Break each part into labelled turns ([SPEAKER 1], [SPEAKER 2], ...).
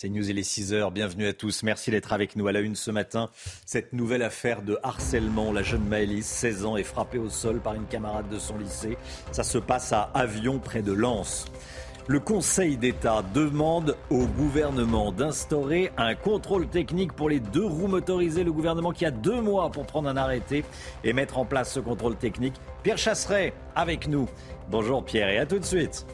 [SPEAKER 1] C'est News, il est 6 heures. Bienvenue à tous. Merci d'être avec nous à la une ce matin. Cette nouvelle affaire de harcèlement. La jeune Maëlys, 16 ans, est frappée au sol par une camarade de son lycée. Ça se passe à Avion, près de Lens. Le Conseil d'État demande au gouvernement d'instaurer un contrôle technique pour les deux roues motorisées. Le gouvernement qui a deux mois pour prendre un arrêté et mettre en place ce contrôle technique. Pierre Chasseret avec nous. Bonjour Pierre et à tout de suite.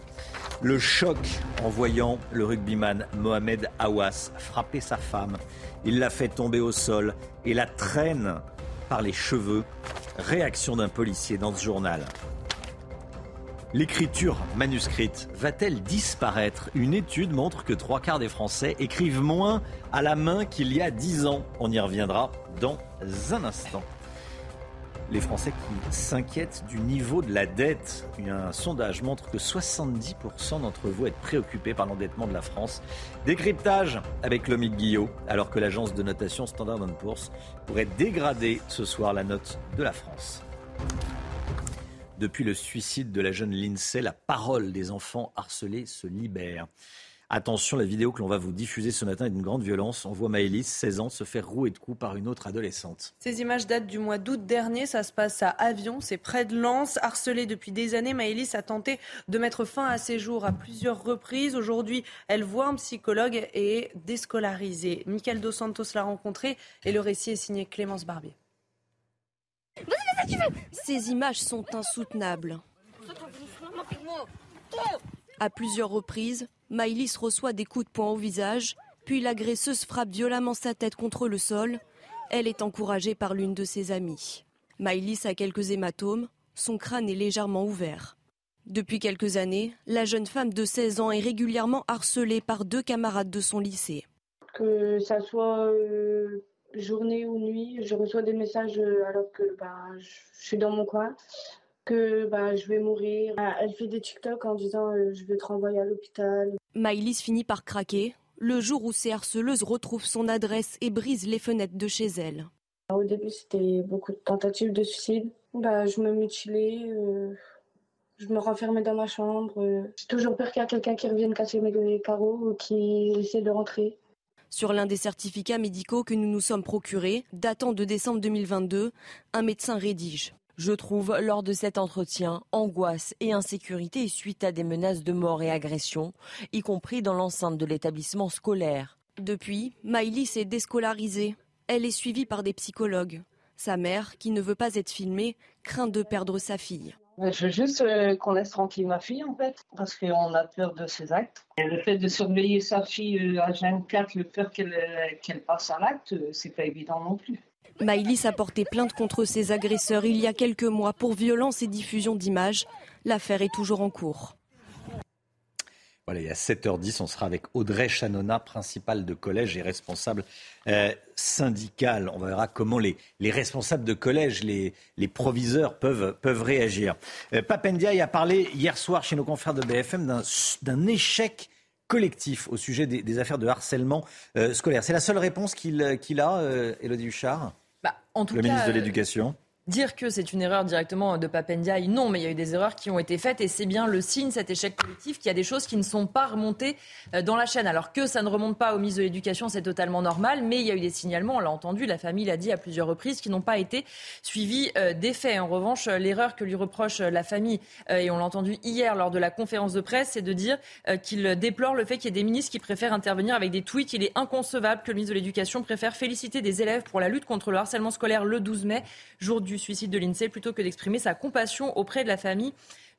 [SPEAKER 1] Le choc en voyant le rugbyman Mohamed Awas frapper sa femme. Il l'a fait tomber au sol et la traîne par les cheveux. Réaction d'un policier dans ce journal. L'écriture manuscrite va-t-elle disparaître? Une étude montre que trois quarts des Français écrivent moins à la main qu'il y a dix ans. On y reviendra dans un instant. Les Français qui s'inquiètent du niveau de la dette. Un sondage montre que 70% d'entre vous êtes préoccupés par l'endettement de la France. Décryptage avec Lomique Guillot, alors que l'agence de notation Standard Poor's pourrait dégrader ce soir la note de la France. Depuis le suicide de la jeune Lindsay, la parole des enfants harcelés se libère. Attention, la vidéo que l'on va vous diffuser ce matin est d'une grande violence. On voit Maëlys, 16 ans, se faire rouer de coups par une autre adolescente.
[SPEAKER 2] Ces images datent du mois d'août dernier. Ça se passe à Avion, c'est près de Lens. Harcelée depuis des années, Maëlys a tenté de mettre fin à ses jours à plusieurs reprises. Aujourd'hui, elle voit un psychologue et est déscolarisée. Michael Dos Santos l'a rencontré et le récit est signé Clémence Barbier.
[SPEAKER 3] Ces images sont insoutenables. À plusieurs reprises, Maïlis reçoit des coups de poing au visage, puis l'agresseuse frappe violemment sa tête contre le sol. Elle est encouragée par l'une de ses amies. Maïlis a quelques hématomes, son crâne est légèrement ouvert. Depuis quelques années, la jeune femme de 16 ans est régulièrement harcelée par deux camarades de son lycée.
[SPEAKER 4] Que ça soit euh, journée ou nuit, je reçois des messages euh, alors que bah, je suis dans mon coin, que bah, je vais mourir. Ah, Elle fait des TikTok en disant euh, je vais te renvoyer à l'hôpital.
[SPEAKER 3] Maïlis finit par craquer le jour où ces harceleuses retrouvent son adresse et brisent les fenêtres de chez elle.
[SPEAKER 4] Au début, c'était beaucoup de tentatives de suicide. Bah, je me mutilais, euh, je me renfermais dans ma chambre. euh. J'ai toujours peur qu'il y ait quelqu'un qui revienne casser mes carreaux ou qui essaie de rentrer.
[SPEAKER 3] Sur l'un des certificats médicaux que nous nous sommes procurés, datant de décembre 2022, un médecin rédige.
[SPEAKER 5] Je trouve, lors de cet entretien, angoisse et insécurité suite à des menaces de mort et agression, y compris dans l'enceinte de l'établissement scolaire.
[SPEAKER 3] Depuis, Maïlis est déscolarisée. Elle est suivie par des psychologues. Sa mère, qui ne veut pas être filmée, craint de perdre sa fille.
[SPEAKER 6] Je veux juste euh, qu'on laisse tranquille ma fille, en fait, parce qu'on a peur de ses actes. Et le fait de surveiller sa fille euh, à 24, le peur qu'elle euh, qu'elle passe à l'acte, c'est pas évident non plus.
[SPEAKER 3] Maïlis a porté plainte contre ses agresseurs il y a quelques mois pour violence et diffusion d'images. L'affaire est toujours en cours.
[SPEAKER 1] Voilà, et à 7h10, on sera avec Audrey Chanona, principale de collège et responsable euh, syndicale. On verra comment les, les responsables de collège, les, proviseurs peuvent, réagir. Euh, a parlé hier soir chez nos confrères de BFM d'un- échec collectif au sujet des, affaires de harcèlement euh, scolaire. C'est la seule réponse qu'il a, euh, Élodie Huchard,
[SPEAKER 7] en tout
[SPEAKER 1] le
[SPEAKER 7] cas,
[SPEAKER 1] ministre de
[SPEAKER 7] euh,
[SPEAKER 1] l'Éducation.
[SPEAKER 7] Dire que c'est une erreur directement de Papendiaï, non, mais il y a eu des erreurs qui ont été faites et c'est bien le signe, cet échec collectif, qu'il y a des choses qui ne sont pas remontées euh, dans la chaîne. Alors que ça ne remonte pas au ministre de l'Éducation, c'est totalement normal, mais il y a eu des signalements, on l'a entendu, la famille l'a dit à plusieurs reprises, qui n'ont pas été suivis euh, des faits. En revanche, euh, l'erreur que lui reproche la famille, et on l'a entendu hier lors de la conférence de presse, c'est de dire qu'il déplore le fait qu'il y ait des ministres qui préfèrent intervenir avec des tweets. Il est inconcevable que le ministre de l'Éducation préfère féliciter des élèves pour la lutte contre le harcèlement scolaire le 12 mai, jour du suicide de l'INSEE, plutôt que d'exprimer sa compassion auprès de la famille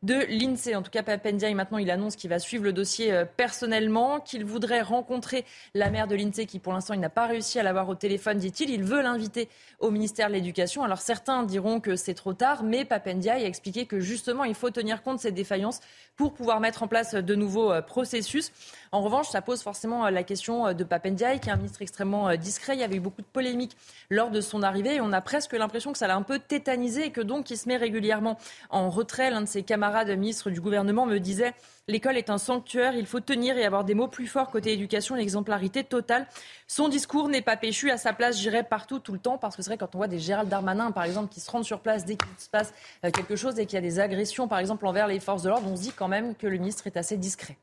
[SPEAKER 7] de l'INSEE. En tout cas, Papendiaï, maintenant, il annonce qu'il va suivre le dossier euh, personnellement, qu'il voudrait rencontrer la mère de l'INSEE, qui pour l'instant, il n'a pas réussi à l'avoir au téléphone, dit-il. Il veut l'inviter au ministère de l'Éducation. Alors certains diront que c'est trop tard, mais Papendiaï a expliqué que justement, il faut tenir compte de ces défaillances pour pouvoir mettre en place de nouveaux euh, processus. En revanche, ça pose forcément euh, la question de Papendiaï, qui est un ministre extrêmement discret. Il y avait eu beaucoup de polémiques lors de son arrivée et on a presque l'impression que ça l'a un peu tétanisé et que donc il se met régulièrement en retrait. L'un de ses camarades camarade ministre du gouvernement me disait l'école est un sanctuaire, il faut tenir et avoir des mots plus forts côté éducation, l'exemplarité totale. Son discours n'est pas péchu, à sa place j'irai partout tout le temps parce que c'est vrai quand on voit des Gérald Darmanin par exemple qui se rendent sur place dès qu'il se passe euh, quelque chose et qu'il y a des agressions par exemple envers les forces de l'ordre, on se dit quand même que le ministre est assez discret.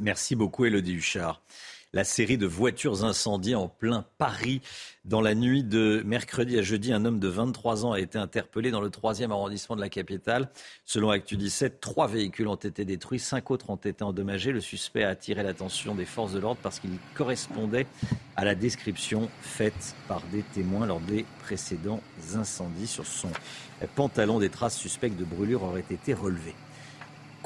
[SPEAKER 1] Merci beaucoup Elodie Huchard la série de voitures incendiées en plein Paris. Dans la nuit de mercredi à jeudi, un homme de 23 ans a été interpellé dans le 3e arrondissement de la capitale. Selon Actu 17, trois véhicules ont été détruits, cinq autres ont été endommagés. Le suspect a attiré l'attention des forces de l'ordre parce qu'il correspondait à la description faite par des témoins lors des précédents incendies. Sur son pantalon, des traces suspectes de brûlure auraient été relevées.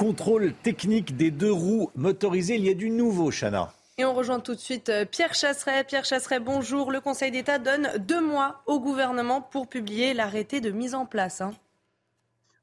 [SPEAKER 1] Contrôle technique des deux roues motorisées, il y a du nouveau, Chana.
[SPEAKER 2] Et on rejoint tout de suite euh, Pierre Chasseret. Pierre Chasseret, bonjour. Le Conseil d'État donne deux mois au gouvernement pour publier l'arrêté de mise en place. Hein.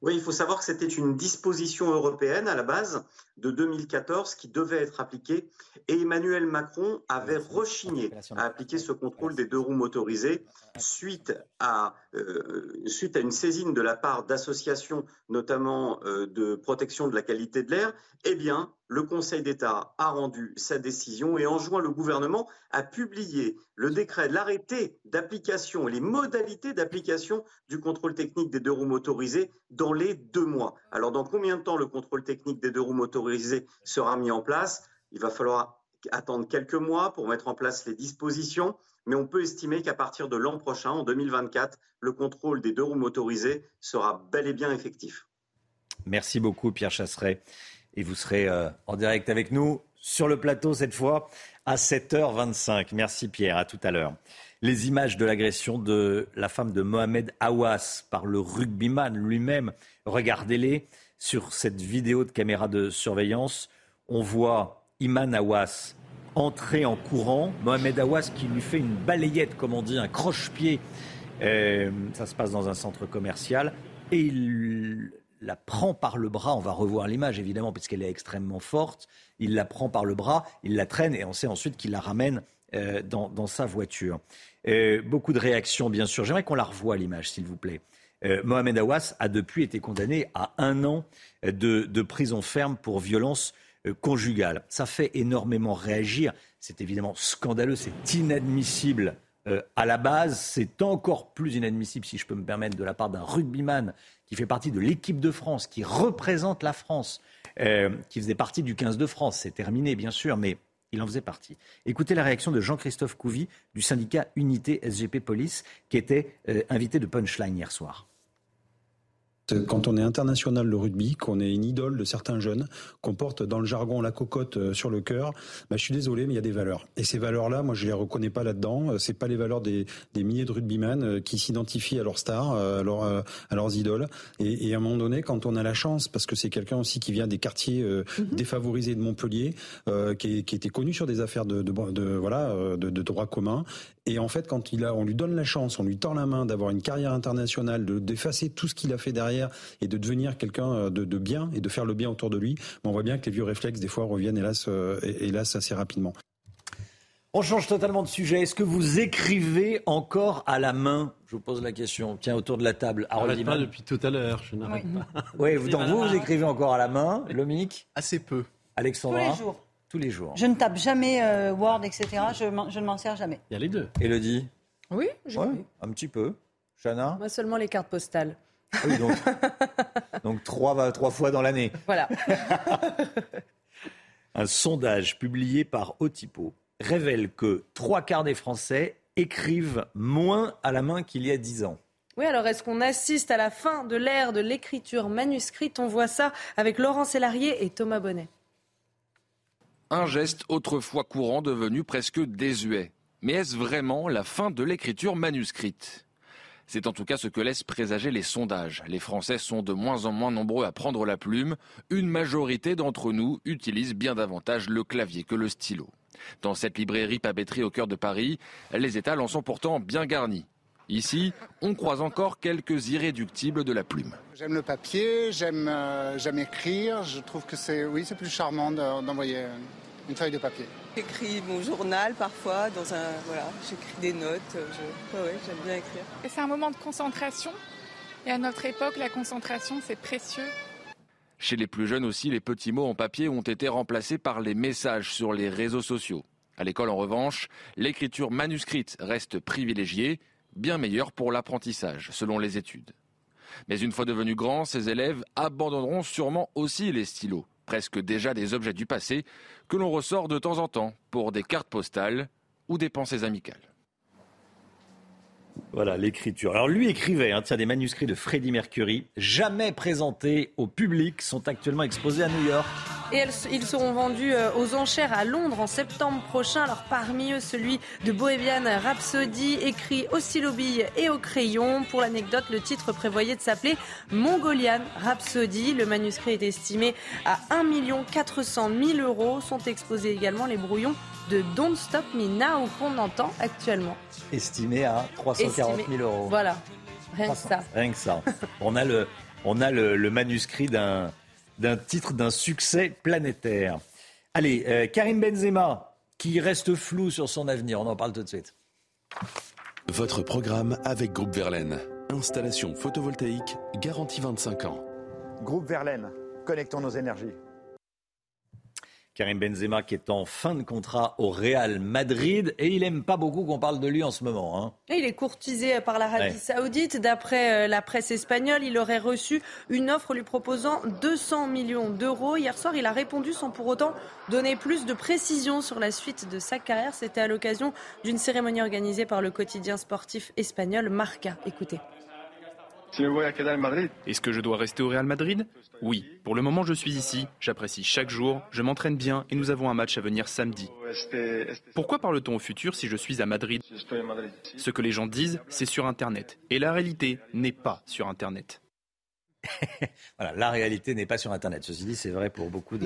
[SPEAKER 8] Oui, il faut savoir que c'était une disposition européenne à la base de 2014 qui devait être appliquée et Emmanuel Macron avait rechigné à appliquer ce contrôle des deux roues motorisées suite à, euh, une saisine de la part d'associations, notamment euh, de protection de la qualité de l'air. Eh bien, le Conseil d'État a rendu sa décision et enjoint le gouvernement à publier le décret, l'arrêté d'application et les modalités d'application du contrôle technique des deux roues motorisées dans les deux mois. Alors, dans combien de temps le contrôle technique des deux roues motorisées sera mis en place? Il va falloir attendre quelques mois pour mettre en place les dispositions, mais on peut estimer qu'à partir de l'an prochain, en 2024, le contrôle des deux roues motorisées sera bel et bien effectif.
[SPEAKER 1] Merci beaucoup, Pierre Chasseret et vous serez euh, en direct avec nous sur le plateau cette fois à 7h25. Merci Pierre, à tout à l'heure. Les images de l'agression de la femme de Mohamed Awas par le rugbyman lui-même, regardez-les sur cette vidéo de caméra de surveillance. On voit Iman Awas entrer en courant, Mohamed Awas qui lui fait une balayette, comme on dit, un croche-pied. Euh, ça se passe dans un centre commercial et il la prend par le bras, on va revoir l'image évidemment puisqu'elle est extrêmement forte, il la prend par le bras, il la traîne et on sait ensuite qu'il la ramène euh, dans, sa voiture. Euh, beaucoup de réactions bien sûr, j'aimerais qu'on la revoie l'image s'il vous plaît. Euh, Mohamed Awas a depuis été condamné à un an de, prison ferme pour violence conjugale. Ça fait énormément réagir, c'est évidemment scandaleux, c'est inadmissible à la base, c'est encore plus inadmissible, si je peux me permettre, de la part d'un rugbyman qui fait partie de l'équipe de France, qui représente la France, euh, qui faisait partie du 15 de France. C'est terminé, bien sûr, mais il en faisait partie. Écoutez la réaction de Jean-Christophe Couvi du syndicat Unité SGP Police, qui était euh, invité de Punchline hier soir.
[SPEAKER 9] Quand on est international de rugby, qu'on est une idole de certains jeunes, qu'on porte dans le jargon la cocotte euh, sur le cœur, bah, je suis désolé, mais il y a des valeurs. Et ces valeurs-là, moi, je les reconnais pas là-dedans. Euh, c'est pas les valeurs des, des milliers de rugbyman euh, qui s'identifient à leurs stars, à, leur, à leurs idoles. Et, et, à un moment donné, quand on a la chance, parce que c'est quelqu'un aussi qui vient des quartiers mhm. défavorisés de Montpellier, euh, qui, qui, était connu sur des affaires de, de, de voilà de, de, droit commun, et en fait, quand il a, on lui donne la chance, on lui tend la main d'avoir une carrière internationale, de d'effacer tout ce qu'il a fait derrière et de devenir quelqu'un euh, de, de, bien et de faire le bien autour de lui, on voit bien que les vieux réflexes des fois reviennent hélas, euh, hélas assez rapidement.
[SPEAKER 1] On change totalement de sujet. Est-ce que vous écrivez encore à la main? Je vous pose la question. Tiens, autour de la table.
[SPEAKER 10] Arrête pas depuis tout à l'heure. Je n'arrête
[SPEAKER 1] pas. Oui, vous, donc vous, vous écrivez encore à la main, Lomic
[SPEAKER 10] Assez peu.
[SPEAKER 1] Alexandra?
[SPEAKER 11] Tous les jours.
[SPEAKER 1] Tous les jours.
[SPEAKER 11] Je ne tape jamais euh, Word, etc. Je, je ne m'en sers jamais.
[SPEAKER 10] Il y a les deux.
[SPEAKER 1] Elodie
[SPEAKER 2] Oui, je ouais,
[SPEAKER 1] Un petit peu. Chana
[SPEAKER 2] Moi seulement les cartes postales.
[SPEAKER 1] Ah oui, donc, donc trois, trois fois dans l'année.
[SPEAKER 2] Voilà.
[SPEAKER 1] Un sondage publié par Otipo révèle que trois quarts des Français écrivent moins à la main qu'il y a dix ans.
[SPEAKER 2] Oui, alors est-ce qu'on assiste à la fin de l'ère de l'écriture manuscrite? On voit ça avec Laurent Sélarié et Thomas Bonnet.
[SPEAKER 12] Un geste autrefois courant devenu presque désuet. Mais est-ce vraiment la fin de l'écriture manuscrite?
[SPEAKER 13] C'est en tout cas ce que laissent présager les sondages. Les Français sont de moins en moins nombreux à prendre la plume. Une majorité d'entre nous utilisent bien davantage le clavier que le stylo. Dans cette librairie papeterie au cœur de Paris, les étals en sont pourtant bien garnis. Ici, on croise encore quelques irréductibles de la plume.
[SPEAKER 14] J'aime le papier, j'aime euh, écrire. Je trouve que c'est oui, c'est plus charmant de- d'envoyer une feuille de papier.
[SPEAKER 15] J'écris mon journal parfois, dans un voilà, j'écris des notes. Je, ouais, ouais, j'aime bien écrire.
[SPEAKER 16] Et C'est un moment de concentration. Et à notre époque, la concentration, c'est précieux.
[SPEAKER 13] Chez les plus jeunes aussi, les petits mots en papier ont été remplacés par les messages sur les réseaux sociaux. À l'école, en revanche, l'écriture manuscrite reste privilégiée, bien meilleure pour l'apprentissage, selon les études. Mais une fois devenus grands, ces élèves abandonneront sûrement aussi les stylos, presque déjà des objets du passé, que l'on ressort de temps en temps pour des cartes postales ou des pensées amicales.
[SPEAKER 1] Voilà, l'écriture. Alors lui écrivait, hein, tiens, des manuscrits de Freddie Mercury, jamais présentés au public, sont actuellement exposés à New York.
[SPEAKER 2] Et elles- ils seront vendus euh, aux enchères à Londres en septembre prochain. Alors parmi eux, celui de Bohemian Rhapsody, écrit au stylo bille et au crayon. Pour l'anecdote, le titre prévoyait de s'appeler Mongolian Rhapsody. Le manuscrit est estimé à 1 400 000 euros. Sont exposés également les brouillons de Don't Stop Me Now qu'on entend actuellement.
[SPEAKER 1] Estimé à 340 000
[SPEAKER 2] Estimé-
[SPEAKER 1] euros.
[SPEAKER 2] Voilà, rien que
[SPEAKER 1] 300.
[SPEAKER 2] ça.
[SPEAKER 1] Rien que ça. On a le, on a le, le manuscrit d'un, d'un titre d'un succès planétaire. Allez, euh, Karim Benzema, qui reste flou sur son avenir, on en parle tout de suite.
[SPEAKER 17] Votre programme avec Groupe Verlaine. Installation photovoltaïque garantie 25 ans.
[SPEAKER 18] Groupe Verlaine, connectons nos énergies.
[SPEAKER 1] Karim Benzema qui est en fin de contrat au Real Madrid et il aime pas beaucoup qu'on parle de lui en ce moment. hein.
[SPEAKER 2] Et Il est courtisé par l'Arabie
[SPEAKER 1] Ouais.
[SPEAKER 2] Saoudite. D'après euh, la presse espagnole, il aurait reçu une offre lui proposant 200 millions d'euros. Hier soir, il a répondu sans pour autant donner plus de précisions sur la suite de sa carrière. C'était à l'occasion d'une cérémonie organisée par le quotidien sportif espagnol Marca. Écoutez.
[SPEAKER 19] Est-ce que je dois rester au Real Madrid? Oui. Pour le moment, je suis ici. J'apprécie chaque jour. Je m'entraîne bien et nous avons un match à venir samedi. Pourquoi parle-t-on au futur si je suis à Madrid? Ce que les gens disent, c'est sur Internet. Et la réalité n'est pas sur Internet.
[SPEAKER 1] Voilà, la réalité n'est pas sur Internet. Ceci dit, c'est vrai pour beaucoup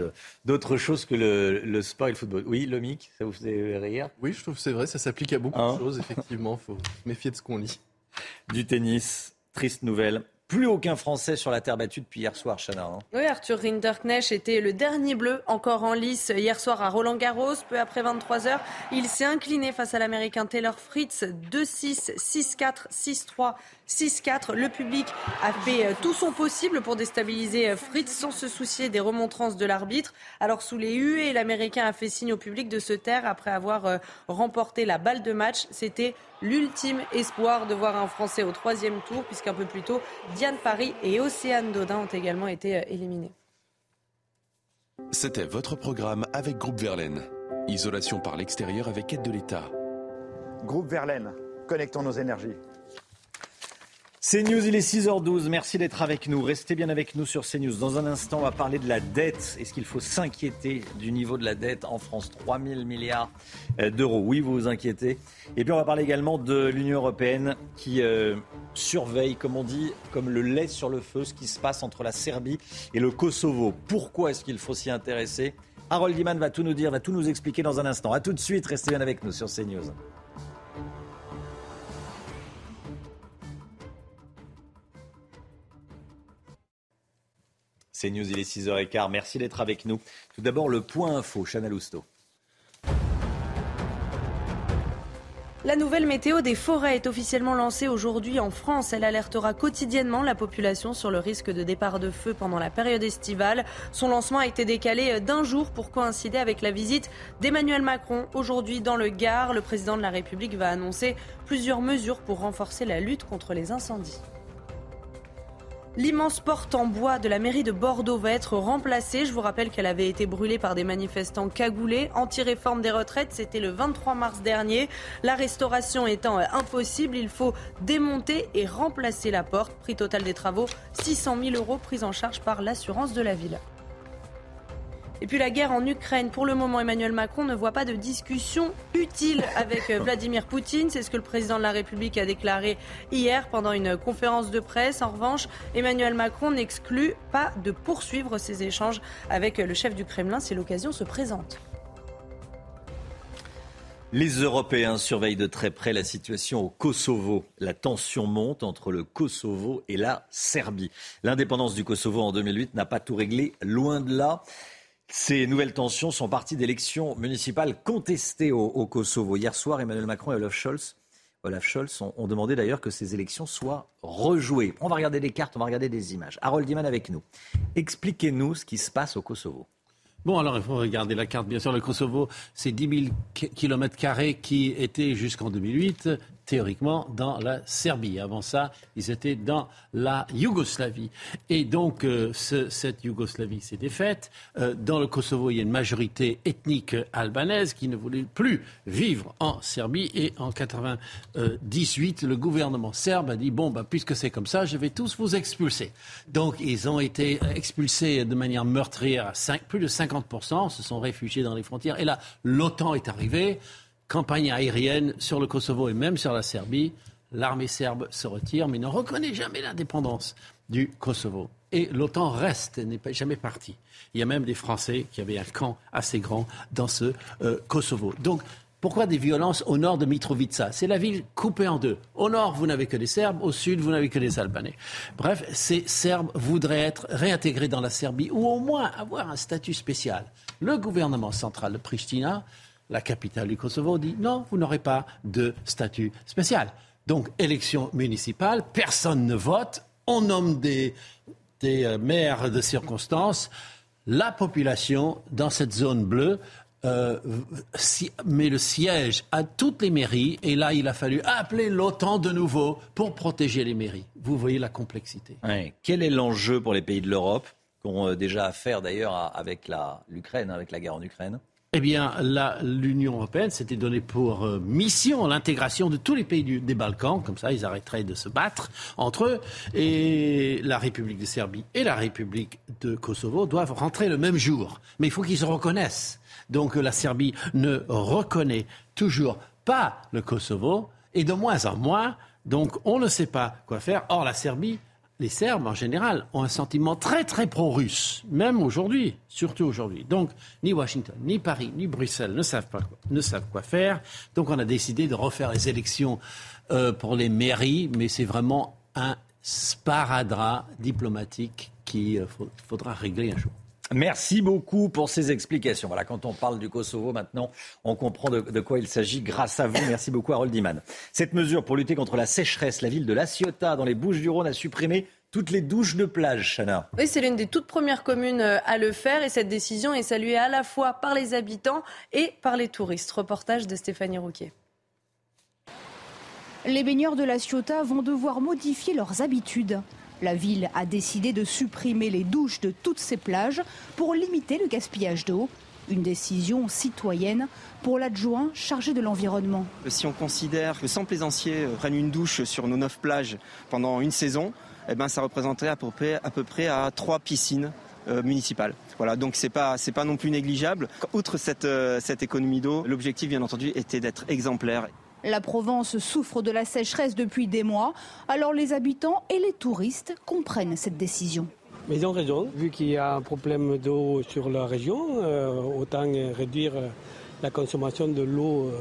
[SPEAKER 1] d'autres choses que le, le sport et le football. Oui, Lomic, ça vous fait rire?
[SPEAKER 20] Oui, je trouve que c'est vrai, ça s'applique à beaucoup
[SPEAKER 1] Hein?
[SPEAKER 20] de choses, effectivement. faut se méfier de ce qu'on lit.
[SPEAKER 1] Du tennis, triste nouvelle. Plus aucun Français sur la terre battue depuis hier soir, Chana. hein.
[SPEAKER 2] Oui, Arthur Rinderknecht était le dernier bleu encore en lice hier soir à Roland Garros. Peu après 23 heures, il s'est incliné face à l'Américain Taylor Fritz 2-6, 6-4, 6-3, 6-4. Le public a fait euh, tout son possible pour déstabiliser euh, Fritz sans se soucier des remontrances de l'arbitre. Alors sous les huées, l'Américain a fait signe au public de se taire après avoir euh, remporté la balle de match. C'était l'ultime espoir de voir un Français au troisième tour, puisqu'un peu plus tôt, Diane Paris et Océane Dodin ont également été éliminés.
[SPEAKER 17] C'était votre programme avec Groupe Verlaine. Isolation par l'extérieur avec aide de l'État.
[SPEAKER 18] Groupe Verlaine, connectons nos énergies.
[SPEAKER 1] C'est News, il est 6h12. Merci d'être avec nous. Restez bien avec nous sur CNews. Dans un instant, on va parler de la dette. Est-ce qu'il faut s'inquiéter du niveau de la dette en France? 3 000 milliards euh, d'euros. Oui, vous vous inquiétez. Et puis, on va parler également de l'Union européenne qui euh, surveille, comme on dit, comme le lait sur le feu, ce qui se passe entre la Serbie et le Kosovo. Pourquoi est-ce qu'il faut s'y intéresser? Harold Iman va tout nous dire, va tout nous expliquer dans un instant. A tout de suite, restez bien avec nous sur CNews. C'est News, il est 6h15. Merci d'être avec nous. Tout d'abord, le point info, Chanel Housteau.
[SPEAKER 2] La nouvelle météo des forêts est officiellement lancée aujourd'hui en France. Elle alertera quotidiennement la population sur le risque de départ de feu pendant la période estivale. Son lancement a été décalé d'un jour pour coïncider avec la visite d'Emmanuel Macron. Aujourd'hui, dans le Gard, le président de la République va annoncer plusieurs mesures pour renforcer la lutte contre les incendies. L'immense porte en bois de la mairie de Bordeaux va être remplacée. Je vous rappelle qu'elle avait été brûlée par des manifestants cagoulés. Anti-réforme des retraites, c'était le 23 mars dernier. La restauration étant euh, impossible, il faut démonter et remplacer la porte. Prix total des travaux, 600 000 euros pris en charge par l'assurance de la ville. Et puis la guerre en Ukraine. Pour le moment, Emmanuel Macron ne voit pas de discussion utile avec euh, Vladimir Poutine. C'est ce que le président de la République a déclaré hier pendant une conférence de presse. En revanche, Emmanuel Macron n'exclut pas de poursuivre ses échanges avec le chef du Kremlin si l'occasion se présente.
[SPEAKER 1] Les Européens surveillent de très près la situation au Kosovo. La tension monte entre le Kosovo et la Serbie. L'indépendance du Kosovo en 2008 n'a pas tout réglé, loin de là. Ces nouvelles tensions sont parties d'élections municipales contestées au, Kosovo. Hier soir, Emmanuel Macron et Olaf Scholz, ont, demandé d'ailleurs que ces élections soient rejouées. On va regarder des cartes, on va regarder des images. Harold Iman avec nous. Expliquez-nous ce qui se passe au Kosovo.
[SPEAKER 10] Bon, alors il faut regarder la carte. Bien sûr, le Kosovo, c'est 10 000 kilomètres carrés qui étaient jusqu'en 2008 théoriquement dans la Serbie. Avant ça, ils étaient dans la Yougoslavie. Et donc, euh, cette Yougoslavie s'est défaite. Euh, dans le Kosovo, il y a une majorité ethnique albanaise qui ne voulait plus vivre en Serbie. Et en 1998, le gouvernement serbe a dit, bon, bah, puisque c'est comme ça, je vais tous vous expulser. Donc, ils ont été expulsés de manière meurtrière à 5, plus de 50%, se sont réfugiés dans les frontières. Et là, l'OTAN est arrivée campagne aérienne sur le Kosovo et même sur la Serbie. L'armée serbe se retire, mais ne reconnaît jamais l'indépendance du Kosovo. Et l'OTAN reste, n'est jamais partie. Il y a même des Français qui avaient un camp assez grand dans ce euh, Kosovo. Donc, pourquoi des violences au nord de Mitrovica? C'est la ville coupée en deux. Au nord, vous n'avez que des Serbes, au sud, vous n'avez que des Albanais. Bref, ces Serbes voudraient être réintégrés dans la Serbie ou au moins avoir un statut spécial. Le gouvernement central de Pristina la capitale du Kosovo dit non, vous n'aurez pas de statut spécial. Donc, élection municipale, personne ne vote, on nomme des, euh, maires de circonstance. La population, dans cette zone bleue, euh, met le siège à toutes les mairies et là il a fallu appeler l'OTAN de nouveau pour protéger les mairies. Vous voyez la complexité.
[SPEAKER 1] Quel est l'enjeu pour les pays de l'Europe qui ont euh, déjà affaire d'ailleurs avec l'Ukraine, avec la guerre en Ukraine?
[SPEAKER 10] Eh bien, l'Union européenne s'était donné pour euh, mission l'intégration de tous les pays des Balkans, comme ça ils arrêteraient de se battre entre eux. Et la République de Serbie et la République de Kosovo doivent rentrer le même jour. Mais il faut qu'ils se reconnaissent. Donc la Serbie ne reconnaît toujours pas le Kosovo, et de moins en moins, donc on ne sait pas quoi faire. Or, la Serbie les Serbes, en général, ont un sentiment très, très pro-russe, même aujourd'hui, surtout aujourd'hui. Donc, ni Washington, ni Paris, ni Bruxelles ne savent, quoi, ne savent quoi faire. Donc, on a décidé de refaire les élections euh, pour les mairies, mais c'est vraiment un sparadrap diplomatique qu'il euh, faudra régler un jour.
[SPEAKER 1] Merci beaucoup pour ces explications. Voilà, quand on parle du Kosovo maintenant, on comprend de, quoi il s'agit grâce à vous. Merci beaucoup, Harold Iman. Cette mesure pour lutter contre la sécheresse, la ville de La Ciotat, dans les Bouches-du-Rhône, a supprimé toutes les douches de plage, Chana.
[SPEAKER 2] Oui, c'est l'une des toutes premières communes euh, à le faire et cette décision est saluée à la fois par les habitants et par les touristes. Reportage de Stéphanie Rouquet.
[SPEAKER 21] Les baigneurs de La Ciotat vont devoir modifier leurs habitudes. La ville a décidé de supprimer les douches de toutes ces plages pour limiter le gaspillage d'eau. Une décision citoyenne pour l'adjoint chargé de l'environnement.
[SPEAKER 22] Si on considère que 100 plaisanciers prennent une douche sur nos 9 plages pendant une saison, eh ben, ça représenterait à peu près à, peu près à 3 piscines euh, municipales. Voilà, donc c'est pas pas non plus négligeable. Outre euh, cette économie d'eau, l'objectif bien entendu était d'être exemplaire.
[SPEAKER 21] La Provence souffre de la sécheresse depuis des mois, alors les habitants et les touristes comprennent cette décision.
[SPEAKER 23] Mais ils ont raison, vu qu'il y a un problème d'eau sur la région, euh, autant réduire la consommation de l'eau euh,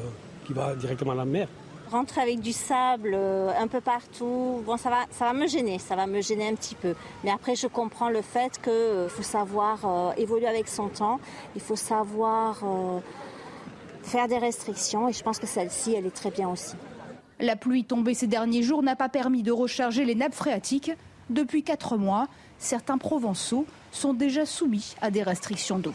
[SPEAKER 23] qui va directement à la mer.
[SPEAKER 24] Rentrer avec du sable euh, un peu partout, bon, ça va, ça va me gêner, ça va me gêner un petit peu. Mais après, je comprends le fait qu'il faut savoir évoluer avec son temps, il faut savoir faire des restrictions et je pense que celle-ci, elle est très bien aussi.
[SPEAKER 21] La pluie tombée ces derniers jours n'a pas permis de recharger les nappes phréatiques. Depuis quatre mois, certains Provençaux sont déjà soumis à des restrictions d'eau.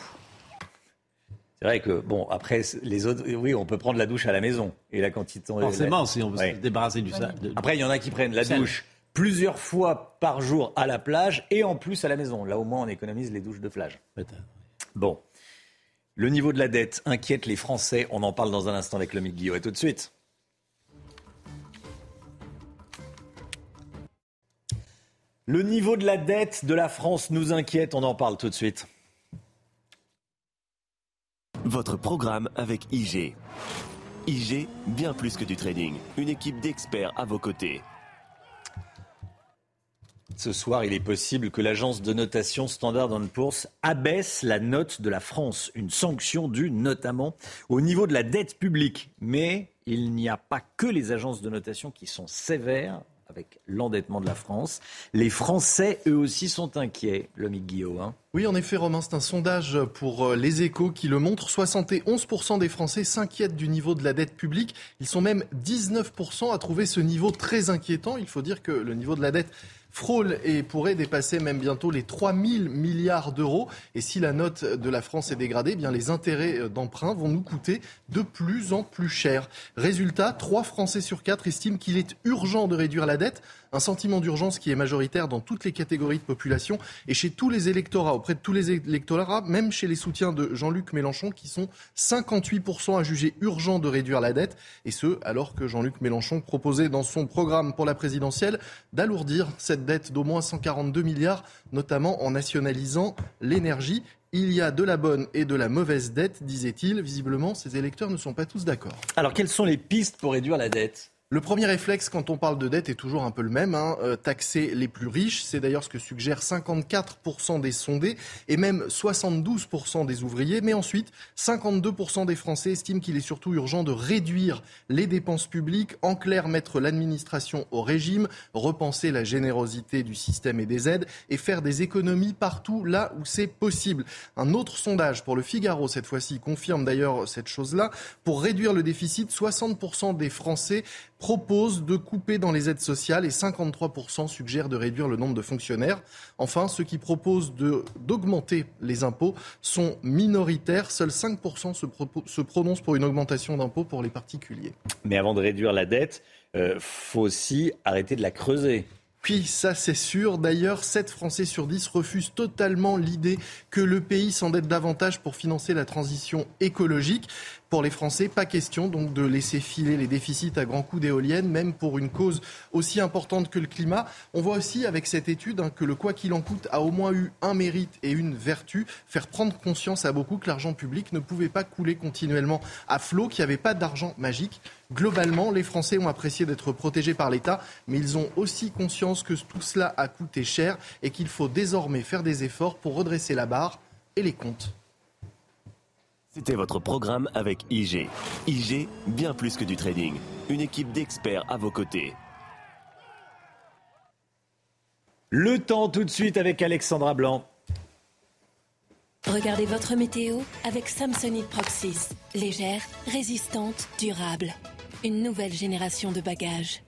[SPEAKER 1] C'est vrai que, bon, après, les autres, oui, on peut prendre la douche à la maison. Et la quantité.
[SPEAKER 10] Forcément, si on veut se débarrasser du sable.
[SPEAKER 1] Après, il y en a qui prennent la douche plusieurs fois par jour à la plage et en plus à la maison. Là, au moins, on économise les douches de plage. Bon. Le niveau de la dette inquiète les Français. On en parle dans un instant avec le Guillaume. Et tout de suite. Le niveau de la dette de la France nous inquiète. On en parle tout de suite.
[SPEAKER 17] Votre programme avec IG. IG, bien plus que du trading. Une équipe d'experts à vos côtés.
[SPEAKER 1] Ce soir, il est possible que l'agence de notation Standard Poor's abaisse la note de la France, une sanction due notamment au niveau de la dette publique. Mais il n'y a pas que les agences de notation qui sont sévères avec l'endettement de la France. Les Français, eux aussi, sont inquiets, le Guillaume. Hein.
[SPEAKER 20] Oui, en effet, Romain, c'est un sondage pour euh, les échos qui le montre. 71% des Français s'inquiètent du niveau de la dette publique. Ils sont même 19% à trouver ce niveau très inquiétant. Il faut dire que le niveau de la dette frôle et pourrait dépasser même bientôt les 3 000 milliards d'euros. Et si la note de la France est dégradée, eh bien les intérêts euh, d'emprunt vont nous coûter de plus en plus cher. Résultat, 3 Français sur 4 estiment qu'il est urgent de réduire la dette un sentiment d'urgence qui est majoritaire dans toutes les catégories de population et chez tous les électorats, auprès de tous les électorats, même chez les soutiens de Jean-Luc Mélenchon, qui sont 58% à juger urgent de réduire la dette, et ce, alors que Jean-Luc Mélenchon proposait dans son programme pour la présidentielle d'alourdir cette dette d'au moins 142 milliards, notamment en nationalisant l'énergie. Il y a de la bonne et de la mauvaise dette, disait-il. Visiblement, ces électeurs ne sont pas tous d'accord.
[SPEAKER 1] Alors, quelles sont les pistes pour réduire la dette?
[SPEAKER 20] Le premier réflexe quand on parle de dette est toujours un peu le même, hein, euh, taxer les plus riches. C'est d'ailleurs ce que suggèrent 54% des sondés et même 72% des ouvriers. Mais ensuite, 52% des Français estiment qu'il est surtout urgent de réduire les dépenses publiques, en clair mettre l'administration au régime, repenser la générosité du système et des aides et faire des économies partout là où c'est possible. Un autre sondage pour le Figaro cette fois-ci confirme d'ailleurs cette chose-là. Pour réduire le déficit, 60% des Français propose de couper dans les aides sociales et 53% suggèrent de réduire le nombre de fonctionnaires. Enfin, ceux qui proposent d'augmenter les impôts sont minoritaires. Seuls 5% se, se, prononcent pour une augmentation d'impôts pour les particuliers.
[SPEAKER 1] Mais avant de réduire la dette, il euh, faut aussi arrêter de la creuser.
[SPEAKER 20] Oui, ça c'est sûr. D'ailleurs, 7 Français sur 10 refusent totalement l'idée que le pays s'endette davantage pour financer la transition écologique. Pour les Français, pas question donc de laisser filer les déficits à grands coups d'éoliennes, même pour une cause aussi importante que le climat. On voit aussi avec cette étude hein, que le quoi qu'il en coûte a au moins eu un mérite et une vertu, faire prendre conscience à beaucoup que l'argent public ne pouvait pas couler continuellement à flot, qu'il n'y avait pas d'argent magique. Globalement, les Français ont apprécié d'être protégés par l'État, mais ils ont aussi conscience que tout cela a coûté cher et qu'il faut désormais faire des efforts pour redresser la barre et les comptes.
[SPEAKER 17] C'était votre programme avec IG. IG, bien plus que du trading. Une équipe d'experts à vos côtés.
[SPEAKER 1] Le temps tout de suite avec Alexandra Blanc.
[SPEAKER 25] Regardez votre météo avec Samsonite Proxys. Légère, résistante, durable. Une nouvelle génération de bagages.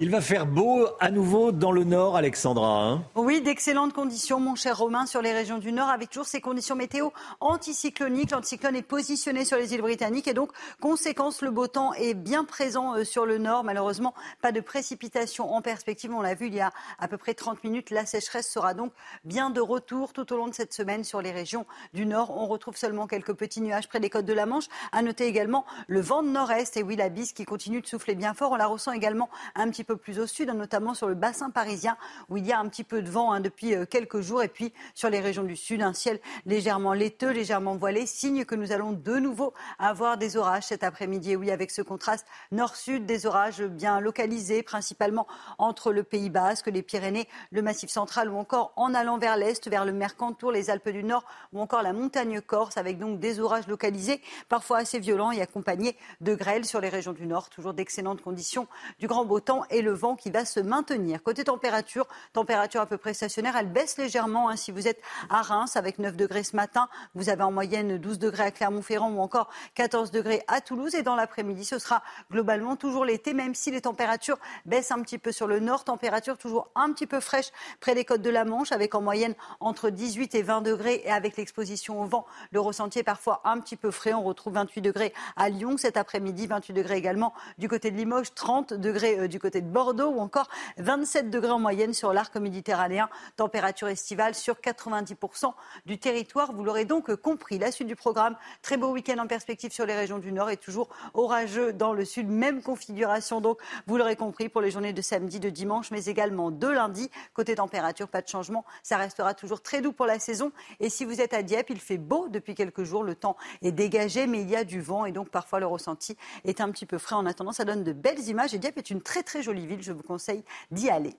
[SPEAKER 1] Il va faire beau à nouveau dans le nord, Alexandra. Hein.
[SPEAKER 11] oui, d'excellentes conditions, mon cher Romain, sur les régions du nord, avec toujours ces conditions météo anticycloniques. L'anticyclone est positionné sur les îles britanniques et donc, conséquence, le beau temps est bien présent euh, sur le nord. Malheureusement, pas de précipitations en perspective. On l'a vu il y a à peu près 30 minutes. La sécheresse sera donc bien de retour tout au long de cette semaine sur les régions du nord. On retrouve seulement quelques petits nuages près des côtes de la Manche. À noter également le vent de nord-est et oui, la bise qui continue de souffler bien fort. On la ressent également un petit peu plus au sud, hein, notamment sur le bassin parisien où il y a un petit peu de vent hein, depuis euh, quelques jours. Et puis sur les régions du sud, un ciel légèrement laiteux, légèrement voilé, signe que nous allons de nouveau avoir des orages cet après-midi. oui, avec ce contraste nord-sud, des orages bien localisés, principalement entre le Pays Basque, les Pyrénées, le Massif central ou encore en allant vers l'est, vers le Mercantour, les Alpes du Nord ou encore la montagne corse, avec donc des orages localisés, parfois assez violents et accompagnés de grêles sur les régions du Nord. Toujours d'excellentes conditions, du grand beau temps le vent qui va se maintenir. Côté température, température à peu près stationnaire, elle baisse légèrement. Hein. si vous êtes à Reims avec 9 degrés ce matin, vous avez en moyenne 12 degrés à Clermont-Ferrand ou encore 14 degrés à Toulouse. Et dans l'après-midi, ce sera globalement toujours l'été, même si les températures baissent un petit peu sur le nord. Température toujours un petit peu fraîche près des côtes de la Manche, avec en moyenne entre 18 et 20 degrés. Et avec l'exposition au vent, le ressenti est parfois un petit peu frais. On retrouve 28 degrés à Lyon cet après-midi, 28 degrés également du côté de Limoges, 30 degrés euh, du côté de de Bordeaux ou encore 27 degrés en moyenne sur l'arc méditerranéen. Température estivale sur 90% du territoire. Vous l'aurez donc compris. La suite du programme, très beau week-end en perspective sur les régions du Nord et toujours orageux dans le Sud. Même configuration donc, vous l'aurez compris, pour les journées de samedi, de dimanche, mais également de lundi. Côté température, pas de changement. Ça restera toujours très doux pour la saison. Et si vous êtes à Dieppe, il fait beau depuis quelques jours. Le temps est dégagé, mais il y a du vent et donc parfois le ressenti est un petit peu frais. En attendant, ça donne de belles images. Et Dieppe est une très très jolie Je vous conseille d'y aller.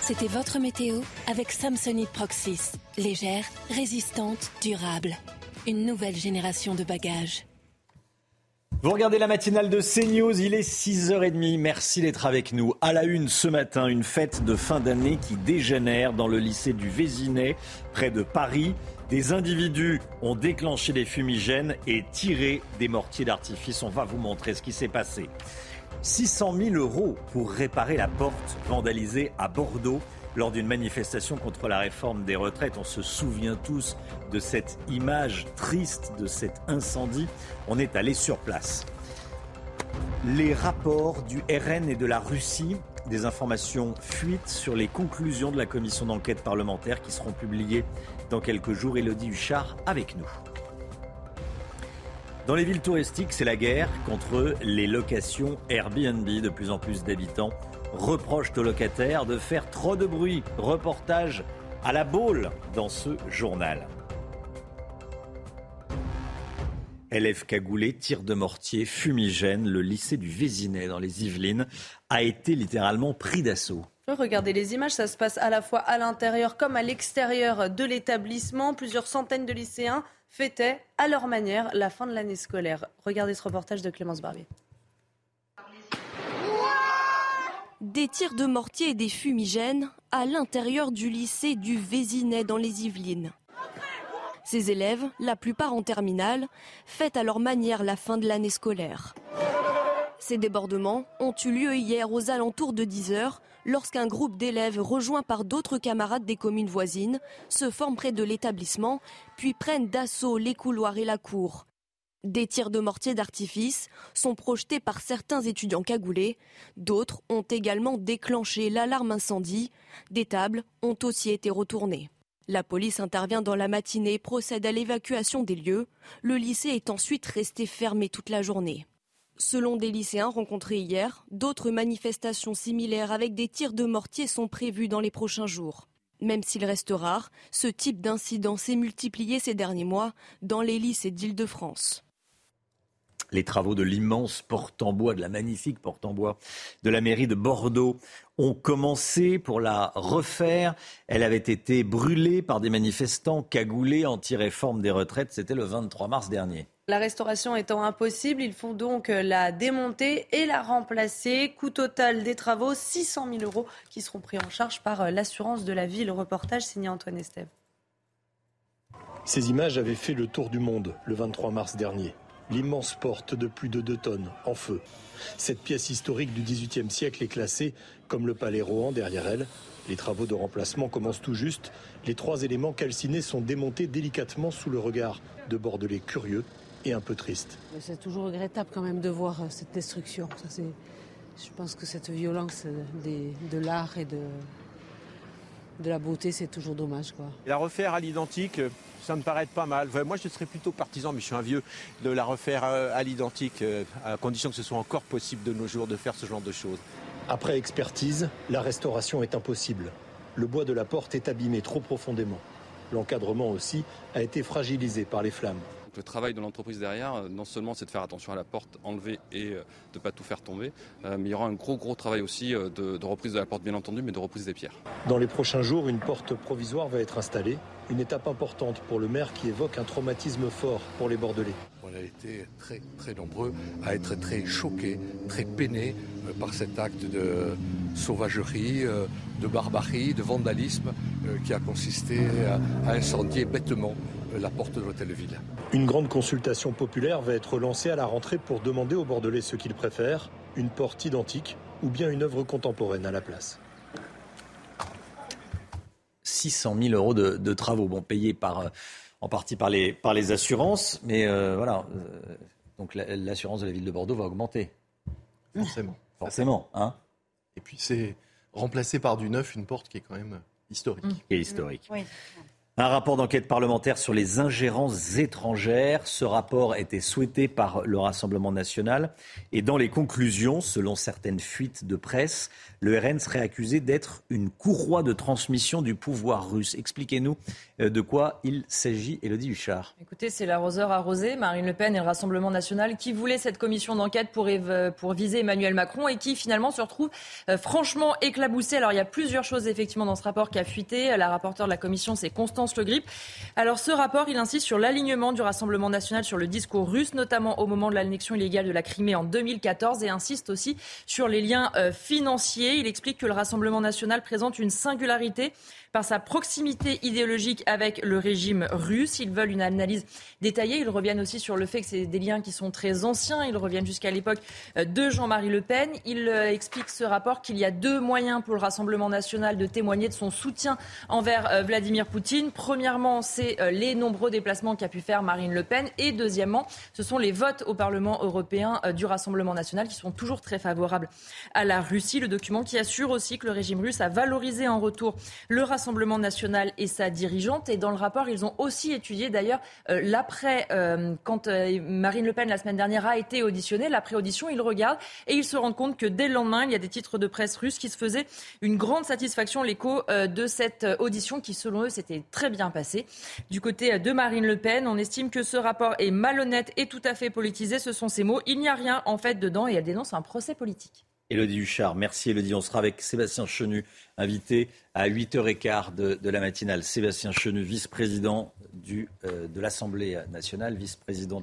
[SPEAKER 25] C'était votre météo avec Samsonite Proxys. Légère, résistante, durable. Une nouvelle génération de bagages.
[SPEAKER 1] Vous regardez la matinale de CNews, il est 6h30. Merci d'être avec nous. À la une ce matin, une fête de fin d'année qui dégénère dans le lycée du Vésinet, près de Paris. Des individus ont déclenché des fumigènes et tiré des mortiers d'artifice. On va vous montrer ce qui s'est passé. 600 000 euros pour réparer la porte vandalisée à Bordeaux lors d'une manifestation contre la réforme des retraites. On se souvient tous de cette image triste, de cet incendie. On est allé sur place. Les rapports du RN et de la Russie, des informations fuites sur les conclusions de la commission d'enquête parlementaire qui seront publiées dans quelques jours. Elodie Huchard avec nous. Dans les villes touristiques, c'est la guerre contre les locations Airbnb. De plus en plus d'habitants reprochent aux locataires de faire trop de bruit. Reportage à la boule dans ce journal. Élèves cagoulés, tir de mortier, fumigène, le lycée du Vésinet dans les Yvelines a été littéralement pris d'assaut.
[SPEAKER 2] Regardez les images, ça se passe à la fois à l'intérieur comme à l'extérieur de l'établissement. Plusieurs centaines de lycéens fêtaient à leur manière la fin de l'année scolaire. Regardez ce reportage de Clémence Barbier.
[SPEAKER 3] Des tirs de mortier et des fumigènes à l'intérieur du lycée du Vésinet dans les Yvelines. Ces élèves, la plupart en terminale, fêtent à leur manière la fin de l'année scolaire. Ces débordements ont eu lieu hier aux alentours de 10 heures lorsqu'un groupe d'élèves rejoints par d'autres camarades des communes voisines se forment près de l'établissement puis prennent d'assaut les couloirs et la cour. Des tirs de mortier d'artifice sont projetés par certains étudiants cagoulés. D'autres ont également déclenché l'alarme incendie. Des tables ont aussi été retournées. La police intervient dans la matinée et procède à l'évacuation des lieux. Le lycée est ensuite resté fermé toute la journée. Selon des lycéens rencontrés hier, d'autres manifestations similaires avec des tirs de mortier sont prévues dans les prochains jours. Même s'il reste rare, ce type d'incident s'est multiplié ces derniers mois dans les lycées d'Île-de-France.
[SPEAKER 1] Les travaux de l'immense porte en bois, de la magnifique porte en bois de la mairie de Bordeaux ont commencé pour la refaire. Elle avait été brûlée par des manifestants cagoulés anti-réforme des retraites. C'était le 23 mars dernier.
[SPEAKER 2] La restauration étant impossible, il faut donc la démonter et la remplacer. Coût total des travaux, 600 000 euros qui seront pris en charge par l'assurance de la ville. Reportage signé Antoine Estève.
[SPEAKER 26] Ces images avaient fait le tour du monde le 23 mars dernier l'immense porte de plus de 2 tonnes en feu. Cette pièce historique du XVIIIe siècle est classée comme le palais Rohan derrière elle. Les travaux de remplacement commencent tout juste. Les trois éléments calcinés sont démontés délicatement sous le regard de Bordelais curieux et un peu tristes.
[SPEAKER 27] C'est toujours regrettable quand même de voir euh, cette destruction. je pense que cette violence de l'art et de, de la beauté, c'est toujours dommage. Quoi.
[SPEAKER 28] La refaire à l'identique, ça me paraît pas mal. Moi, je serais plutôt partisan, mais je suis un vieux, de la refaire euh, à l'identique, euh, à condition que ce soit encore possible de nos jours de faire ce genre de choses.
[SPEAKER 26] Après expertise, la restauration est impossible. Le bois de la porte est abîmé trop profondément. L'encadrement aussi a été fragilisé par les flammes.
[SPEAKER 29] Le travail de l'entreprise derrière, euh, non seulement c'est de faire attention à la porte enlevée et de ne pas tout faire tomber, mais il y aura un gros gros travail aussi de, de reprise de la porte bien entendu, mais de reprise des pierres.
[SPEAKER 26] Dans les prochains jours, une porte provisoire va être installée une étape importante pour le maire qui évoque un traumatisme fort pour les Bordelais.
[SPEAKER 30] On a été très, très nombreux à être très choqués, très peinés euh, par cet acte de sauvagerie, euh, de barbarie, de vandalisme euh, qui a consisté à incendier bêtement la porte de l'hôtel de ville.
[SPEAKER 26] Une grande consultation populaire va être lancée à la rentrée pour demander aux Bordelais ce qu'ils préfèrent, une porte identique ou bien une œuvre contemporaine à la place.
[SPEAKER 1] 600 000 euros de, travaux, bon, payés par, euh, en partie par les, par les assurances, mais euh, voilà. Euh, donc l'assurance de la ville de Bordeaux va augmenter.
[SPEAKER 20] Forcément.
[SPEAKER 1] Forcément, hein
[SPEAKER 20] Et puis c'est remplacé par du neuf, une porte qui est quand même historique.
[SPEAKER 1] Et historique. Un rapport d'enquête parlementaire sur les ingérences étrangères. Ce rapport était souhaité par le Rassemblement national. Et dans les conclusions, selon certaines fuites de presse, le RN serait accusé d'être une courroie de transmission du pouvoir russe. Expliquez-nous de quoi il s'agit, Elodie Huchard.
[SPEAKER 7] Écoutez, c'est l'arroseur arrosé, Marine Le Pen et le Rassemblement national qui voulaient cette commission d'enquête pour, pour viser Emmanuel Macron et qui finalement se retrouve euh, franchement éclaboussé. Alors il y a plusieurs choses effectivement dans ce rapport qui a fuité. La rapporteure de la commission, c'est Constance le Grip. Alors ce rapport, il insiste sur l'alignement du Rassemblement national sur le discours russe, notamment au moment de l'annexion illégale de la Crimée en 2014, et insiste aussi sur les liens euh, financiers. Il explique que le Rassemblement national présente une singularité par sa proximité idéologique avec le régime russe. Ils veulent une analyse détaillée. Ils reviennent aussi sur le fait que c'est des liens qui sont très anciens. Ils reviennent jusqu'à l'époque euh, de Jean-Marie Le Pen. Il euh, explique ce rapport qu'il y a deux moyens pour le Rassemblement national de témoigner de son soutien envers euh, Vladimir Poutine. Premièrement, c'est les nombreux déplacements qu'a pu faire Marine Le Pen. Et deuxièmement, ce sont les votes au Parlement européen du Rassemblement national qui sont toujours très favorables à la Russie. Le document qui assure aussi que le régime russe a valorisé en retour le Rassemblement Rassemblement national et sa dirigeante. Et dans le rapport, ils ont aussi étudié d'ailleurs euh, l'après, euh, quand euh, Marine Le Pen la semaine dernière a été auditionnée, l'après-audition, ils regardent et ils se rendent compte que dès le lendemain, il y a des titres de presse russes qui se faisaient une grande satisfaction l'écho de cette audition qui, selon eux, s'était très bien passée. Du côté de Marine Le Pen, on estime que ce rapport est malhonnête et tout à fait politisé. Ce sont ses mots. Il n'y a rien en fait dedans et elle dénonce un procès politique.
[SPEAKER 1] Elodie Huchard, merci Elodie. On sera avec Sébastien Chenu, invité à 8h15 de, la matinale. Sébastien Chenu, vice-président euh, de l'Assemblée nationale, vice-président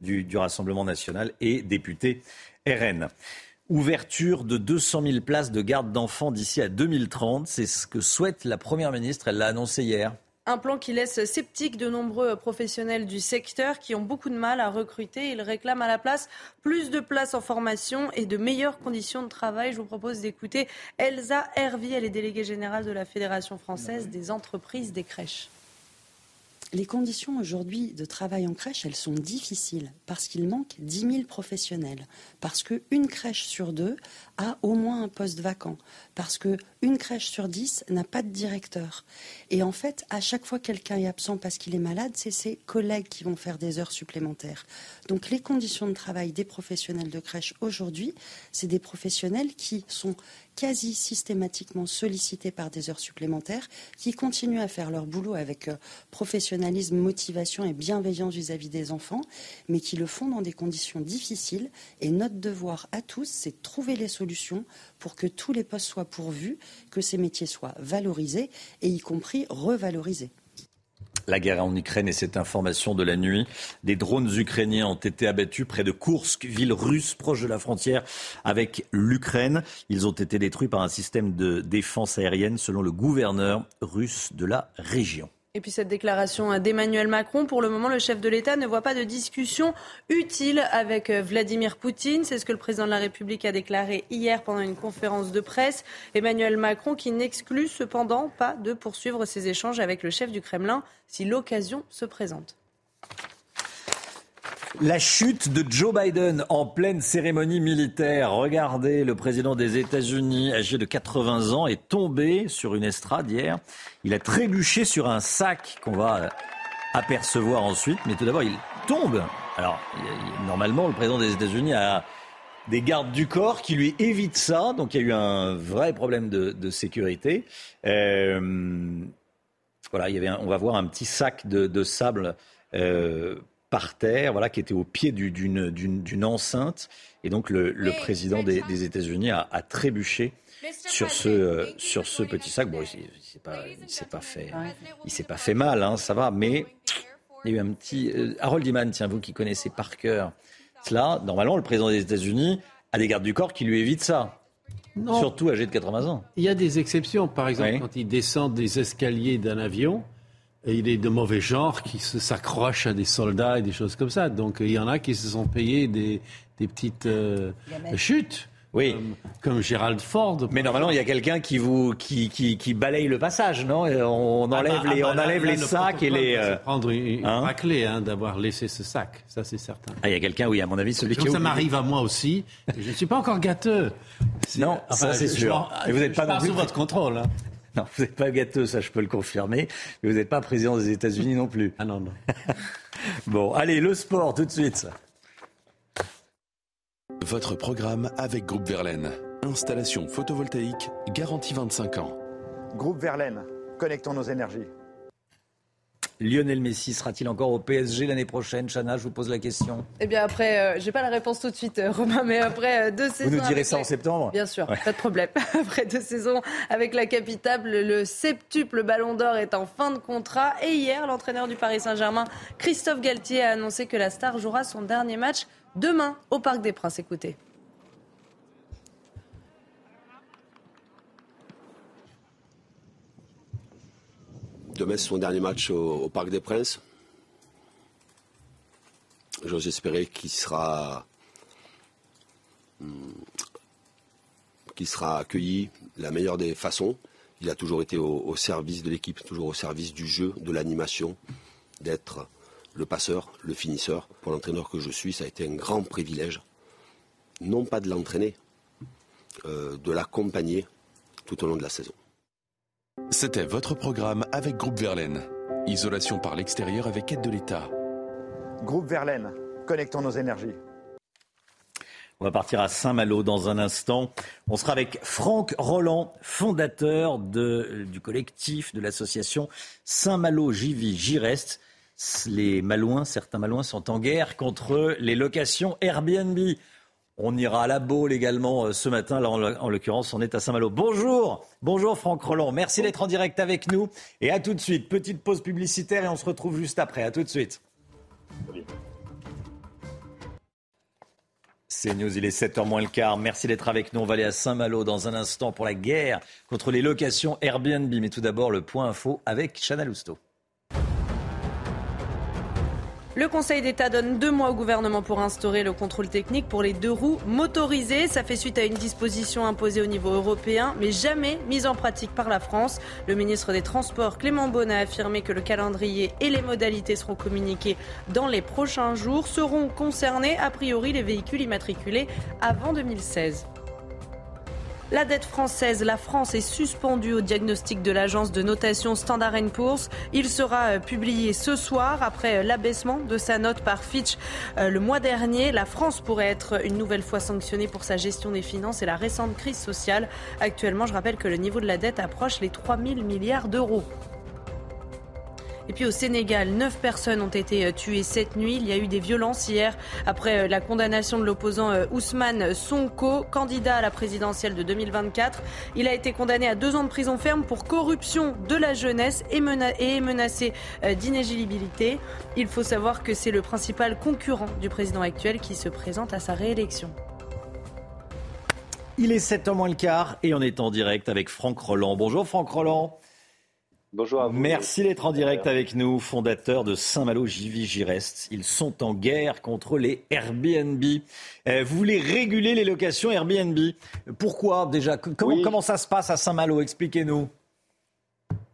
[SPEAKER 1] du, du Rassemblement national et député RN. Ouverture de 200 000 places de garde d'enfants d'ici à 2030, c'est ce que souhaite la Première ministre. Elle l'a annoncé hier.
[SPEAKER 2] Un plan qui laisse sceptiques de nombreux professionnels du secteur qui ont beaucoup de mal à recruter. Ils réclament à la place plus de places en formation et de meilleures conditions de travail. Je vous propose d'écouter Elsa Hervy, elle est déléguée générale de la Fédération française des entreprises des crèches.
[SPEAKER 31] Les conditions aujourd'hui de travail en crèche, elles sont difficiles parce qu'il manque 10 000 professionnels, parce qu'une crèche sur deux a au moins un poste vacant, parce qu'une crèche sur dix n'a pas de directeur. Et en fait, à chaque fois que quelqu'un est absent parce qu'il est malade, c'est ses collègues qui vont faire des heures supplémentaires. Donc les conditions de travail des professionnels de crèche aujourd'hui, c'est des professionnels qui sont quasi systématiquement sollicités par des heures supplémentaires, qui continuent à faire leur boulot avec euh, professionnalisme, motivation et bienveillance vis-à-vis des enfants, mais qui le font dans des conditions difficiles. Et notre devoir à tous, c'est de trouver les solutions pour que tous les postes soient pourvus, que ces métiers soient valorisés et y compris revalorisés
[SPEAKER 1] la guerre en Ukraine et cette information de la nuit. Des drones ukrainiens ont été abattus près de Kursk, ville russe proche de la frontière avec l'Ukraine. Ils ont été détruits par un système de défense aérienne selon le gouverneur russe de la région.
[SPEAKER 2] Et puis cette déclaration d'Emmanuel Macron, pour le moment, le chef de l'État ne voit pas de discussion utile avec euh, Vladimir Poutine. C'est ce que le président de la République a déclaré hier pendant une conférence de presse. Emmanuel Macron qui n'exclut cependant pas de poursuivre ses échanges avec le chef du Kremlin si l'occasion se présente.
[SPEAKER 1] La chute de Joe Biden en pleine cérémonie militaire. Regardez, le président des États-Unis, âgé de 80 ans, est tombé sur une estrade hier. Il a trébuché sur un sac qu'on va apercevoir ensuite. Mais tout d'abord, il tombe. Alors, normalement, le président des États-Unis a des gardes du corps qui lui évitent ça. Donc, il y a eu un vrai problème de, sécurité. Euh, voilà, on va voir un petit sac de, sable. Euh, par terre, voilà, qui était au pied d'une enceinte. Et donc le, président des, États-Unis a, trébuché sur ce, euh, sur ce petit sac. Bon, il ne s'est pas, fait, il s'est pas fait mal, hein, ça va, mais il y a eu un petit. Euh, Harold Iman, tiens, vous qui connaissez par cœur cela, normalement, le président des États-Unis a des gardes du corps qui lui évitent ça. Surtout âgé de 80 ans.
[SPEAKER 10] Il y a des exceptions. Par exemple, quand il descend des escaliers d'un avion, et il est de mauvais genre qui s'accroche à des soldats et des choses comme ça. Donc il y en a qui se sont payés des, des petites euh, chutes.
[SPEAKER 1] Oui.
[SPEAKER 10] Comme, Gérald Ford.
[SPEAKER 1] Mais normalement, il y a quelqu'un qui vous qui, qui, qui, balaye le passage, non? On
[SPEAKER 10] Ah
[SPEAKER 1] enlève
[SPEAKER 10] bah,
[SPEAKER 1] les,
[SPEAKER 10] ah bah,
[SPEAKER 1] on
[SPEAKER 10] là,
[SPEAKER 1] enlève
[SPEAKER 10] là,
[SPEAKER 1] les
[SPEAKER 10] le
[SPEAKER 1] sacs et les.
[SPEAKER 10] c'est
[SPEAKER 1] euh,
[SPEAKER 10] prendre une,
[SPEAKER 1] hein?
[SPEAKER 10] raclée hein, d'avoir laissé ce sac, ça c'est certain.
[SPEAKER 1] Ah, il y a quelqu'un, oui, à mon avis, celui
[SPEAKER 10] Comme
[SPEAKER 1] qui.
[SPEAKER 10] ça m'arrive à moi aussi. Je ne suis pas encore gâteux.
[SPEAKER 1] Non,
[SPEAKER 10] Enfin,
[SPEAKER 1] ça c'est
[SPEAKER 10] je-
[SPEAKER 1] sûr.
[SPEAKER 10] je-
[SPEAKER 1] Et vous n'êtes pas
[SPEAKER 10] sous votre contrôle. hein.
[SPEAKER 1] Non, vous n'êtes pas gâteux, ça je peux le confirmer. Mais vous n'êtes pas président des États-Unis non plus.
[SPEAKER 10] Ah non, non.
[SPEAKER 1] Bon, allez, le sport tout de suite.
[SPEAKER 32] Votre programme avec Groupe Verlaine. Installation photovoltaïque garantie 25 ans.
[SPEAKER 18] Groupe Verlaine, connectons nos énergies.
[SPEAKER 1] Lionel Messi sera-t-il encore au PSG l'année prochaine? Chana, je vous pose la question.
[SPEAKER 2] Eh bien après, euh, j'ai pas la réponse tout de suite, euh, Romain, mais après euh, deux saisons.
[SPEAKER 1] Vous nous direz ça
[SPEAKER 2] la-
[SPEAKER 1] en septembre?
[SPEAKER 2] Bien sûr,
[SPEAKER 1] Ouais.
[SPEAKER 2] pas de problème. Après deux saisons avec la capitale, le septuple Ballon d'Or est en fin de contrat. Et hier, l'entraîneur du Paris Saint-Germain, Christophe Galtier, a annoncé que la star jouera son dernier match demain au Parc des Princes. Écoutez.
[SPEAKER 33] Demain, c'est son dernier match au, Parc des Princes. J'ose espérer qu'il sera, hum, qu'il sera accueilli de la meilleure des façons. Il a toujours été au, au service de l'équipe, toujours au service du jeu, de l'animation, d'être le passeur, le finisseur. Pour l'entraîneur que je suis, ça a été un grand privilège, non pas de l'entraîner, euh, de l'accompagner tout au long de la saison.
[SPEAKER 32] C'était votre programme avec Groupe Verlaine. Isolation par l'extérieur avec aide de l'État.
[SPEAKER 18] Groupe Verlaine, connectons nos énergies.
[SPEAKER 1] On va partir à Saint-Malo dans un instant. On sera avec Franck Roland, fondateur de- du collectif de l'association Saint-Malo J'y vis, j'y reste. Les Malouins, certains Malouins sont en guerre contre les locations Airbnb. On ira à la Baule également euh, ce matin. Là, en l'oc- en l'occurrence, on est à Saint-Malo. Bonjour, bonjour Franck Roland. Merci d'être en direct avec nous. Et à tout de suite. Petite pause publicitaire et on se retrouve juste après. À tout de suite. C'est News, il est 7h moins le quart. Merci d'être avec nous. On va aller à Saint-Malo dans un instant pour la guerre contre les locations Airbnb. Mais tout d'abord, le point info avec Chana Lousteau.
[SPEAKER 2] Le Conseil d'État donne deux mois au gouvernement pour instaurer le contrôle technique pour les deux roues motorisées. Ça fait suite à une disposition imposée au niveau européen, mais jamais mise en pratique par la France. Le ministre des Transports, Clément Beaune, a affirmé que le calendrier et les modalités seront communiqués dans les prochains jours. Seront concernés, a priori, les véhicules immatriculés avant 2016. La dette française, la France est suspendue au diagnostic de l'agence de notation Standard Poor's. Il sera euh, publié ce soir après euh, l'abaissement de sa note par Fitch euh, le mois dernier. La France pourrait être une nouvelle fois sanctionnée pour sa gestion des finances et la récente crise sociale. Actuellement, je rappelle que le niveau de la dette approche les 3 000 milliards d'euros. Et puis au Sénégal, neuf personnes ont été euh, tuées cette nuit. Il y a eu des violences hier après euh, la condamnation de l'opposant euh, Ousmane Sonko, candidat à la présidentielle de 2024. Il a été condamné à deux ans de prison ferme pour corruption de la jeunesse et, mena- et menacé d'inéligibilité. Il faut savoir que c'est le principal concurrent du président actuel qui se présente à sa réélection.
[SPEAKER 1] Il est 7h moins le quart et on est en direct avec Franck Roland. Bonjour Franck Roland.
[SPEAKER 34] Bonjour à vous.
[SPEAKER 1] Merci d'être en direct avec nous, fondateur de Saint-Malo, reste. Ils sont en guerre contre les Airbnb. Euh, vous voulez réguler les locations Airbnb? Pourquoi déjà? Comment, comment ça se passe à Saint-Malo? Expliquez-nous.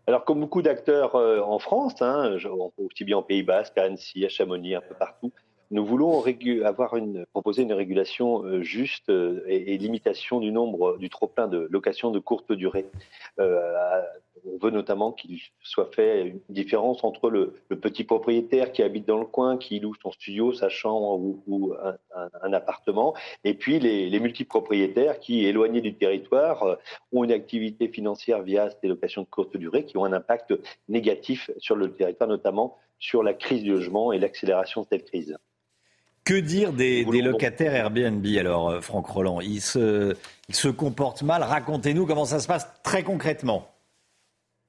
[SPEAKER 34] Alors, comme beaucoup d'acteurs euh, en France, hein, aussi bien en Pays Basque, à Annecy, à Chamonix, un peu partout, nous voulons avoir une, proposer une régulation euh, juste euh, et, et limitation du nombre, du trop-plein de locations de courte durée. Euh, on veut notamment qu'il soit fait une différence entre le, le petit propriétaire qui habite dans le coin, qui loue son studio, sa chambre ou, ou un, un- un appartement, et puis les, les multipropriétaires qui, éloignés du territoire, euh, ont une activité financière via ces locations de courte durée qui ont un impact négatif sur le territoire, notamment sur la crise du logement et l'accélération de cette crise.
[SPEAKER 1] Que dire des, des locataires Airbnb alors, euh, Franck Roland? Ils se, ils se comportent mal. Racontez-nous comment ça se passe très concrètement.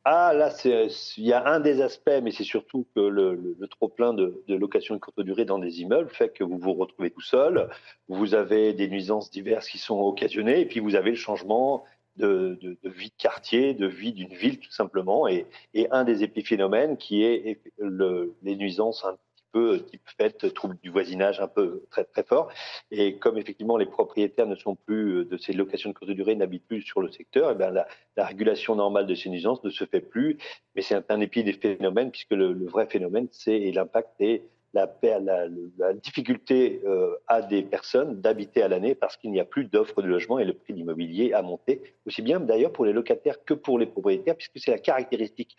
[SPEAKER 34] Ah, là, il y a un des aspects, mais c'est surtout que le, le- le trop-plein de, de location de courte durée dans des immeubles fait que vous vous retrouvez tout seul, vous avez des nuisances diverses qui sont occasionnées, et puis vous avez le changement de, de- de vie de quartier, de vie d'une ville tout simplement, et, et un des épiphénomènes qui est le- les nuisances peu type fête, trouble du voisinage un peu très très fort. Et comme effectivement les propriétaires ne sont plus de ces locations de courte durée, n'habitent plus sur le secteur, et eh bien la, la, régulation normale de ces nuisances ne se fait plus. Mais c'est un, un épi des phénomènes, puisque le, vrai phénomène, c'est l'impact et la difficulté euh, à des personnes d'habiter à l'année parce qu'il n'y a plus d'offres de logement et le prix de l'immobilier a monté, aussi bien d'ailleurs pour les locataires que pour les propriétaires, puisque c'est la caractéristique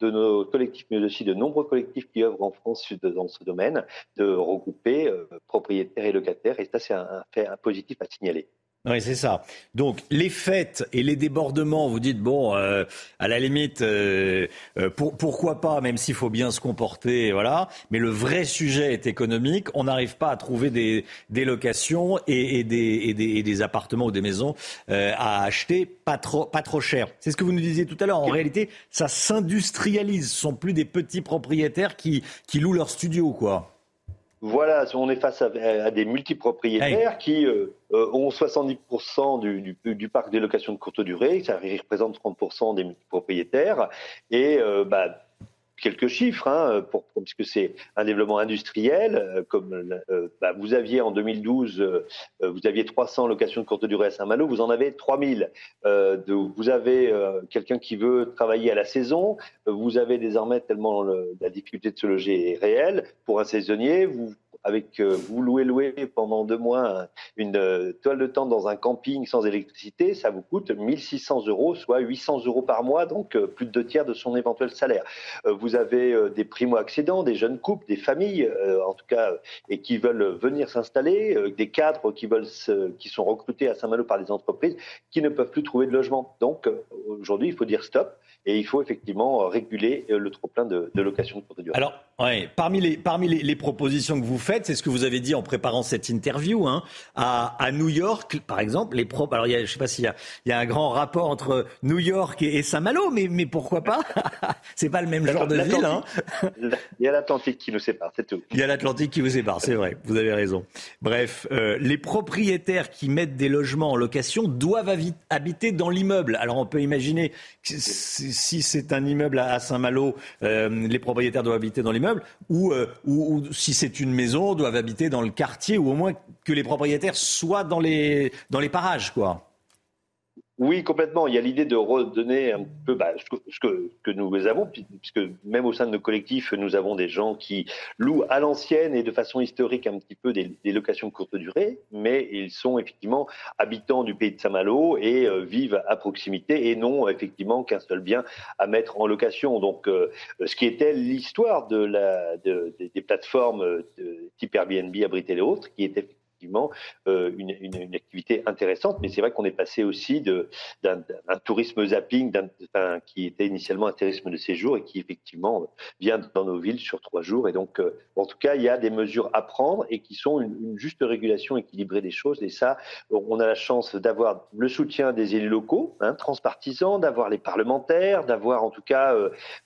[SPEAKER 34] de nos collectifs, mais aussi de nombreux collectifs qui œuvrent en France dans ce domaine, de regrouper euh, propriétaires et locataires. Et ça, c'est un, un fait positif à signaler.
[SPEAKER 1] Oui, c'est ça. Donc les fêtes et les débordements, vous dites bon, euh, à la limite, euh, euh, pour, pourquoi pas, même s'il faut bien se comporter, voilà. Mais le vrai sujet est économique. On n'arrive pas à trouver des, des locations et, des, des, appartements ou des maisons à acheter pas trop, pas trop cher. C'est ce que vous nous disiez tout à l'heure. En réalité, ça s'industrialise. Ce sont plus des petits propriétaires qui, qui louent leur studio, quoi.
[SPEAKER 34] Voilà, on est face à, des multipropriétaires qui euh, euh, ont 70% du, du, du, parc des locations de courte durée, ça représente 30% des multipropriétaires, et euh, bah, quelques chiffres, hein, puisque c'est un développement industriel. Euh, comme euh, bah, vous aviez en 2012, euh, vous aviez 300 locations de courte durée à Saint-Malo, vous en avez 3000. De, vous avez quelqu'un qui veut travailler à la saison, vous avez désormais tellement le, la difficulté de se loger est réelle. Pour un saisonnier, vous avec euh, vous louez louer pendant deux mois une euh, toile de tente dans un camping sans électricité, ça vous coûte 1600 euros, soit 800 euros par mois, donc euh, plus de deux tiers de son éventuel salaire. Vous avez des primo-accédants, des jeunes couples, des familles, en tout cas, et qui veulent venir s'installer, des cadres qui veulent, qui sont recrutés à Saint-Malo par des entreprises, qui ne peuvent plus trouver de logement. Donc aujourd'hui, il faut dire stop. Et il faut effectivement réguler le trop-plein de, de location de courte durée.
[SPEAKER 1] Alors, ouais, parmi, les, parmi les, les propositions que vous faites, c'est ce que vous avez dit en préparant cette interview. Hein, à, à, New York, par exemple, les propres. Alors, il y a, je ne sais pas s'il y a, il y a un grand rapport entre New York et, et Saint-Malo, mais, mais pourquoi pas? C'est pas le même genre de ville. Hein.
[SPEAKER 34] Il y a l'Atlantique qui nous sépare, c'est tout.
[SPEAKER 1] Il y a l'Atlantique qui vous sépare, c'est vrai. Vous avez raison. Bref, euh, les propriétaires qui mettent des logements en location doivent habiter dans l'immeuble. Alors, on peut imaginer que si c'est un immeuble à Saint-Malo, euh, les propriétaires doivent habiter dans l'immeuble, ou, euh, ou, ou si c'est une maison, doivent habiter dans le quartier ou au moins que les propriétaires soient dans les, dans les parages, quoi.
[SPEAKER 34] Oui, complètement. Il y a l'idée de redonner un peu bah, ce, que, que, nous avons, puisque même au sein de nos collectifs, nous avons des gens qui louent à l'ancienne et de façon historique un petit peu des, des, locations courte durée, mais ils sont effectivement habitants du pays de Saint-Malo et euh, vivent à proximité et n'ont effectivement qu'un seul bien à mettre en location. Donc, euh, ce qui était l'histoire de la, de, des plateformes de type Airbnb, Abritel et autres, qui était effectivement euh, une, une, activité intéressante. Mais c'est vrai qu'on est passé aussi d'un tourisme zapping qui était initialement un tourisme de séjour et qui effectivement vient dans nos villes sur trois jours. Et donc, euh, en tout cas, il y a des mesures à prendre et qui sont une, juste régulation équilibrée des choses. Et ça, on a la chance d'avoir le soutien des élus locaux, hein, transpartisans, d'avoir les parlementaires, d'avoir en tout cas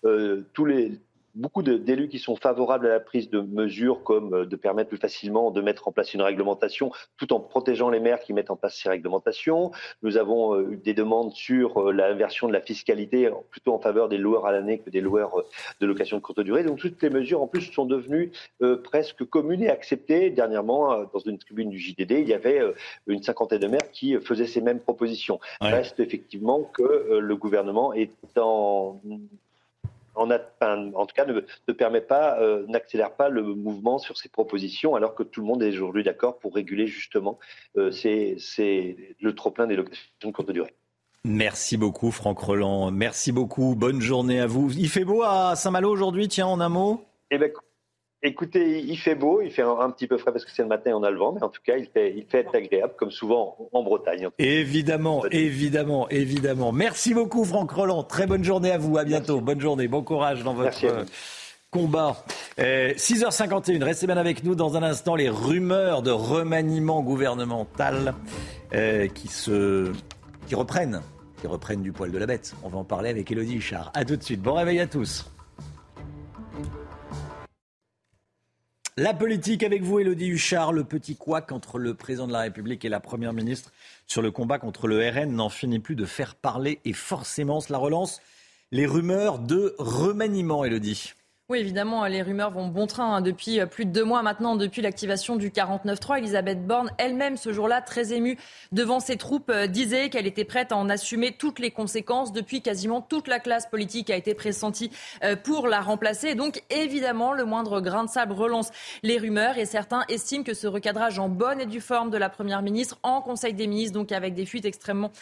[SPEAKER 34] euh tous les beaucoup d'élus qui sont favorables à la prise de mesures comme euh, de permettre plus facilement de mettre en place une réglementation tout en protégeant les maires qui mettent en place ces réglementations. Nous avons euh, eu des demandes sur euh, l'inversion de la fiscalité plutôt en faveur des loueurs à l'année que des loueurs de location de courte durée. Donc toutes les mesures en plus sont devenues presque communes et acceptées. Dernièrement, dans une tribune du JDD, il y avait une cinquantaine de maires qui faisaient ces mêmes propositions. Ouais. Reste effectivement que le gouvernement est en en, en, tout cas, ne, ne permet pas, euh, n'accélère pas le mouvement sur ces propositions, alors que tout le monde est aujourd'hui d'accord pour réguler justement euh, le trop-plein des locations de courte durée.
[SPEAKER 1] Merci beaucoup, Franck Roland. Merci beaucoup. Bonne journée à vous. Il fait beau à Saint-Malo aujourd'hui, tiens, en un mot?
[SPEAKER 34] Eh ben, Écoutez, il fait beau, il fait un, petit peu frais parce que c'est le matin, on a le vent, mais en tout cas, il fait, il fait agréable, comme souvent en Bretagne.
[SPEAKER 1] Évidemment, évidemment, évidemment. Merci beaucoup, Franck Roland. Très bonne journée à vous. À bientôt. Merci. Bonne journée. Bon courage dans votre euh, combat. Euh, 6h51, restez bien avec nous dans un instant. Les rumeurs de remaniement gouvernemental euh, qui, se, qui reprennent, qui reprennent du poil de la bête. On va en parler avec Elodie Huchard. À tout de suite. Bon réveil à tous. La politique avec vous, Elodie Huchard. Le petit couac entre le président de la République et la première ministre sur le combat contre le RN n'en finit plus de faire parler et forcément cela relance les rumeurs de remaniement, Elodie.
[SPEAKER 7] Oui, évidemment, les rumeurs vont bon train hein, depuis euh, plus de deux mois maintenant, depuis l'activation du 49.3. Elisabeth Borne, elle-même, ce jour-là, très émue devant ses troupes, euh, disait qu'elle était prête à en assumer toutes les conséquences. Depuis, quasiment toute la classe politique a été pressentie euh, pour la remplacer. Donc, évidemment, le moindre grain de sable relance les rumeurs et certains estiment que ce recadrage en bonne et due forme de la Première ministre en Conseil des ministres, donc avec des fuites extrêmement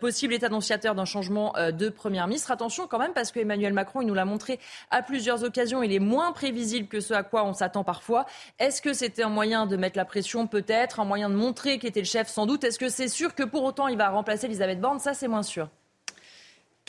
[SPEAKER 7] possibles, est annonciateur d'un changement de Première ministre. Attention quand même, parce que Emmanuel Macron, il nous l'a montré à plusieurs occasions il est moins prévisible que ce à quoi on s'attend parfois. Est-ce que c'était un moyen de mettre la pression Peut-être? Un moyen de montrer qu'il était le chef Sans doute. Est-ce que c'est sûr que pour autant il va remplacer Elisabeth Borne? Ça, c'est moins sûr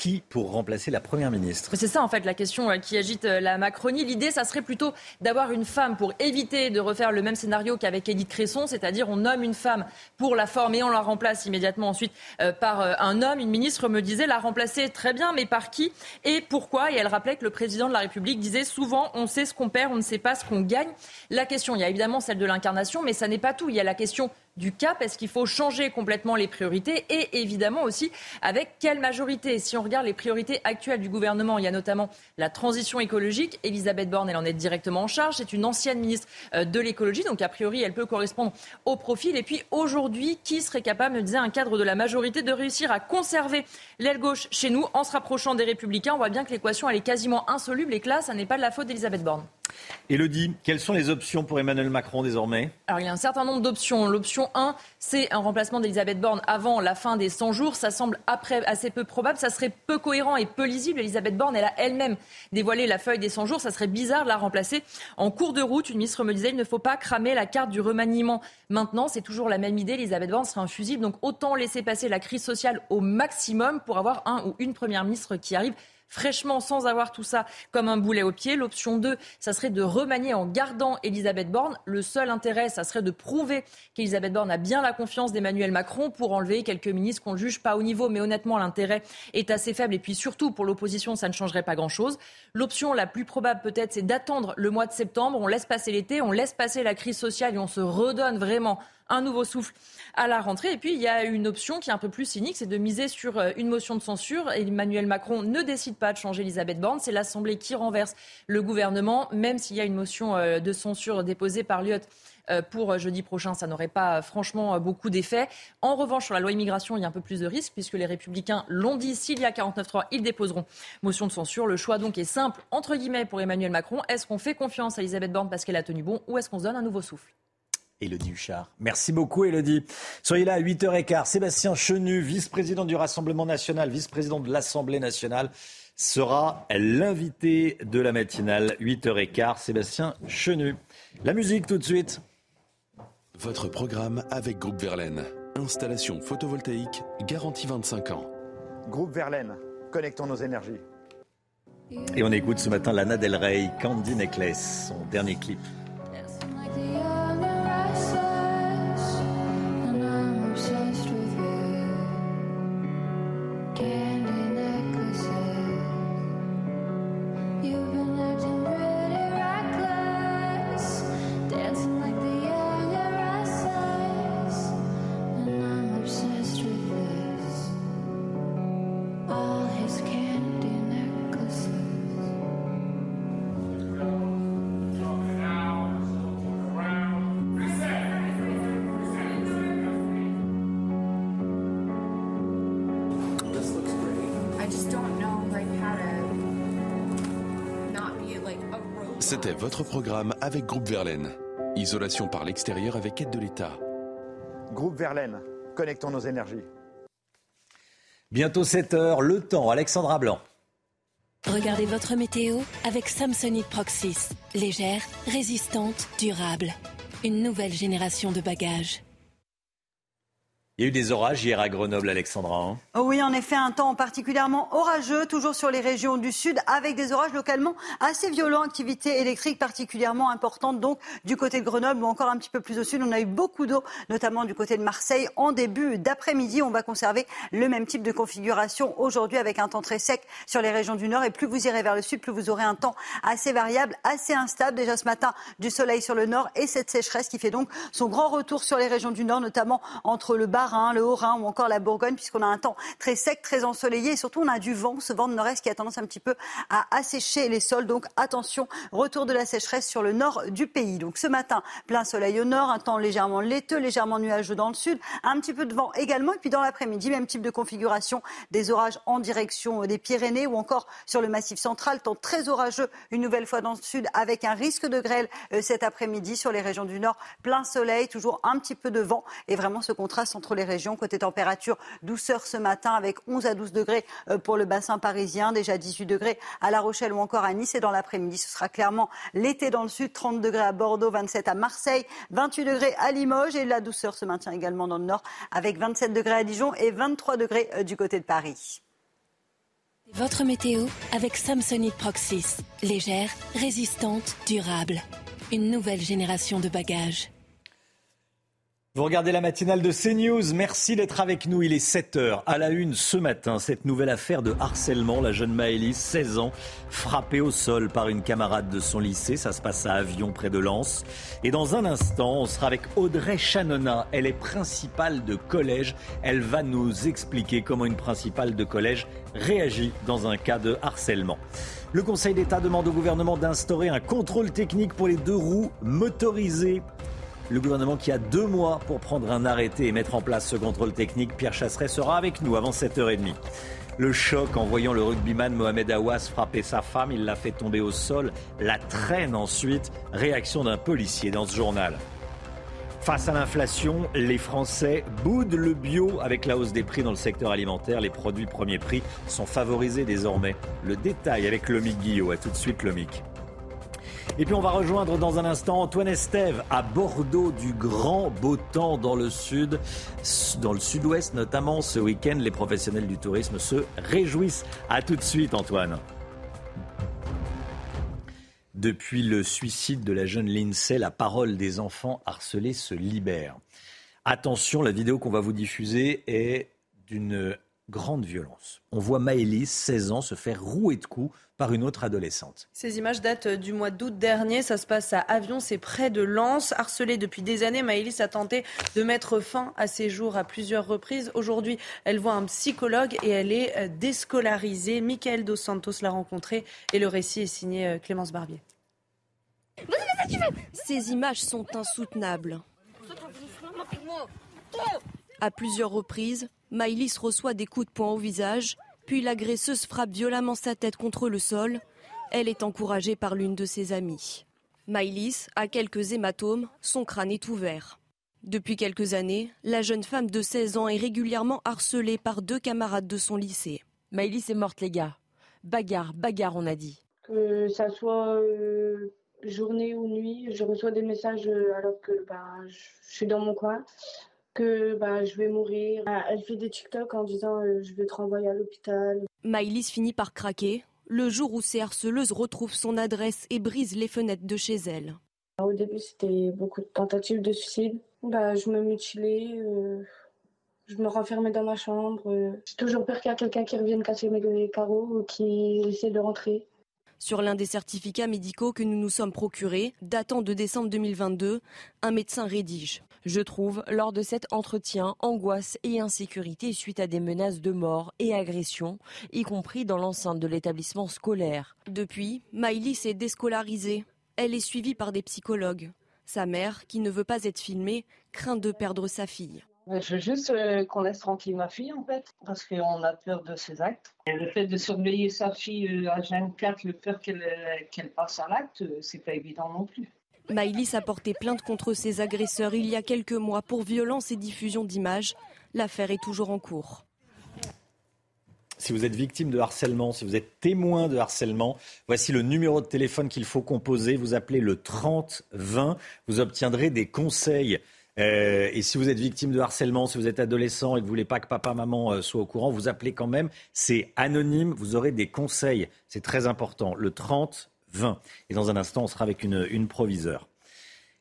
[SPEAKER 1] qui pour remplacer la Première ministre?
[SPEAKER 7] C'est ça en fait la question euh, qui agite euh, la Macronie. L'idée, ça serait plutôt d'avoir une femme pour éviter de refaire le même scénario qu'avec Edith Cresson, c'est-à-dire on nomme une femme pour la forme et on la remplace immédiatement ensuite euh, par un homme. Une ministre me disait la remplacer très bien, mais par qui? Et pourquoi? Et elle rappelait que le président de la République disait souvent on sait ce qu'on perd, on ne sait pas ce qu'on gagne. La question, il y a évidemment celle de l'incarnation, mais ça n'est pas tout. Il y a la question du cap Est-ce qu'il faut changer complètement les priorités Et évidemment aussi, avec quelle majorité Si on regarde les priorités actuelles du gouvernement, il y a notamment la transition écologique. Elisabeth Borne, elle en est directement en charge. C'est une ancienne ministre euh, de l'écologie, donc a priori, elle peut correspondre au profil. Et puis aujourd'hui, qui serait capable, me disait un cadre de la majorité, de réussir à conserver l'aile gauche chez nous en se rapprochant des Républicains? On voit bien que l'équation, elle est quasiment insoluble et que là, ça n'est pas de la faute d'Elisabeth Borne.
[SPEAKER 1] Elodie, quelles sont les options pour Emmanuel Macron désormais?
[SPEAKER 7] Alors, il y a un certain nombre d'options. L'option 1, c'est un remplacement d'Elisabeth Borne avant la fin des 100 jours. Ça semble assez peu probable. Ça serait peu cohérent et peu lisible. Elisabeth Borne, elle a elle-même dévoilé la feuille des 100 jours. Ça serait bizarre de la remplacer. En cours de route, une ministre me disait il ne faut pas cramer la carte du remaniement. Maintenant, c'est toujours la même idée. Elisabeth Borne serait un fusible. Donc, autant laisser passer la crise sociale au maximum pour avoir un ou une première ministre qui arrive fraîchement sans avoir tout ça comme un boulet au pied. L'option 2, ça serait de remanier en gardant Elisabeth Borne. Le seul intérêt, ça serait de prouver qu'Elisabeth Borne a bien la confiance d'Emmanuel Macron pour enlever quelques ministres qu'on ne juge pas au niveau. Mais honnêtement, l'intérêt est assez faible. Et puis surtout, pour l'opposition, ça ne changerait pas grand-chose. L'option la plus probable peut-être, c'est d'attendre le mois de septembre. On laisse passer l'été, on laisse passer la crise sociale et on se redonne vraiment un nouveau souffle à la rentrée. Et puis, il y a une option qui est un peu plus cynique, c'est de miser sur euh, une motion de censure. Emmanuel Macron ne décide pas de changer Elisabeth Borne. C'est l'Assemblée qui renverse le gouvernement, même s'il y a une motion euh, de censure déposée par Lyot euh, pour jeudi prochain, ça n'aurait pas franchement beaucoup d'effet. En revanche, sur la loi immigration, il y a un peu plus de risques puisque les républicains l'ont dit, s'il y a 49-3, ils déposeront motion de censure. Le choix donc est simple, entre guillemets, pour Emmanuel Macron. Est-ce qu'on fait confiance à Elisabeth Borne parce qu'elle a tenu bon ou est-ce qu'on se donne un nouveau souffle?
[SPEAKER 1] Elodie Huchard. Merci beaucoup, Elodie. Soyez là à 8h15. Sébastien Chenu, vice-président du Rassemblement national, vice-président de l'Assemblée nationale, sera l'invité de la matinale. 8h15. Sébastien Chenu. La musique tout de suite.
[SPEAKER 32] Votre programme avec Groupe Verlaine. Installation photovoltaïque garantie 25 ans.
[SPEAKER 18] Groupe Verlaine, connectons nos énergies.
[SPEAKER 1] Et on écoute ce matin Lana Del Rey, Candy Necklace, son dernier clip.
[SPEAKER 32] C'était votre programme avec Groupe Verlaine. Isolation par l'extérieur avec aide de l'État.
[SPEAKER 18] Groupe Verlaine, connectons nos énergies.
[SPEAKER 1] Bientôt 7 heures, le temps, Alexandra Blanc.
[SPEAKER 25] Regardez votre météo avec Samsonite Proxys. Légère, résistante, durable. Une nouvelle génération de bagages.
[SPEAKER 1] Il y a eu des orages hier à Grenoble, Alexandra. Hein.
[SPEAKER 11] Oh oui, en effet, un temps particulièrement orageux, toujours sur les régions du sud, avec des orages localement assez violents, activité électrique particulièrement importante, donc du côté de Grenoble ou encore un petit peu plus au sud. On a eu beaucoup d'eau, notamment du côté de Marseille, en début d'après-midi. On va conserver le même type de configuration aujourd'hui avec un temps très sec sur les régions du nord. Et plus vous irez vers le sud, plus vous aurez un temps assez variable, assez instable. Déjà ce matin, du soleil sur le nord et cette sécheresse qui fait donc son grand retour sur les régions du nord, notamment entre le Bar Le Haut-Rhin ou encore la Bourgogne, puisqu'on a un temps très sec, très ensoleillé et surtout on a du vent, ce vent de nord-est qui a tendance un petit peu à assécher les sols. Donc attention, retour de la sécheresse sur le nord du pays. Donc ce matin, plein soleil au nord, un temps légèrement laiteux, légèrement nuageux dans le sud, un petit peu de vent également. Et puis dans l'après-midi, même type de configuration, des orages en direction des Pyrénées ou encore sur le massif central, temps très orageux une nouvelle fois dans le sud avec un risque de grêle euh, cet après-midi sur les régions du nord. Plein soleil, toujours un petit peu de vent et vraiment ce contraste entre les régions. Côté température, douceur ce matin avec 11 à 12 degrés euh, pour le bassin parisien, déjà 18 degrés à La Rochelle ou encore à Nice. Et dans l'après-midi, ce sera clairement l'été dans le sud, 30 degrés à Bordeaux, 27 à Marseille, 28 degrés à Limoges et la douceur se maintient également dans le nord avec 27 degrés à Dijon et 23 degrés euh, du côté de Paris.
[SPEAKER 25] Votre météo avec Samsonite Proxys. Légère, résistante, durable. Une nouvelle génération de bagages.
[SPEAKER 1] Vous regardez la matinale de CNews. Merci d'être avec nous. Il est 7 h À la une ce matin, cette nouvelle affaire de harcèlement. La jeune Maëlys, 16 ans, frappée au sol par une camarade de son lycée. Ça se passe à Avion, près de Lens. Et dans un instant, on sera avec Audrey Chanona. Elle est principale de collège. Elle va nous expliquer comment une principale de collège réagit dans un cas de harcèlement. Le Conseil d'État demande au gouvernement d'instaurer un contrôle technique pour les deux roues motorisées. Le gouvernement qui a deux mois pour prendre un arrêté et mettre en place ce contrôle technique. Pierre Chasseret sera avec nous avant 7h30. Le choc en voyant le rugbyman Mohamed Awas frapper sa femme, il l'a fait tomber au sol, la traîne ensuite. Réaction d'un policier dans ce journal. Face à l'inflation, les Français boudent le bio avec la hausse des prix dans le secteur alimentaire. Les produits premier prix sont favorisés désormais. Le détail avec Lomic Guillot. A tout de suite Lomic. Et puis on va rejoindre dans un instant Antoine Estève à Bordeaux du grand beau temps dans le sud, dans le sud-ouest notamment. Ce week-end, les professionnels du tourisme se réjouissent. A tout de suite Antoine. Depuis le suicide de la jeune Lindsay, la parole des enfants harcelés se libère. Attention, la vidéo qu'on va vous diffuser est d'une grande violence. On voit Maëlys, 16 ans, se faire rouer de coups par une autre adolescente.
[SPEAKER 2] Ces images datent du mois d'août dernier. Ça se passe à Avion, c'est près de Lens. Harcelée depuis des années, Maëlys a tenté de mettre fin à ses jours à plusieurs reprises. Aujourd'hui, elle voit un psychologue et elle est euh, déscolarisée. Michael Dos Santos l'a rencontrée et le récit est signé euh, Clémence Barbier.
[SPEAKER 3] Ces images sont insoutenables. À plusieurs reprises, Maïlis reçoit des coups de poing au visage puis l'agresseuse frappe violemment sa tête contre le sol. Elle est encouragée par l'une de ses amies. Maïlis a quelques hématomes, son crâne est ouvert. Depuis quelques années, la jeune femme de 16 ans est régulièrement harcelée par deux camarades de son lycée.
[SPEAKER 35] Maïlis est morte, les gars. Bagarre, bagarre, on a dit.
[SPEAKER 4] Que ça soit euh, journée ou nuit, je reçois des messages euh, alors que bah, je suis dans mon coin que bah, je vais mourir. Ah, elle fait des TikTok en disant euh, je vais te renvoyer à l'hôpital.
[SPEAKER 3] Maïlis finit par craquer le jour où ces harceleuses retrouvent son adresse et brisent les fenêtres de chez elle.
[SPEAKER 4] Au début, c'était beaucoup de tentatives de suicide. Bah, je me mutilais, euh, je me renfermais dans ma chambre. Euh. J'ai toujours peur qu'il y ait quelqu'un qui revienne casser mes carreaux ou qui essaie de rentrer.
[SPEAKER 3] Sur l'un des certificats médicaux que nous nous sommes procurés, datant de décembre 2022, un médecin rédige
[SPEAKER 35] je trouve, lors de cet entretien, angoisse et insécurité suite à des menaces de mort et agressions, y compris dans l'enceinte de l'établissement scolaire.
[SPEAKER 3] Depuis, Maïlis s'est déscolarisée. Elle est suivie par des psychologues. Sa mère, qui ne veut pas être filmée, craint de perdre sa fille.
[SPEAKER 4] Je veux juste euh, qu'on laisse tranquille ma fille, en fait, parce qu'on a peur de ses actes. Et le fait de surveiller sa fille euh, à 24, le peur qu'elle euh, qu'elle passe à l'acte, c'est pas évident non plus.
[SPEAKER 3] Maïlis a porté plainte contre ses agresseurs il y a quelques mois pour violence et diffusion d'images. L'affaire est toujours en cours.
[SPEAKER 1] Si vous êtes victime de harcèlement, si vous êtes témoin de harcèlement, voici le numéro de téléphone qu'il faut composer. Vous appelez le 30 20. Vous obtiendrez des conseils. Euh, et si vous êtes victime de harcèlement, si vous êtes adolescent et que vous voulez pas que papa, maman euh, soient au courant, vous appelez quand même. C'est anonyme. Vous aurez des conseils. C'est très important. Le 30 20. Et dans un instant, on sera avec une, une proviseure.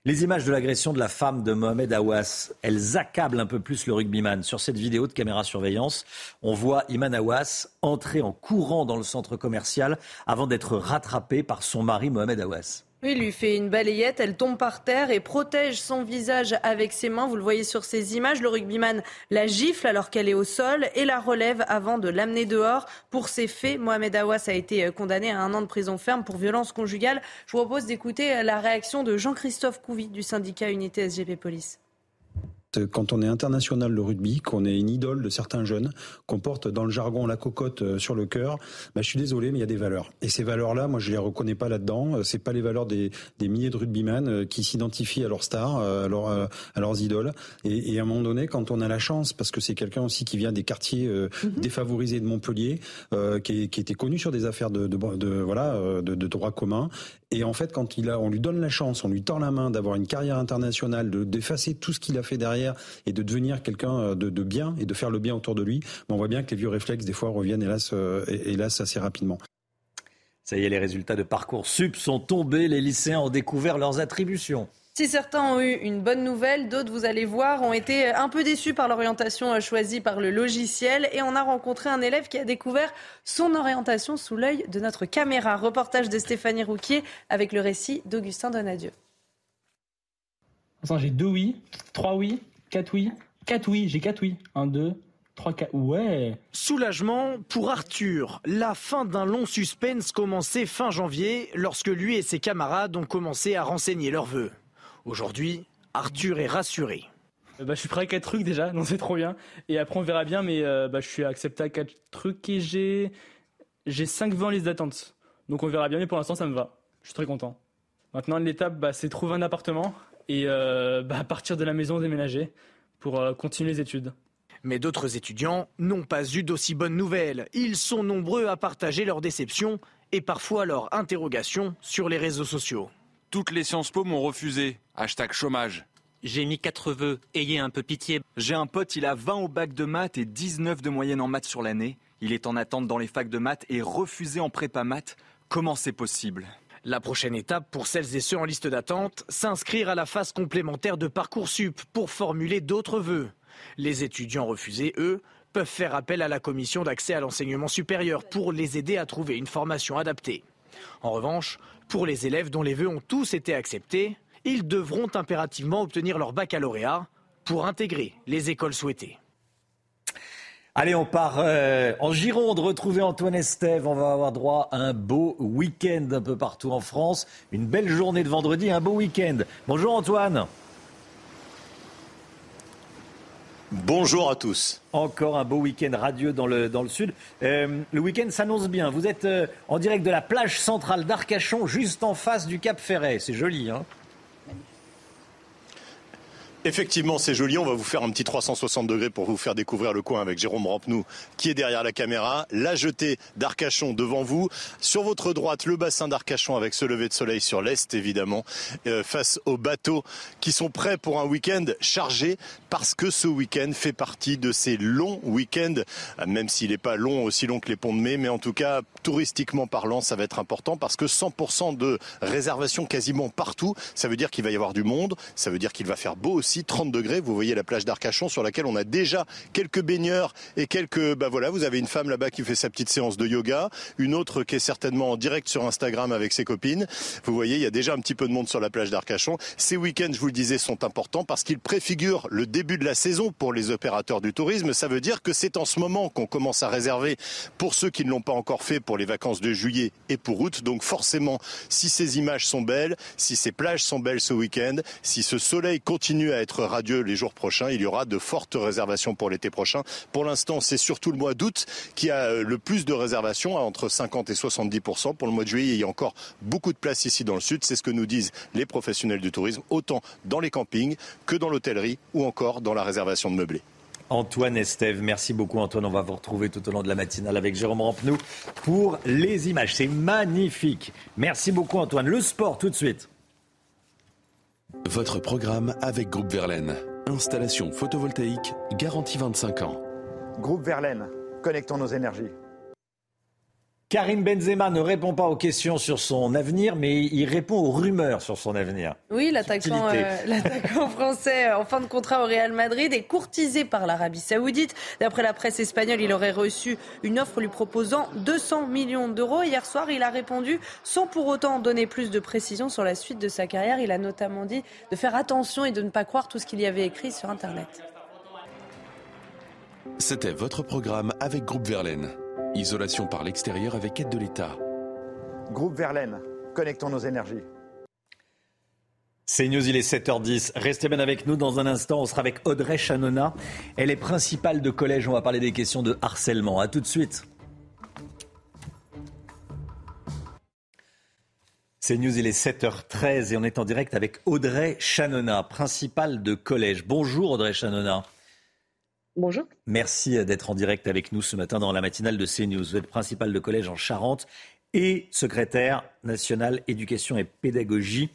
[SPEAKER 1] Les images de l'agression de la femme de Mohamed Awas, elles accablent un peu plus le rugbyman. Sur cette vidéo de caméra surveillance, on voit Iman Awas entrer en courant dans le centre commercial avant d'être rattrapé par son mari Mohamed Awas.
[SPEAKER 2] Oui, lui fait une balayette, elle tombe par terre et protège son visage avec ses mains. Vous le voyez sur ces images. Le rugbyman la gifle alors qu'elle est au sol et la relève avant de l'amener dehors. Pour ces faits, Mohamed Awas a été euh, condamné à un an de prison ferme pour violence conjugale. Je vous propose d'écouter euh, la réaction de Jean-Christophe Couvi du syndicat Unité SGP Police.
[SPEAKER 9] Quand on est international de rugby, qu'on est une idole de certains jeunes, qu'on porte dans le jargon la cocotte euh, sur le cœur, bah, je suis désolé, mais il y a des valeurs. Et ces valeurs-là, moi, je les reconnais pas là-dedans. Euh, c'est pas les valeurs des, des milliers de rugbyman euh, qui s'identifient à leurs stars, à, leur, à leurs idoles. Et, et, à un moment donné, quand on a la chance, parce que c'est quelqu'un aussi qui vient des quartiers mhm. défavorisés de Montpellier, euh, qui, qui, était connu sur des affaires de, de, de voilà de, de, droit commun, et en fait, quand il a, on lui donne la chance, on lui tord la main d'avoir une carrière internationale, de d'effacer tout ce qu'il a fait derrière et de devenir quelqu'un euh, de, de, bien et de faire le bien autour de lui, on voit bien que les vieux réflexes des fois reviennent hélas, euh, hélas assez rapidement.
[SPEAKER 1] Ça y est, les résultats de parcours sup sont tombés. Les lycéens ont découvert leurs attributions.
[SPEAKER 2] Si certains ont eu une bonne nouvelle, d'autres, vous allez voir, ont été un peu déçus par l'orientation euh, choisie par le logiciel. Et on a rencontré un élève qui a découvert son orientation sous l'œil de notre caméra. Reportage de Stéphanie Rouquier avec le récit d'Augustin Donadieu.
[SPEAKER 36] J'ai deux oui, trois oui, quatre oui, quatre oui, j'ai quatre oui. Un, deux, trois, quatre. Ouais.
[SPEAKER 37] Soulagement pour Arthur. La fin d'un long suspense commençait fin janvier lorsque lui et ses camarades ont commencé à renseigner leurs vœux. Aujourd'hui, Arthur est rassuré.
[SPEAKER 36] Euh, bah, je suis prêt à 4 trucs déjà, non c'est trop bien. Et après on verra bien, mais euh, bah, je suis accepté à 4 trucs et j'ai j'ai 5 vœux en liste d'attente. Donc on verra bien, mais pour l'instant ça me va. Je suis très content. Maintenant l'étape, bah, c'est trouver un appartement et euh, bah, partir de la maison déménager pour continuer les études.
[SPEAKER 37] Mais d'autres étudiants n'ont pas eu d'aussi bonnes nouvelles. Ils sont nombreux à partager leurs déceptions et parfois leurs interrogations sur les réseaux sociaux.
[SPEAKER 12] Toutes les Sciences Po m'ont refusé. Hashtag chômage.
[SPEAKER 38] J'ai mis quatre vœux, ayez un peu pitié.
[SPEAKER 39] J'ai un pote, il a 20 au bac de maths et 19 de moyenne en maths sur l'année. Il est en attente dans les facs de maths et refusé en prépa maths. Comment c'est possible?
[SPEAKER 37] La prochaine étape pour celles et ceux en liste d'attente, s'inscrire à la phase complémentaire de Parcoursup pour formuler d'autres vœux. Les étudiants refusés, eux, peuvent faire appel à la commission d'accès à l'enseignement supérieur pour les aider à trouver une formation adaptée. En revanche, pour les élèves dont les vœux ont tous été acceptés, ils devront impérativement obtenir leur baccalauréat pour intégrer les écoles souhaitées.
[SPEAKER 1] Allez, on part euh, en Gironde retrouver Antoine Estève. On va avoir droit à un beau week-end un peu partout en France. Une belle journée de vendredi, un beau week-end. Bonjour Antoine.
[SPEAKER 40] Bonjour à tous.
[SPEAKER 1] Encore un beau week-end radieux dans le, sud. Euh, le week-end s'annonce bien. Vous êtes euh, en direct de la plage centrale d'Arcachon, juste en face du Cap Ferret. C'est joli, hein?
[SPEAKER 40] Effectivement, c'est joli. On va vous faire un petit 360 degrés pour vous faire découvrir le coin avec Jérôme Rampenou qui est derrière la caméra. La jetée d'Arcachon devant vous. Sur votre droite, le bassin d'Arcachon avec ce lever de soleil sur l'est, évidemment, euh, face aux bateaux qui sont prêts pour un week-end chargé parce que ce week-end fait partie de ces longs week-ends, même s'il n'est pas long, aussi long que les ponts de mai, mais en tout cas, touristiquement parlant, ça va être important parce que 100% de réservations quasiment partout. Ça veut dire qu'il va y avoir du monde. Ça veut dire qu'il va faire beau aussi 30 degrés. Vous voyez la plage d'Arcachon sur laquelle on a déjà quelques baigneurs et quelques, bah voilà, vous avez une femme là-bas qui fait sa petite séance de yoga, une autre qui est certainement en direct sur Instagram avec ses copines. Vous voyez, il y a déjà un petit peu de monde sur la plage d'Arcachon. Ces week-ends, je vous le disais, sont importants parce qu'ils préfigurent le début de la saison pour les opérateurs du tourisme. Ça veut dire que c'est en ce moment qu'on commence à réserver pour ceux qui ne l'ont pas encore fait pour les vacances de juillet et pour août. Donc forcément, si ces images sont belles, si ces plages sont belles ce week-end, si ce soleil continue à être radieux les jours prochains. Il y aura de fortes réservations pour l'été prochain. Pour l'instant, c'est surtout le mois d'août qui a euh, le plus de réservations, entre 50 et 70 Pour le mois de juillet, il y a encore beaucoup de places ici dans le sud. C'est ce que nous disent les professionnels du tourisme, autant dans les campings que dans l'hôtellerie ou encore dans la réservation de meublés.
[SPEAKER 1] Antoine Estève, merci beaucoup Antoine. On va vous retrouver tout au long de la matinale avec Jérôme Rampenou pour les images. C'est magnifique. Merci beaucoup Antoine. Le sport tout de suite.
[SPEAKER 17] Votre programme avec Groupe Verlaine. Installation photovoltaïque garantie 25 ans.
[SPEAKER 18] Groupe Verlaine, connectons nos énergies.
[SPEAKER 1] Karim Benzema ne répond pas aux questions sur son avenir, mais il répond aux rumeurs sur son avenir.
[SPEAKER 2] Oui, l'attaquant euh, français euh, en fin de contrat au Real Madrid est courtisé par l'Arabie Saoudite. D'après la presse espagnole, il aurait reçu une offre lui proposant 200 millions d'euros. Hier soir, il a répondu sans pour autant donner plus de précisions sur la suite de sa carrière. Il a notamment dit de faire attention et de ne pas croire tout ce qu'il y avait écrit sur Internet.
[SPEAKER 32] C'était votre programme avec Groupe Verlaine. Isolation par l'extérieur avec aide de l'État.
[SPEAKER 18] Groupe Verlaine, connectons nos énergies.
[SPEAKER 1] C'est News, il est 7h10. Restez bien avec nous dans un instant. On sera avec Audrey Chanona. Elle est principale de collège. On va parler des questions de harcèlement. A tout de suite. C'est News, il est 7h13 et on est en direct avec Audrey Chanona, principale de collège. Bonjour Audrey Chanona.
[SPEAKER 41] Bonjour.
[SPEAKER 1] Merci d'être en direct avec nous ce matin dans la matinale de CNews. Vous êtes principal de collège en Charente et secrétaire national éducation et pédagogie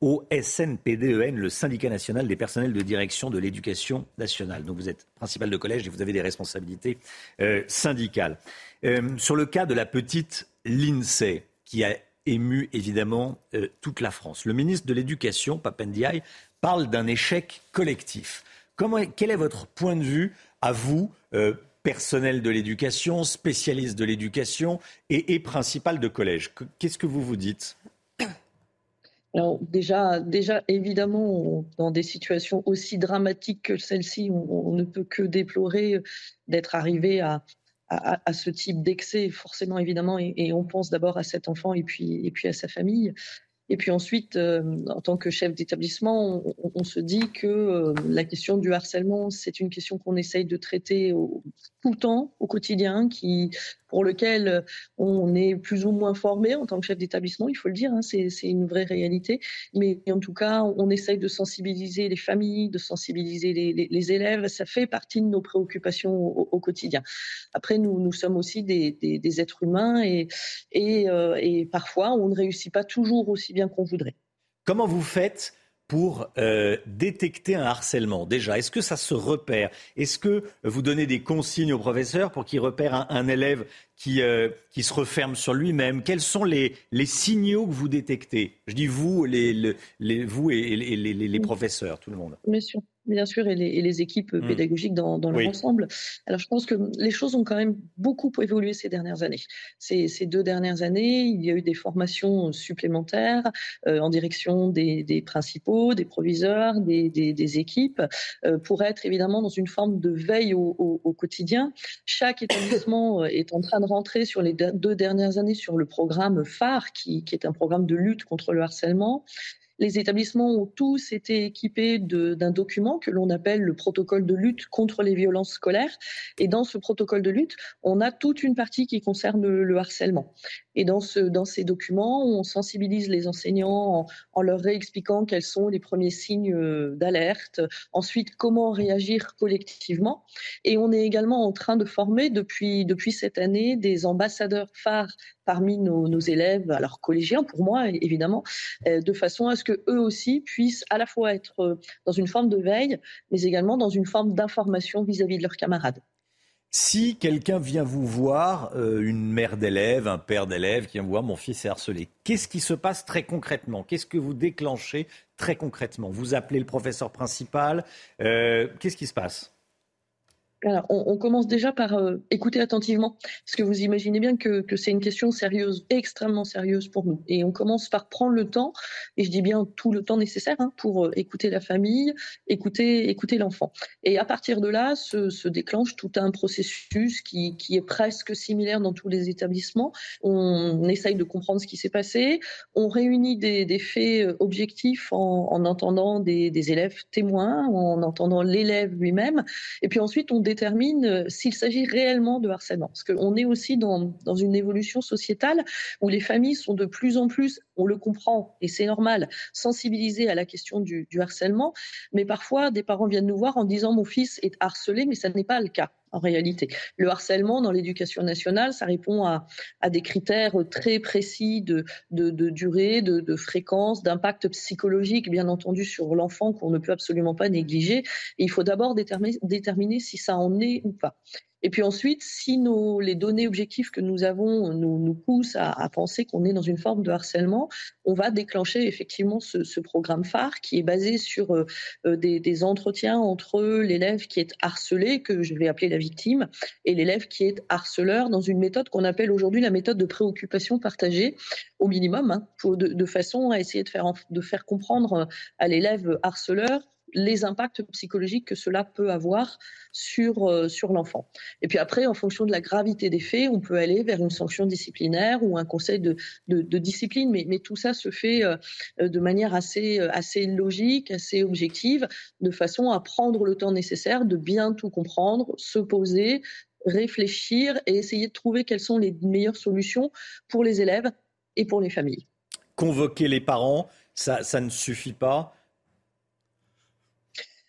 [SPEAKER 1] au SNPDEN, le syndicat national des personnels de direction de l'éducation nationale. Donc vous êtes principal de collège et vous avez des responsabilités euh, syndicales. Euh, sur le cas de la petite Lindsay, qui a ému évidemment euh, toute la France, le ministre de l'Éducation, Papendiaï, parle d'un échec collectif quel est votre point de vue à vous, euh, personnel de l'éducation, spécialiste de l'éducation et, principal de collège? Qu'est-ce que vous vous dites?
[SPEAKER 41] Alors déjà, déjà, évidemment, dans des situations aussi dramatiques que celle-ci, on, ne peut que déplorer d'être arrivé à, ce type d'excès, forcément, évidemment, et, et on pense d'abord à cet enfant et puis, et puis à sa famille. Et puis ensuite, euh, en tant que chef d'établissement, on, se dit que euh, la question du harcèlement, c'est une question qu'on essaye de traiter tout le temps, au quotidien, qui pour lequel euh, on est plus ou moins formé en tant que chef d'établissement, il faut le dire, hein, c'est une vraie réalité. Mais en tout cas, on essaye de sensibiliser les familles, de sensibiliser les, élèves. Ça fait partie de nos préoccupations au, quotidien. Après, nous, nous sommes aussi des, êtres humains et, euh, et parfois, on ne réussit pas toujours aussi bien qu'on voudrait.
[SPEAKER 1] Comment vous faites pour euh, détecter un harcèlement. Déjà, est-ce que ça se repère? Est-ce que vous donnez des consignes au professeur pour qu'il repère un, élève qui, euh, qui se referme sur lui-même? Quels sont les, les signaux que vous détectez? Je dis vous, les, les, vous et les, les, professeurs, tout le monde.
[SPEAKER 41] Bien sûr bien sûr, et les, équipes mmh. pédagogiques dans, dans leur ensemble. Alors, je pense que les choses ont quand même beaucoup évolué ces dernières années. Ces, ces deux dernières années, il y a eu des formations supplémentaires euh, en direction des, des, principaux, des proviseurs, des, des, des équipes, euh, pour être évidemment dans une forme de veille au, au, au quotidien. Chaque établissement euh, est en train de rentrer sur les deux dernières années sur le programme phare, qui, qui est un programme de lutte contre le harcèlement. Les établissements ont tous été équipés d'un document que l'on appelle le protocole de lutte contre les violences scolaires. Et dans ce protocole de lutte, on a toute une partie qui concerne le, harcèlement. Et dans, ce, ces documents, on sensibilise les enseignants en, leur réexpliquant quels sont les premiers signes euh, d'alerte, ensuite comment réagir collectivement. Et on est également en train de former depuis cette année des ambassadeurs phares parmi nos, élèves, alors collégiens pour moi évidemment, euh, de façon à ce que eux aussi puissent à la fois être euh, dans une forme de veille, mais également dans une forme d'information vis-à-vis de leurs camarades.
[SPEAKER 1] Si quelqu'un vient vous voir, euh, une mère d'élève, un père d'élève qui vient vous voir, mon fils est harcelé, qu'est-ce qui se passe très concrètement? Qu'est-ce que vous déclenchez très concrètement? Vous appelez le professeur principal, qu'est-ce qui se passe?
[SPEAKER 41] On, commence déjà par euh, écouter attentivement, parce que vous imaginez bien que, c'est une question sérieuse, extrêmement sérieuse pour nous. Et on commence par prendre le temps, et je dis bien tout le temps nécessaire, hein, pour euh, écouter la famille, écouter, l'enfant. Et à partir de là, se, déclenche tout un processus qui, est presque similaire dans tous les établissements. On essaye de comprendre ce qui s'est passé, on réunit des, faits euh, objectifs en, entendant des, des élèves témoins, en entendant l'élève lui-même, et puis ensuite on détermine euh, s'il s'agit réellement de harcèlement. Parce qu'on est aussi dans, dans une évolution sociétale où les familles sont de plus en plus, on le comprend, et c'est normal, sensibilisées à la question du, harcèlement. Mais parfois, des parents viennent nous voir en disant mon fils est harcelé, mais ça n'est pas le cas en réalité. Le harcèlement dans l'éducation nationale, ça répond à, des critères très précis de, durée, de, fréquence, d'impact psychologique, bien entendu, sur l'enfant qu'on ne peut absolument pas négliger. Il faut d'abord déterminer si ça en est ou pas. Et puis ensuite, si nos, les données objectives que nous avons nous, nous poussent à, à penser qu'on est dans une forme de harcèlement, on va déclencher effectivement ce, ce programme phare qui est basé sur euh, euh, des, des, entretiens entre l'élève qui est harcelé, que je vais appeler la victime, et l'élève qui est harceleur dans une méthode qu'on appelle aujourd'hui la méthode de préoccupation partagée, au minimum, hein, pour, de, de, façon à essayer de faire, de faire comprendre à l'élève harceleur les impacts psychologiques que cela peut avoir sur, euh, sur l'enfant. Et puis après, en fonction de la gravité des faits, on peut aller vers une sanction disciplinaire ou un conseil de, de, discipline, mais, tout ça se fait euh, de manière assez, euh, assez logique, assez objective, de façon à prendre le temps nécessaire de bien tout comprendre, se poser, réfléchir et essayer de trouver quelles sont les meilleures solutions pour les élèves et pour les familles.
[SPEAKER 1] Convoquer les parents, ça ne suffit pas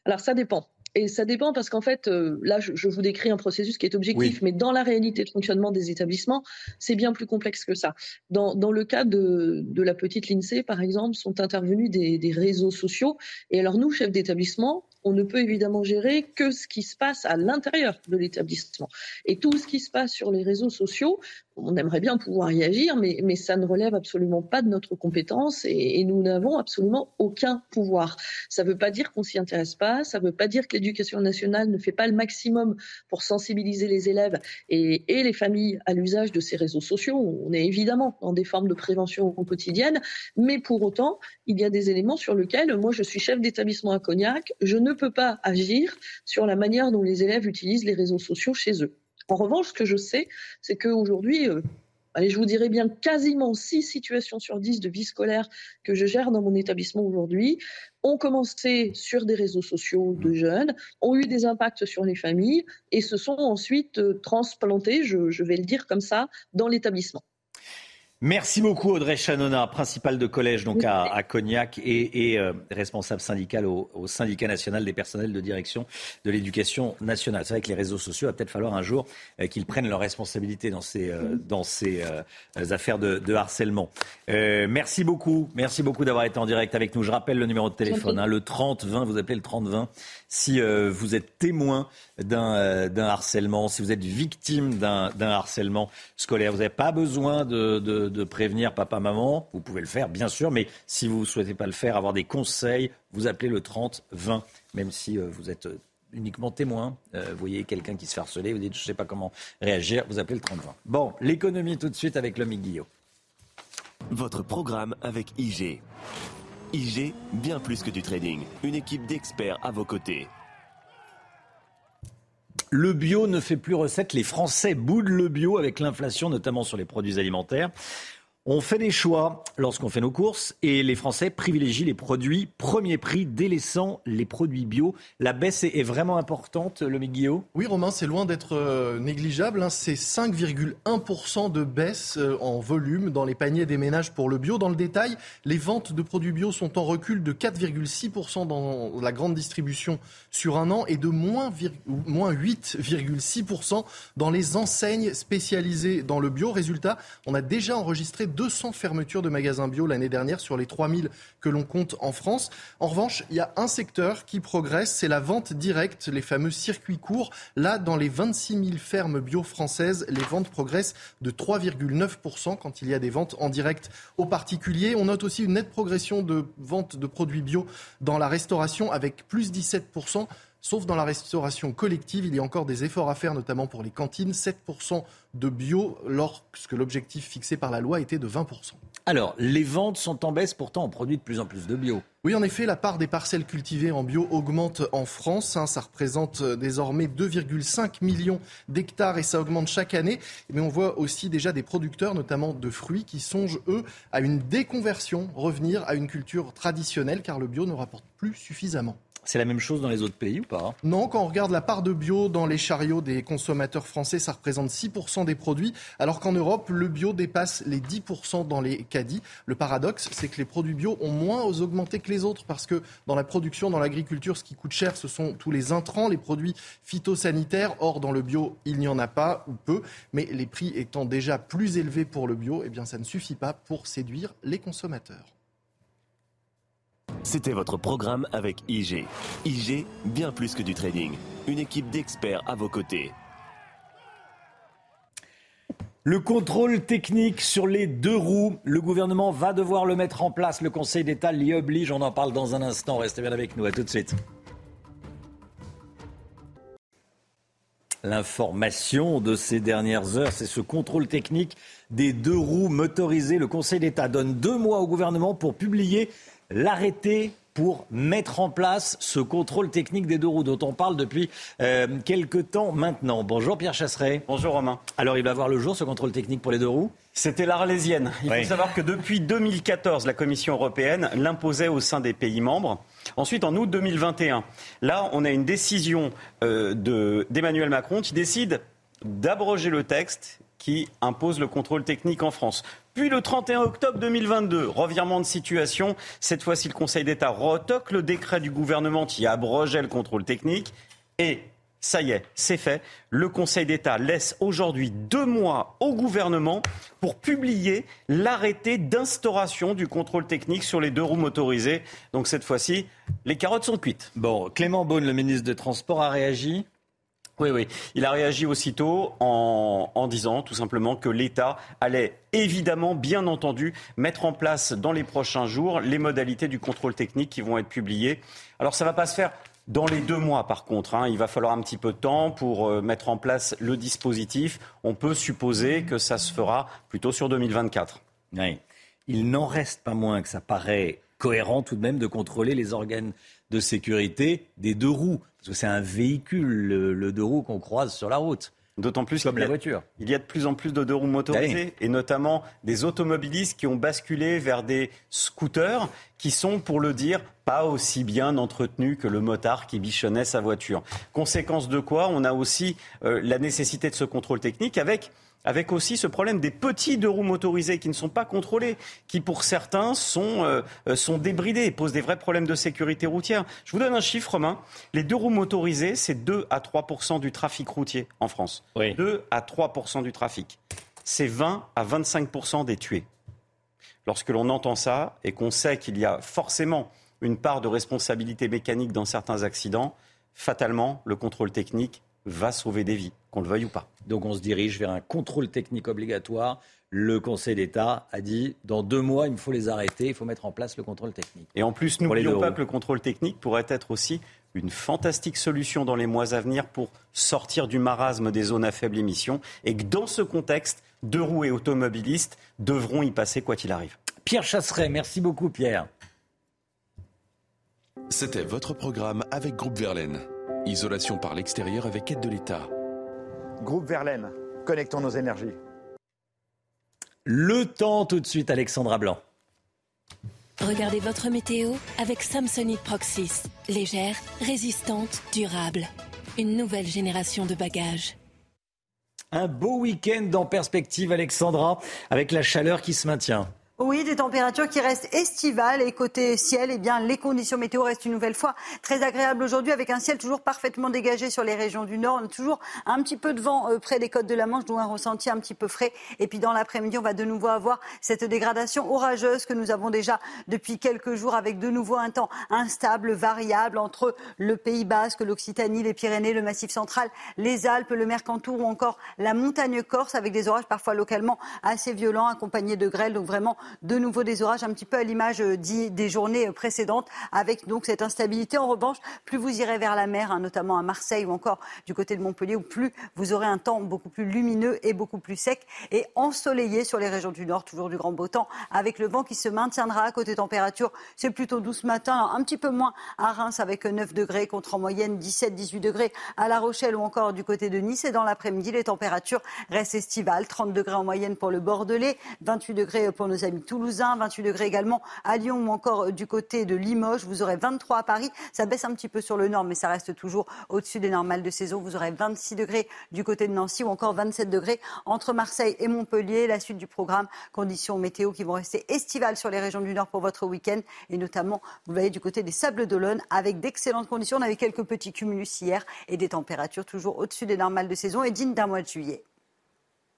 [SPEAKER 41] alors ça dépend. Et ça dépend parce qu'en fait, euh, là, je, je, vous décris un processus qui est objectif, oui. mais dans la réalité de fonctionnement des établissements, c'est bien plus complexe que ça. Dans, dans le cas de, de, la petite l'INSEE, par exemple, sont intervenus des, des réseaux sociaux. Et alors nous, chefs d'établissement, on ne peut évidemment gérer que ce qui se passe à l'intérieur de l'établissement. Et tout ce qui se passe sur les réseaux sociaux, on aimerait bien pouvoir y agir, mais, ça ne relève absolument pas de notre compétence et, et nous n'avons absolument aucun pouvoir. Ça ne veut pas dire qu'on s'y intéresse pas, ça ne veut pas dire que l'éducation nationale ne fait pas le maximum pour sensibiliser les élèves et, et les familles à l'usage de ces réseaux sociaux. On est évidemment dans des formes de prévention quotidienne, mais pour autant, il y a des éléments sur lesquels moi je suis chef d'établissement à Cognac, je ne peut pas agir sur la manière dont les élèves utilisent les réseaux sociaux chez eux. En revanche, ce que je sais, c'est qu'aujourd'hui, euh, allez, je vous dirais bien quasiment six situations sur dix de vie scolaire que je gère dans mon établissement aujourd'hui ont commencé sur des réseaux sociaux de jeunes, ont eu des impacts sur les familles et se sont ensuite euh, transplantés, je vais le dire comme ça, dans l'établissement.
[SPEAKER 1] Merci beaucoup Audrey Chanona, principale de collège donc à, à Cognac et, et euh, responsable syndical au, au, syndicat national des personnels de direction de l'éducation nationale. C'est vrai que les réseaux sociaux, il va peut-être falloir un jour euh, qu'ils prennent leurs responsabilités dans ces, euh, dans ces affaires de, de harcèlement. Merci beaucoup, merci beaucoup d'avoir été en direct avec nous. Je rappelle le numéro de téléphone, hein, le 30 20, vous appelez le 30 20 si vous êtes témoin d'un harcèlement, si vous êtes victime d'un harcèlement scolaire. Vous n'avez pas besoin de, de de prévenir papa, maman. Vous pouvez le faire, bien sûr, mais si vous ne souhaitez pas le faire, avoir des conseils, vous appelez le 30 20, même si euh, vous êtes uniquement témoin. Euh, vous voyez quelqu'un qui se fait harceler, vous dites je ne sais pas comment réagir, vous appelez le 30 20. Bon, l'économie tout de suite avec l'homme Guillaume.
[SPEAKER 17] Votre programme avec IG. IG, bien plus que du trading. Une équipe d'experts à vos côtés.
[SPEAKER 1] Le bio ne fait plus recette. Les Français boudent le bio avec l'inflation, notamment sur les produits alimentaires. On fait des choix lorsqu'on fait nos courses et les Français privilégient les produits premier prix, délaissant les produits bio. La baisse est vraiment importante, le Guillaume?
[SPEAKER 20] Oui, Romain, c'est loin d'être euh, négligeable. Hein. C'est 5,1% de baisse euh, en volume dans les paniers des ménages pour le bio. Dans le détail, les ventes de produits bio sont en recul de 4,6% dans la grande distribution sur un an et de moins 8,6% dans les enseignes spécialisées dans le bio. Résultat, on a déjà enregistré 200 fermetures de magasins bio l'année dernière sur les 3000 que l'on compte en France. En revanche, il y a un secteur qui progresse, c'est la vente directe, les fameux circuits courts. Là, dans les 26 000 fermes bio françaises, les ventes progressent de 3,9% quand il y a des ventes en direct aux particuliers. On note aussi une nette progression de vente de produits bio dans la restauration avec plus 17%. Sauf dans la restauration collective, il y a encore des efforts à faire, notamment pour les cantines. 7% de bio, lorsque l'objectif fixé par la loi était de 20%.
[SPEAKER 1] Alors, les ventes sont en baisse, pourtant on produit de plus en plus de bio.
[SPEAKER 20] Oui, en effet, la part des parcelles cultivées en bio augmente en France. Hein, ça représente désormais 2,5 millions d'hectares et ça augmente chaque année. Mais on voit aussi déjà des producteurs, notamment de fruits, qui songent, eux, à une déconversion, revenir à une culture traditionnelle, car le bio ne rapporte plus suffisamment.
[SPEAKER 1] C'est la même chose dans les autres pays ou pas
[SPEAKER 20] Non, quand on regarde la part de bio dans les chariots des consommateurs français, ça représente 6% des produits, alors qu'en Europe, le bio dépasse les 10% dans les caddies. Le paradoxe, c'est que les produits bio ont moins augmenté que les autres, parce que dans la production, dans l'agriculture, ce qui coûte cher, ce sont tous les intrants, les produits phytosanitaires. Or, dans le bio, il n'y en a pas ou peu, mais les prix étant déjà plus élevés pour le bio, eh bien, ça ne suffit pas pour séduire les consommateurs.
[SPEAKER 17] C'était votre programme avec IG. IG, bien plus que du trading. Une équipe d'experts à vos côtés.
[SPEAKER 1] Le contrôle technique sur les deux roues, le gouvernement va devoir le mettre en place. Le Conseil d'État l'y oblige. On en parle dans un instant. Restez bien avec nous. À tout de suite. L'information de ces dernières heures, c'est ce contrôle technique des deux roues motorisées. Le Conseil d'État donne deux mois au gouvernement pour publier l'arrêté pour mettre en place ce contrôle technique des deux roues dont on parle depuis euh, quelques temps maintenant. Bonjour Pierre Chasseret.
[SPEAKER 42] Bonjour Romain.
[SPEAKER 1] Alors il va voir le jour ce contrôle technique pour les deux roues?
[SPEAKER 42] C'était l'Arlésienne. Il faut savoir que depuis 2014, la Commission européenne l'imposait au sein des pays membres. Ensuite, en août 2021, là, on a une décision euh, d'Emmanuel Macron qui décide d'abroger le texte qui impose le contrôle technique en France. Puis le 31 octobre 2022, revirement de situation. Cette fois-ci, le Conseil d'État retoque le décret du gouvernement qui abrogeait le contrôle technique. Et ça y est, c'est fait. Le Conseil d'État laisse aujourd'hui deux mois au gouvernement pour publier l'arrêté d'instauration du contrôle technique sur les deux roues motorisées. Donc cette fois-ci, les carottes sont cuites.
[SPEAKER 1] Bon, Clément Beaune, le ministre des Transports, a réagi
[SPEAKER 42] oui, oui. Il a réagi aussitôt en, disant tout simplement que l'État allait évidemment, bien entendu, mettre en place dans les prochains jours les modalités du contrôle technique qui vont être publiées. Alors ça ne va pas se faire dans les deux mois, par contre, hein. il va falloir un petit peu de temps pour euh, mettre en place le dispositif. On peut supposer que ça se fera plutôt sur 2024.
[SPEAKER 1] Oui. Il n'en reste pas moins que ça paraît cohérent tout de même de contrôler les organes de sécurité des deux roues. Parce que c'est un véhicule, le, deux roues qu'on croise sur la route.
[SPEAKER 42] D'autant plus comme la voiture. Il y a de plus en plus de deux roues motorisées et notamment des automobilistes qui ont basculé vers des scooters qui sont, pour le dire, pas aussi bien entretenus que le motard qui bichonnait sa voiture. Conséquence de quoi, on a aussi euh, la nécessité de ce contrôle technique avec avec aussi ce problème des petits deux roues motorisés qui ne sont pas contrôlés, qui pour certains sont, euh, euh, sont débridés et posent des vrais problèmes de sécurité routière. Je vous donne un chiffre, Romain. Les deux roues motorisés, c'est 2 à 3 du trafic routier en France. 2 à 3 du trafic. C'est 20 à 25% des tués. Lorsque l'on entend ça et qu'on sait qu'il y a forcément une part de responsabilité mécanique dans certains accidents, fatalement, le contrôle technique va sauver des vies, qu'on le veuille ou pas.
[SPEAKER 1] Donc on se dirige vers un contrôle technique obligatoire. Le Conseil d'État a dit dans deux mois, il faut les arrêter, il faut mettre en place le contrôle technique.
[SPEAKER 42] Et en plus, n'oublions pas que le contrôle technique pourrait être aussi une fantastique solution dans les mois à venir pour sortir du marasme des zones à faible émission et que dans ce contexte, deux roues et automobilistes devront y passer quoi qu'il arrive.
[SPEAKER 1] Pierre Chasseret, merci beaucoup Pierre.
[SPEAKER 32] C'était votre programme avec Groupe Verlaine. Isolation par l'extérieur avec aide de l'État.
[SPEAKER 18] Groupe Verlaine, connectons nos énergies.
[SPEAKER 1] Le temps tout de suite, Alexandra Blanc.
[SPEAKER 25] Regardez votre météo avec Samsonite Proxys. Légère, résistante, durable. Une nouvelle génération de bagages.
[SPEAKER 1] Un beau week-end en perspective, Alexandra, avec la chaleur qui se maintient.
[SPEAKER 11] Oui, des températures qui restent estivales et côté ciel, eh bien, les conditions météo restent une nouvelle fois très agréables aujourd'hui avec un ciel toujours parfaitement dégagé sur les régions du nord. On a toujours un petit peu de vent euh, près des côtes de la Manche, dont un ressenti un petit peu frais. Et puis dans l'après-midi, on va de nouveau avoir cette dégradation orageuse que nous avons déjà depuis quelques jours avec de nouveau un temps instable, variable entre le Pays Basque, l'Occitanie, les Pyrénées, le Massif central, les Alpes, le Mercantour ou encore la montagne corse avec des orages parfois localement assez violents accompagnés de grêle. Donc vraiment de nouveau des orages, un petit peu à l'image euh, des journées euh, précédentes, avec donc cette instabilité. En revanche, plus vous irez vers la mer, hein, notamment à Marseille ou encore du côté de Montpellier, ou plus vous aurez un temps beaucoup plus lumineux et beaucoup plus sec et ensoleillé sur les régions du nord, toujours du grand beau temps, avec le vent qui se maintiendra. Côté température, c'est plutôt doux ce matin, un petit peu moins à Reims avec 9 degrés contre en moyenne 17-18 degrés à La Rochelle ou encore du côté de Nice. Et dans l'après-midi, les températures restent estivales, 30 degrés en moyenne pour le Bordelais, 28 degrés pour nos amis Toulousain, 28 degrés également à Lyon ou encore euh, du côté de Limoges. Vous aurez 23 à Paris. Ça baisse un petit peu sur le nord, mais ça reste toujours au-dessus des normales de saison. Vous aurez 26 degrés du côté de Nancy ou encore 27 degrés entre Marseille et Montpellier. La suite du programme, conditions météo qui vont rester estivales sur les régions du nord pour votre week-end et notamment, vous voyez, du côté des Sables d'Olonne avec d'excellentes conditions. On avait quelques petits cumulus hier et des températures toujours au-dessus des normales de saison et dignes d'un mois de juillet.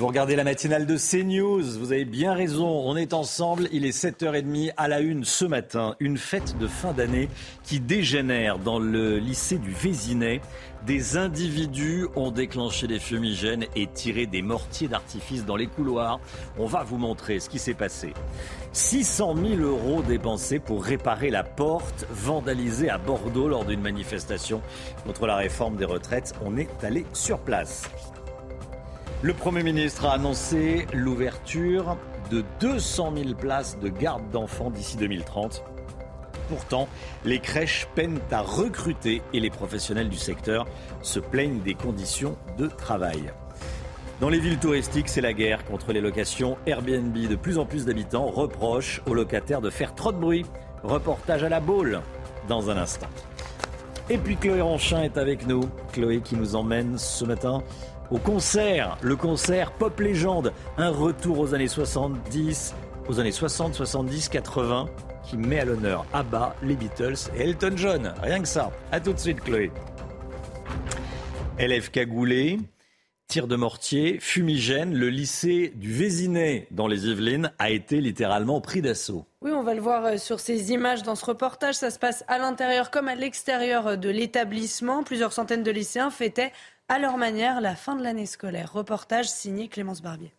[SPEAKER 1] Vous regardez la matinale de CNews, vous avez bien raison, on est ensemble, il est 7h30 à la une ce matin, une fête de fin d'année qui dégénère dans le lycée du Vésinet. Des individus ont déclenché des fumigènes et tiré des mortiers d'artifice dans les couloirs. On va vous montrer ce qui s'est passé. 600 000 euros dépensés pour réparer la porte vandalisée à Bordeaux lors d'une manifestation contre la réforme des retraites. On est allé sur place. Le Premier ministre a annoncé l'ouverture de 200 000 places de garde d'enfants d'ici 2030. Pourtant, les crèches peinent à recruter et les professionnels du secteur se plaignent des conditions de travail. Dans les villes touristiques, c'est la guerre contre les locations Airbnb. De plus en plus d'habitants reprochent aux locataires de faire trop de bruit. Reportage à la boule dans un instant. Et puis Chloé Ronchin est avec nous. Chloé qui nous emmène ce matin au concert, le concert Pop Légende, un retour aux années 70, aux années 60, 70, 80, qui met à l'honneur ABBA, les Beatles et Elton John. Rien que ça. A tout de suite, Chloé. Élève cagoulé, tir de mortier, fumigène, le lycée du Vésinet dans les Yvelines a été littéralement pris d'assaut.
[SPEAKER 2] Oui, on va le voir euh, sur ces images dans ce reportage. Ça se passe à l'intérieur comme à l'extérieur de l'établissement. Plusieurs centaines de lycéens fêtaient à leur manière la fin de l'année scolaire. Reportage signé Clémence Barbier.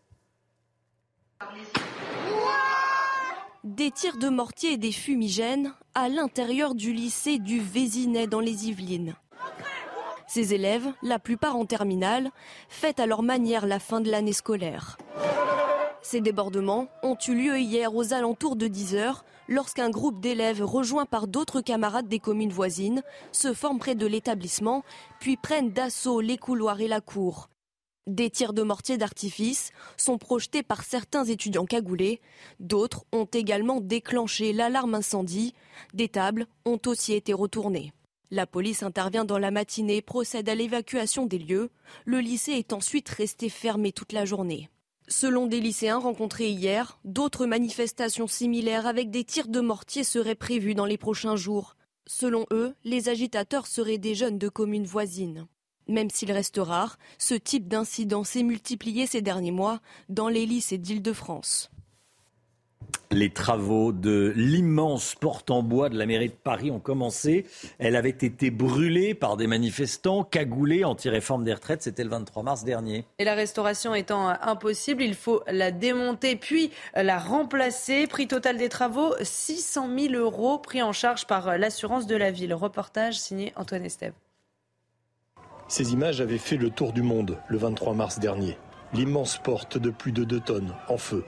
[SPEAKER 3] Des tirs de mortier et des fumigènes à l'intérieur du lycée du Vésinet dans les Yvelines. Ces élèves, la plupart en terminale, fêtent à leur manière la fin de l'année scolaire. Ces débordements ont eu lieu hier aux alentours de 10 heures lorsqu'un groupe d'élèves rejoints par d'autres camarades des communes voisines se forment près de l'établissement puis prennent d'assaut les couloirs et la cour. Des tirs de mortier d'artifice sont projetés par certains étudiants cagoulés. D'autres ont également déclenché l'alarme incendie. Des tables ont aussi été retournées. La police intervient dans la matinée et procède à l'évacuation des lieux. Le lycée est ensuite resté fermé toute la journée. Selon des lycéens rencontrés hier, d'autres manifestations similaires avec des tirs de mortier seraient prévues dans les prochains jours. Selon eux, les agitateurs seraient des jeunes de communes voisines. Même s'il reste rare, ce type d'incident s'est multiplié ces derniers mois dans les lycées d'Île-de-France.
[SPEAKER 1] Les travaux de l'immense porte en bois de la mairie de Paris ont commencé. Elle avait été brûlée par des manifestants cagoulés anti-réforme des retraites. C'était le 23 mars dernier.
[SPEAKER 2] Et la restauration étant impossible, il faut la démonter puis la remplacer. Prix total des travaux 600 000 euros pris en charge par l'assurance de la ville. Reportage signé Antoine Estève.
[SPEAKER 26] Ces images avaient fait le tour du monde le 23 mars dernier l'immense porte de plus de 2 tonnes en feu.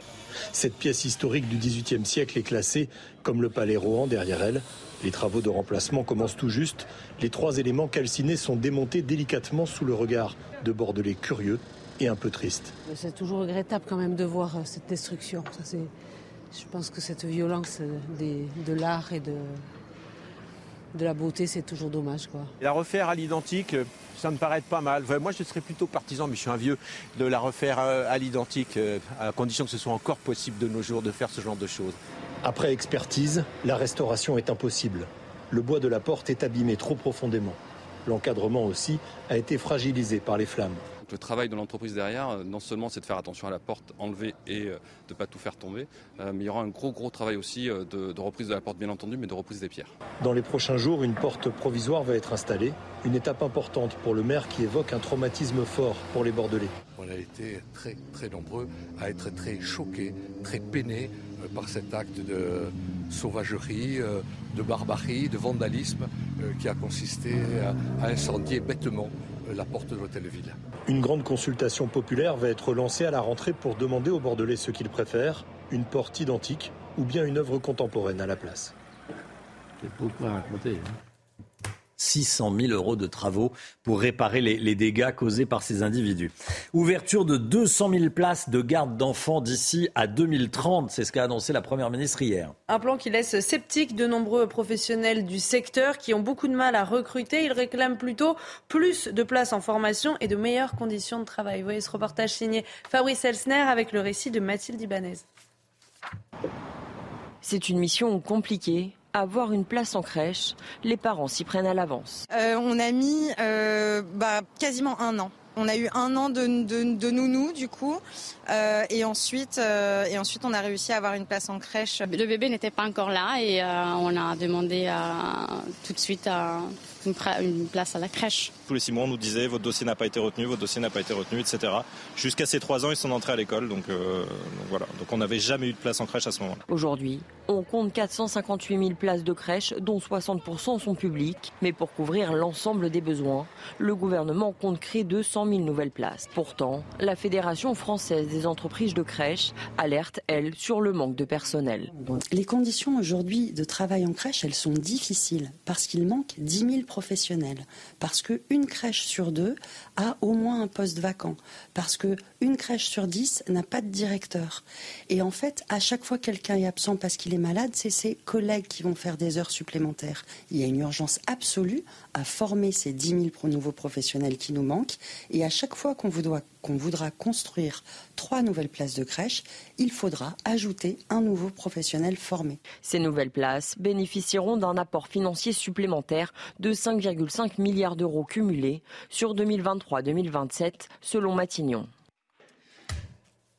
[SPEAKER 26] Cette pièce historique du XVIIIe siècle est classée comme le palais Rohan derrière elle. Les travaux de remplacement commencent tout juste. Les trois éléments calcinés sont démontés délicatement sous le regard de Bordelais curieux et un peu tristes.
[SPEAKER 43] C'est toujours regrettable quand même de voir cette destruction. je pense que cette violence de l'art et de, de la beauté, c'est toujours dommage. Quoi.
[SPEAKER 28] La refaire à l'identique, ça me paraît pas mal. moi, je serais plutôt partisan, mais je suis un vieux, de la refaire euh, à l'identique, euh, à condition que ce soit encore possible de nos jours de faire ce genre de choses.
[SPEAKER 26] Après expertise, la restauration est impossible. Le bois de la porte est abîmé trop profondément. L'encadrement aussi a été fragilisé par les flammes
[SPEAKER 44] le travail de l'entreprise derrière, euh, non seulement c'est de faire attention à la porte enlevée et euh, de ne pas tout faire tomber, euh, mais il y aura un gros gros travail aussi de, de, reprise de la porte bien entendu, mais de reprise des pierres.
[SPEAKER 26] Dans les prochains jours, une porte provisoire va être installée, une étape importante pour le maire qui évoque un traumatisme fort pour les Bordelais.
[SPEAKER 30] On a été très très nombreux à être très choqués, très peinés par cet acte de sauvagerie, de barbarie, de vandalisme qui a consisté à incendier bêtement la porte de l'hôtel de ville.
[SPEAKER 26] Une grande consultation populaire va être lancée à la rentrée pour demander aux Bordelais ce qu'ils préfèrent, une porte identique ou bien une œuvre contemporaine à la place.
[SPEAKER 1] beaucoup à raconter. Hein. 600 000 euros de travaux pour réparer les, dégâts causés par ces individus. Ouverture de 200 000 places de garde d'enfants d'ici à 2030, c'est ce qu'a annoncé la Première ministre hier.
[SPEAKER 2] Un plan qui laisse sceptique de nombreux professionnels du secteur qui ont beaucoup de mal à recruter. Ils réclament plutôt plus de places en formation et de meilleures conditions de travail. Vous voyez ce reportage signé Fabrice Elsner avec le récit de Mathilde Ibanez.
[SPEAKER 45] C'est une mission compliquée avoir une place en crèche, les parents s'y prennent à l'avance.
[SPEAKER 46] Euh, on a mis euh, bah, quasiment un an
[SPEAKER 47] On a eu un an de, de, nounou du coup, euh, et ensuite euh, et ensuite on a réussi à avoir une place en crèche.
[SPEAKER 48] Le bébé n'était pas encore là et euh, on a demandé tout de suite une, place à la crèche.
[SPEAKER 49] Tous les six mois on nous disait votre dossier n'a pas été retenu, votre dossier n'a pas été retenu, etc. Jusqu'à ces trois ans ils sont entrés à l'école, donc, donc, voilà. Donc on n'avait jamais eu de place en crèche à ce moment-là.
[SPEAKER 45] Aujourd'hui, on compte 458 000 places de crèche, dont 60% sont publiques. Mais pour couvrir l'ensemble des besoins, le gouvernement compte créer 200 000 nouvelles places. Pourtant, la Fédération française des entreprises de crèche alerte, elle, sur le manque de personnel.
[SPEAKER 31] Les conditions aujourd'hui de travail en crèche, elles sont difficiles parce qu'il manque 10 000 professionnels, parce qu'une crèche sur deux a au moins un poste vacant, parce qu'une crèche sur dix n'a pas de directeur. Et en fait, à chaque fois quelqu'un est absent parce qu'il est malade, c'est ses collègues qui vont faire des heures supplémentaires. Il y a une urgence absolue à former ces 10 000 nouveaux professionnels qui nous manquent. Et à chaque fois qu'on voudra construire trois nouvelles places de crèche, il faudra ajouter un nouveau professionnel formé.
[SPEAKER 45] Ces nouvelles places bénéficieront d'un apport financier supplémentaire de 5,5 milliards d'euros cumulés sur 2023-2027, selon Matignon.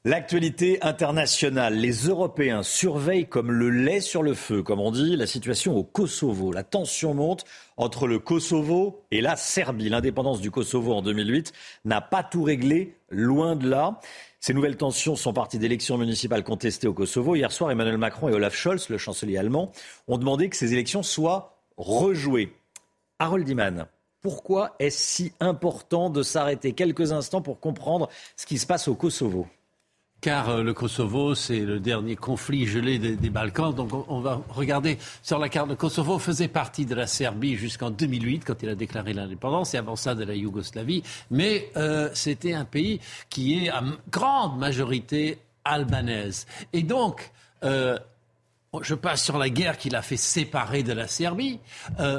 [SPEAKER 1] L'actualité internationale, les Européens surveillent comme le lait sur le feu, comme on dit, la situation au Kosovo. La tension monte entre le Kosovo et la Serbie. L'indépendance du Kosovo en 2008 n'a pas tout réglé, loin de là. Ces nouvelles tensions sont parties d'élections municipales contestées au Kosovo. Hier soir, Emmanuel Macron et Olaf Scholz, le chancelier allemand, ont demandé que ces élections soient rejouées. Harold Iman, pourquoi est-ce si important de s'arrêter quelques instants pour comprendre ce qui se passe au Kosovo?
[SPEAKER 10] Car euh, le Kosovo, c'est le dernier conflit gelé des, Balkans. Donc on, va regarder sur la carte. Le Kosovo faisait partie de la Serbie jusqu'en 2008, quand il a déclaré l'indépendance, et avant ça de la Yougoslavie. Mais euh, c'était un pays qui est à grande majorité albanaise. Et donc, euh, je passe sur la guerre qu'il a fait séparer de la Serbie.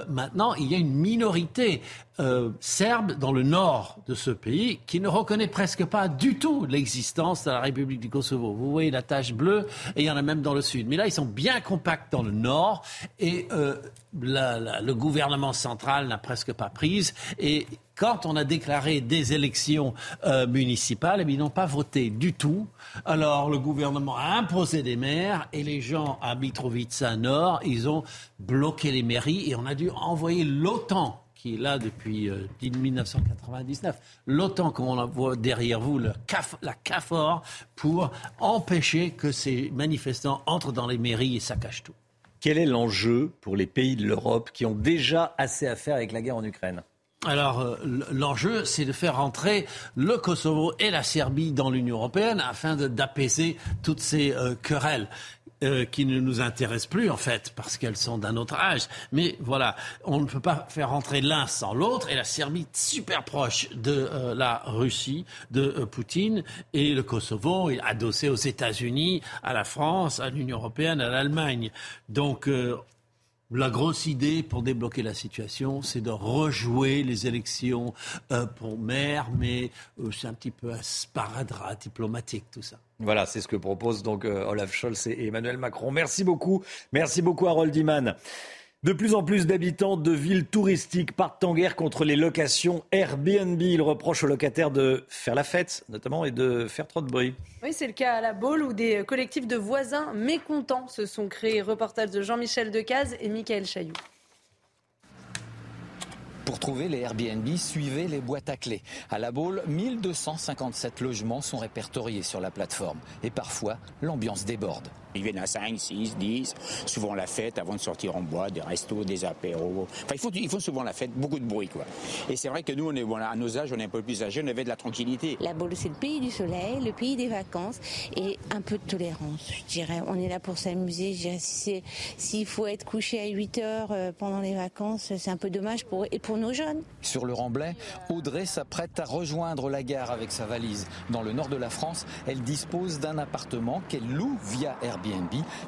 [SPEAKER 10] Maintenant, il y a une minorité euh, serbe dans le nord de ce pays qui ne reconnaît presque pas du tout l'existence de la République du Kosovo. Vous voyez la tache bleue, et il y en a même dans le sud. Mais là, ils sont bien compacts dans le nord, et euh, le gouvernement central n'a presque pas prise. Et quand on a déclaré des élections euh, municipales, eh ils n'ont pas voté du tout. Alors le gouvernement a imposé des maires et les gens à Mitrovica Nord, ils ont bloqué les mairies et on a dû envoyer l'OTAN qui est là depuis 1999, euh, l'OTAN qu'on voit derrière vous, la CAFOR, pour empêcher que ces manifestants entrent dans les mairies et saccagent tout.
[SPEAKER 1] Quel est l'enjeu pour les pays de l'Europe qui ont déjà assez à faire avec la guerre en Ukraine?
[SPEAKER 10] Alors, euh, l'enjeu, c'est de faire rentrer le Kosovo et la Serbie dans l'Union européenne afin d'apaiser toutes ces euh, querelles. Euh, qui ne nous intéressent plus en fait parce qu'elles sont d'un autre âge. Mais voilà, on ne peut pas faire rentrer l'un sans l'autre et la Serbie super proche de la Russie, de Poutine et le Kosovo est adossé aux États-Unis, à la France, à l'Union européenne, à l'Allemagne. Donc la grosse idée pour débloquer la situation, c'est de rejouer les élections euh, pour maire, mais euh, c'est un petit peu un sparadrap diplomatique tout ça.
[SPEAKER 1] Voilà, c'est ce que proposent donc euh, Olaf Scholz et Emmanuel Macron. Merci beaucoup. Merci beaucoup Harold Iman. De plus en plus d'habitants de villes touristiques partent en guerre contre les locations Airbnb. Ils reprochent aux locataires de faire la fête, notamment, et de faire trop de bruit.
[SPEAKER 2] Oui, c'est le cas à la Baule où des collectifs de voisins mécontents se sont créés. Reportage de Jean-Michel Decaze et Michael Chailloux.
[SPEAKER 50] Pour trouver les Airbnb, suivez les boîtes à clés. À La Baule, 1257 logements sont répertoriés sur la plateforme. Et parfois, l'ambiance déborde.
[SPEAKER 51] Ils viennent à 5, 6, 10, souvent la fête avant de sortir en bois, des restos, des apéros. Enfin, ils font, ils font souvent la fête, beaucoup de bruit, quoi. Et c'est vrai que nous, on est, voilà, à nos âges, on est un peu plus âgés, on avait de la tranquillité.
[SPEAKER 52] La Baule, c'est le pays du soleil, le pays des vacances et un peu de tolérance, je dirais. On est là pour s'amuser. Je dirais, si s'il faut être couché à 8 heures euh, pendant les vacances, c'est un peu dommage pour, et pour nos jeunes.
[SPEAKER 50] Sur le Remblai, Audrey s'apprête à rejoindre la gare avec sa valise. Dans le nord de la France, elle dispose d'un appartement qu'elle loue via Airbnb.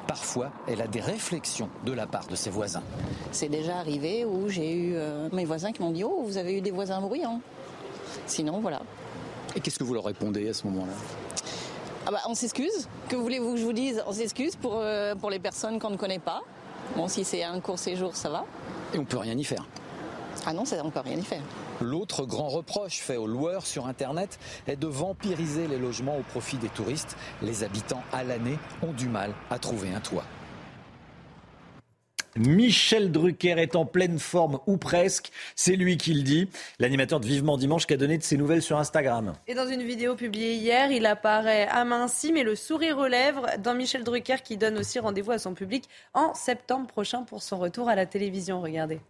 [SPEAKER 50] Parfois, elle a des réflexions de la part de ses voisins.
[SPEAKER 52] C'est déjà arrivé où j'ai eu euh, mes voisins qui m'ont dit Oh, vous avez eu des voisins bruyants. Sinon, voilà.
[SPEAKER 50] Et qu'est-ce que vous leur répondez à ce moment-là?
[SPEAKER 52] Ah bah, On s'excuse. Que voulez-vous que je vous dise? On s'excuse pour, euh, pour les personnes qu'on ne connaît pas. Bon, si c'est un court séjour, ça va.
[SPEAKER 50] Et on peut rien y faire
[SPEAKER 52] Ah non, on peut rien y faire.
[SPEAKER 50] L'autre grand reproche fait aux loueurs sur Internet est de vampiriser les logements au profit des touristes. Les habitants à l'année ont du mal à trouver un toit.
[SPEAKER 1] Michel Drucker est en pleine forme, ou presque. C'est lui qui le dit. L'animateur de Vivement Dimanche qui a donné de ses nouvelles sur Instagram.
[SPEAKER 2] Et dans une vidéo publiée hier, il apparaît aminci, mais le sourire aux lèvres dans Michel Drucker qui donne aussi rendez-vous à son public en septembre prochain pour son retour à la télévision. Regardez.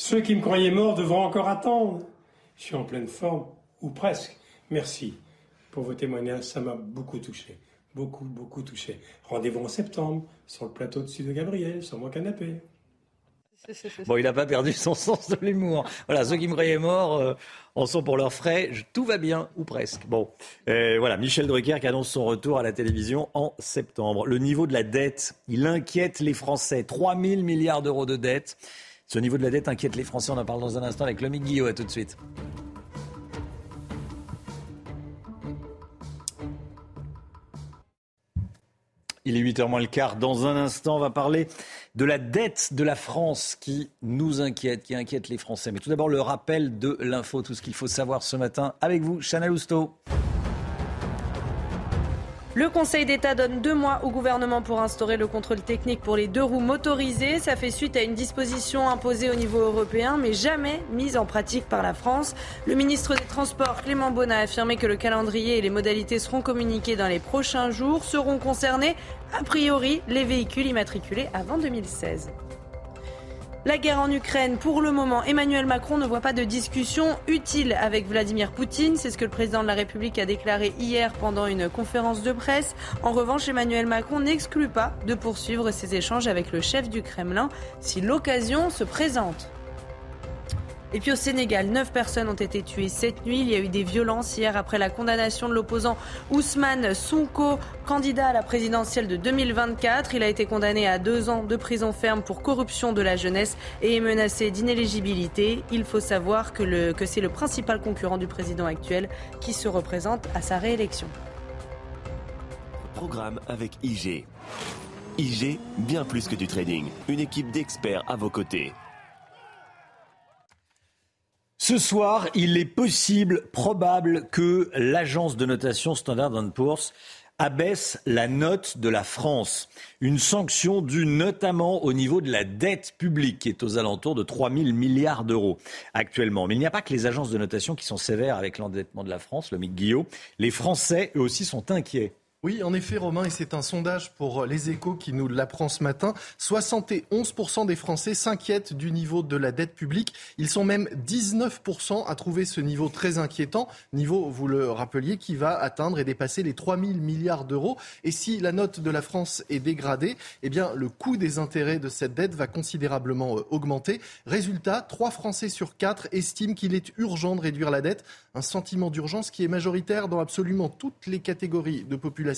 [SPEAKER 51] Ceux qui me croyaient mort devront encore attendre. Je suis en pleine forme, ou presque. Merci pour vos témoignages, ça m'a beaucoup touché beaucoup, beaucoup touché. Rendez-vous en septembre, sur le plateau dessus de Gabriel, sur mon canapé.
[SPEAKER 1] Bon, il n'a pas perdu son sens de l'humour. Voilà, ceux qui me croyaient mort euh, en sont pour leurs frais. Tout va bien, ou presque. Bon, euh, voilà, Michel Drucker qui annonce son retour à la télévision en septembre. Le niveau de la dette, il inquiète les Français. 3 000 milliards d'euros de dette. Ce niveau de la dette inquiète les Français. On en parle dans un instant avec Lomique Guillot. À tout de suite. Il est 8h moins le quart. Dans un instant, on va parler de la dette de la France qui nous inquiète, qui inquiète les Français. Mais tout d'abord, le rappel de l'info, tout ce qu'il faut savoir ce matin avec vous, Chana Lousteau.
[SPEAKER 2] Le Conseil d'État donne deux mois au gouvernement pour instaurer le contrôle technique pour les deux roues motorisées. Ça fait suite à une disposition imposée au niveau européen, mais jamais mise en pratique par la France. Le ministre des Transports, Clément Beaune, a affirmé que le calendrier et les modalités seront communiqués dans les prochains jours. Seront concernés, a priori, les véhicules immatriculés avant 2016. La guerre en Ukraine, pour le moment, Emmanuel Macron ne voit pas de discussion utile avec Vladimir Poutine. C'est ce que le président de la République a déclaré hier pendant une conférence de presse. En revanche, Emmanuel Macron n'exclut pas de poursuivre ses échanges avec le chef du Kremlin si l'occasion se présente. Et puis au Sénégal, neuf personnes ont été tuées cette nuit. Il y a eu des violences hier après la condamnation de l'opposant Ousmane Sonko, candidat à la présidentielle de 2024. Il a été condamné à deux ans de prison ferme pour corruption de la jeunesse et est menacé d'inéligibilité. Il faut savoir que, que c'est le principal concurrent du président actuel qui se représente à sa réélection.
[SPEAKER 17] Programme avec IG. IG, bien plus que du trading. Une équipe d'experts à vos côtés.
[SPEAKER 1] Ce soir, il est possible, probable que l'agence de notation Standard Poor's abaisse la note de la France. Une sanction due notamment au niveau de la dette publique qui est aux alentours de 3 000 milliards d'euros actuellement. Mais il n'y a pas que les agences de notation qui sont sévères avec l'endettement de la France, le Mick Guillot. Les Français, eux aussi, sont inquiets.
[SPEAKER 20] Oui, en effet, Romain, et c'est un sondage pour les échos qui nous l'apprend ce matin. 71% des Français s'inquiètent du niveau de la dette publique. Ils sont même 19% à trouver ce niveau très inquiétant. Niveau, vous le rappeliez, qui va atteindre et dépasser les 3 000 milliards d'euros. Et si la note de la France est dégradée, eh bien, le coût des intérêts de cette dette va considérablement euh, augmenter. Résultat, 3 Français sur 4 estiment qu'il est urgent de réduire la dette. Un sentiment d'urgence qui est majoritaire dans absolument toutes les catégories de population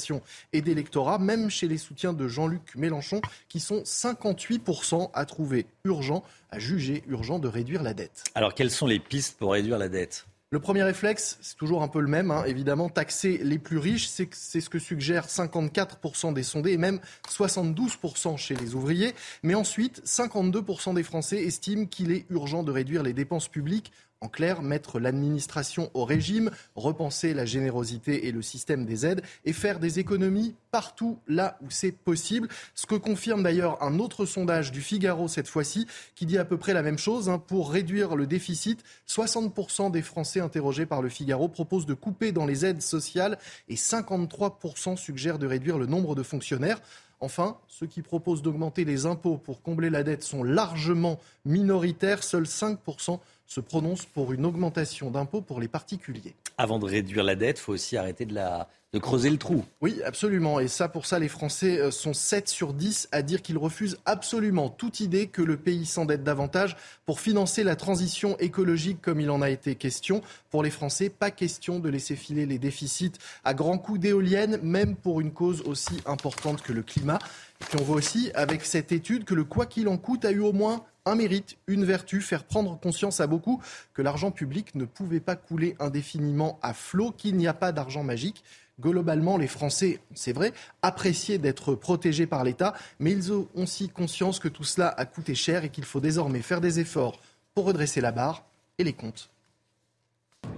[SPEAKER 20] et d'électorat, même chez les soutiens de Jean-Luc Mélenchon, qui sont 58% à trouver urgent, à juger urgent de réduire la dette.
[SPEAKER 1] Alors, quelles sont les pistes pour réduire la dette?
[SPEAKER 20] Le premier réflexe, c'est toujours un peu le même, hein. évidemment, taxer les plus riches, c'est ce que suggèrent 54% des sondés et même 72% chez les ouvriers. Mais ensuite, 52% des Français estiment qu'il est urgent de réduire les dépenses publiques en clair, mettre l'administration au régime, repenser la générosité et le système des aides et faire des économies partout là où c'est possible. Ce que confirme d'ailleurs un autre sondage du Figaro cette fois-ci qui dit à peu près la même chose. Hein. Pour réduire le déficit, 60% des Français interrogés par le Figaro proposent de couper dans les aides sociales et 53% suggèrent de réduire le nombre de fonctionnaires. Enfin, ceux qui proposent d'augmenter les impôts pour combler la dette sont largement minoritaires. Seuls 5% se prononcent pour une augmentation d'impôts pour les particuliers.
[SPEAKER 1] Avant de réduire la dette, il faut aussi arrêter de, la, de creuser le trou.
[SPEAKER 20] Oui, absolument. Et ça, pour ça, les Français euh, sont 7 sur 10 à dire qu'ils refusent absolument toute idée que le pays s'endette davantage pour financer la transition écologique comme il en a été question. Pour les Français, pas question de laisser filer les déficits à grands coups d'éoliennes, même pour une cause aussi importante que le climat. Et puis on voit aussi avec cette étude que le quoi qu'il en coûte a eu au moins un mérite, une vertu, faire prendre conscience à beaucoup que l'argent public ne pouvait pas couler indéfiniment à flot, qu'il n'y a pas d'argent magique. Globalement, les Français, c'est vrai, appréciaient d'être protégés par l'État, mais ils ont aussi conscience que tout cela a coûté cher et qu'il faut désormais faire des efforts
[SPEAKER 53] pour redresser la barre et les comptes.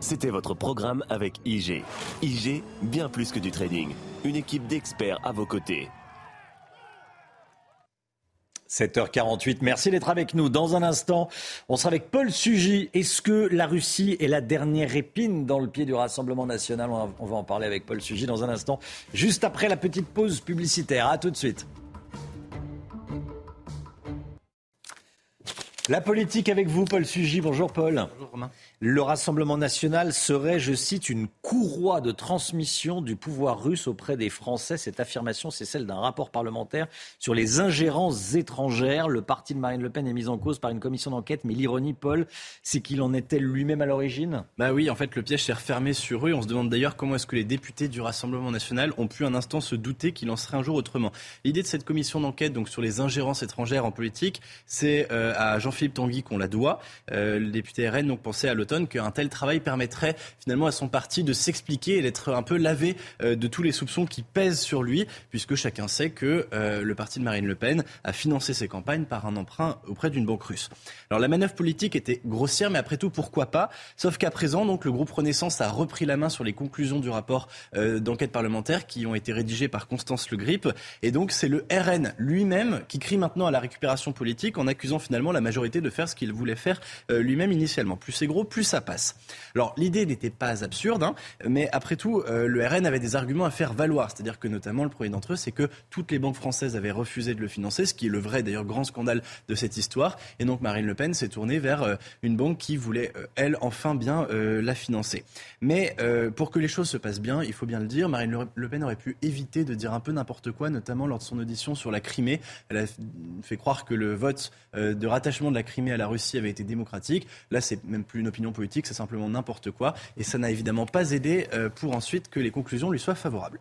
[SPEAKER 54] C'était votre programme avec IG. IG, bien plus que du trading. Une équipe d'experts à vos côtés.
[SPEAKER 1] 7h48, merci d'être avec nous. Dans un instant, on sera avec Paul Sugy. Est-ce que la Russie est la dernière épine dans le pied du Rassemblement national? On va en parler avec Paul Sugy dans un instant, juste après la petite pause publicitaire. A tout de suite. La politique avec vous, Paul Sugy. Bonjour Paul.
[SPEAKER 53] Bonjour Romain.
[SPEAKER 1] Le Rassemblement national serait, je cite, une courroie de transmission du pouvoir russe auprès des Français. Cette affirmation, c'est celle d'un rapport parlementaire sur les ingérences étrangères. Le parti de Marine Le Pen est mis en cause par une commission d'enquête, mais l'ironie, Paul, c'est qu'il en était lui-même à l'origine?
[SPEAKER 49] Bah oui, en fait, le piège s'est refermé sur eux. On se demande d'ailleurs comment est-ce que les députés du Rassemblement national ont pu un instant se douter qu'il en serait un jour autrement. L'idée de cette commission d'enquête, donc sur les ingérences étrangères en politique, c'est euh, à Jean-Philippe Tanguy qu'on la doit. Euh, le député RN donc pensait à l'automne qu'un tel travail permettrait finalement à son parti de s'expliquer et d'être un peu lavé euh, de tous les soupçons qui pèsent sur lui, puisque chacun sait que euh, le parti de Marine Le Pen a financé ses campagnes par un emprunt auprès d'une banque russe. Alors la manœuvre politique était grossière, mais après tout, pourquoi pas? Sauf qu'à présent, donc, le groupe Renaissance a repris la main sur les conclusions du rapport euh, d'enquête parlementaire qui ont été rédigées par Constance Le Grip. Et donc c'est le RN lui-même qui crie maintenant à la récupération politique en accusant finalement la majorité de faire ce qu'il voulait faire lui-même initialement. Plus c'est gros, ça passe. Alors l'idée n'était pas absurde, hein, mais après tout, euh, le RN avait des arguments à faire valoir. C'est-à-dire que notamment, le premier d'entre eux, c'est que toutes les banques françaises avaient refusé de le financer, ce qui est le vrai d'ailleurs grand scandale de cette histoire. Et donc Marine Le Pen s'est tournée vers euh, une banque qui voulait, euh, elle, enfin bien la financer. Mais pour que les choses se passent bien, il faut bien le dire, Marine Le Pen aurait pu éviter de dire un peu n'importe quoi, notamment lors de son audition sur la Crimée. Elle a fait croire que le vote de rattachement de la Crimée à la Russie avait été démocratique. Là, c'est même plus une opinion politique, c'est simplement n'importe quoi. Et ça n'a évidemment pas aidé euh, pour ensuite que les conclusions lui soient favorables.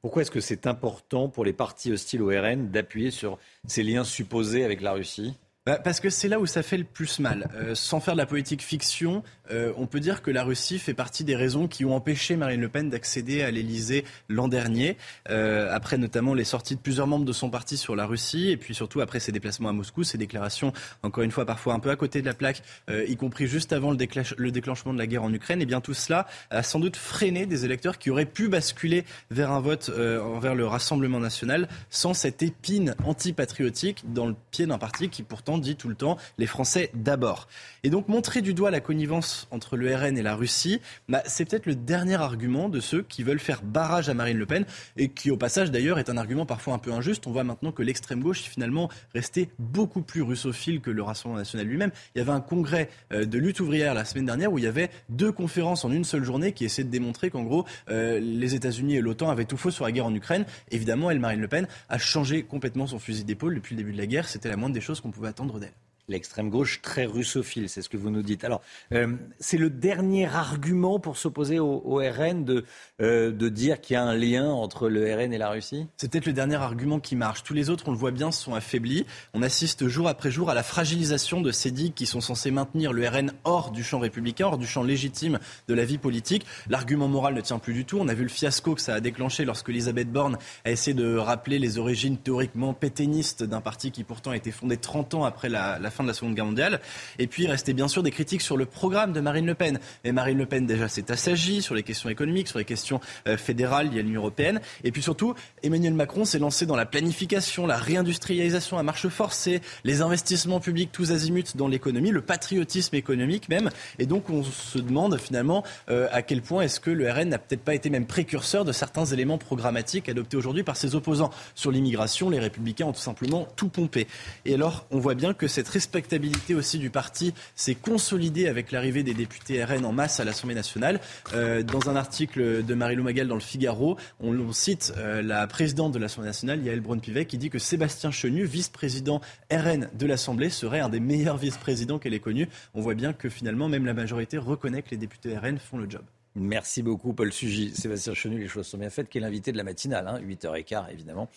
[SPEAKER 1] Pourquoi est-ce que c'est important pour les partis hostiles au RN d'appuyer sur ces liens supposés avec la Russie?
[SPEAKER 49] Bah, parce que c'est là où ça fait le plus mal. Euh, sans faire de la politique fiction, euh, on peut dire que la Russie fait partie des raisons qui ont empêché Marine Le Pen d'accéder à l'Elysée l'an dernier, euh, après notamment les sorties de plusieurs membres de son parti sur la Russie, et puis surtout après ses déplacements à Moscou, ses déclarations, encore une fois, parfois un peu à côté de la plaque, y compris juste avant le, le, déclenchement de la guerre en Ukraine. Et bien tout cela a sans doute freiné des électeurs qui auraient pu basculer vers un vote envers le Rassemblement national sans cette épine antipatriotique dans le pied d'un parti qui pourtant dit tout le temps les Français d'abord. Et donc montrer du doigt la connivence entre le RN et la Russie, bah, c'est peut-être le dernier argument de ceux qui veulent faire barrage à Marine Le Pen et qui au passage d'ailleurs est un argument parfois un peu injuste. On voit maintenant que l'extrême gauche est finalement resté beaucoup plus russophile que le Rassemblement national lui-même. Il y avait un congrès euh, de lutte ouvrière la semaine dernière où il y avait deux conférences en une seule journée qui essaient de démontrer qu'en gros euh, les États-Unis et l'OTAN avaient tout faux sur la guerre en Ukraine. Évidemment, elle, Marine Le Pen, a changé complètement son fusil d'épaule depuis le début de la guerre. C'était la moindre des choses qu'on pouvait attendre d'elle.
[SPEAKER 1] L'extrême gauche très russophile, c'est ce que vous nous dites. Alors, euh, c'est le dernier argument pour s'opposer au, RN de, euh, de dire qu'il y a un lien entre le RN et la Russie?
[SPEAKER 49] C'est peut-être le dernier argument qui marche. Tous les autres, on le voit bien, sont affaiblis. On assiste jour après jour à la fragilisation de ces digues qui sont censés maintenir le RN hors du champ républicain, hors du champ légitime de la vie politique. L'argument moral ne tient plus du tout. On a vu le fiasco que ça a déclenché lorsque Elisabeth Borne a essayé de rappeler les origines théoriquement pétainistes d'un parti qui pourtant a été fondé 30 ans après la de la Seconde Guerre mondiale. Et puis, il restait bien sûr des critiques sur le programme de Marine Le Pen. Et Marine Le Pen, déjà, s'est assagie sur les questions économiques, sur les questions euh, fédérales liées à l'Union européenne. Et puis surtout, Emmanuel Macron s'est lancé dans la planification, la réindustrialisation à marche forcée, les investissements publics tous azimuts dans l'économie, le patriotisme économique même. Et donc, on se demande finalement euh, à quel point est-ce que le RN n'a peut-être pas été même précurseur de certains éléments programmatiques adoptés aujourd'hui par ses opposants. Sur l'immigration, les républicains ont tout simplement tout pompé. Et alors, on voit bien que cette respectabilité aussi du parti s'est consolidée avec l'arrivée des députés RN en masse à l'Assemblée nationale. Euh, dans un article de Marie-Lou Magal dans le Figaro, on, cite euh, la présidente de l'Assemblée nationale, Yael Braun-Pivet, qui dit que Sébastien Chenu, vice-président RN de l'Assemblée, serait un des meilleurs vice-présidents qu'elle ait connus. On voit bien que finalement, même la majorité reconnaît que les députés RN font le job.
[SPEAKER 1] Merci beaucoup, Paul Sugy. Sébastien Chenu, les choses sont bien faites, qui est l'invité de la matinale, hein, 8h15 évidemment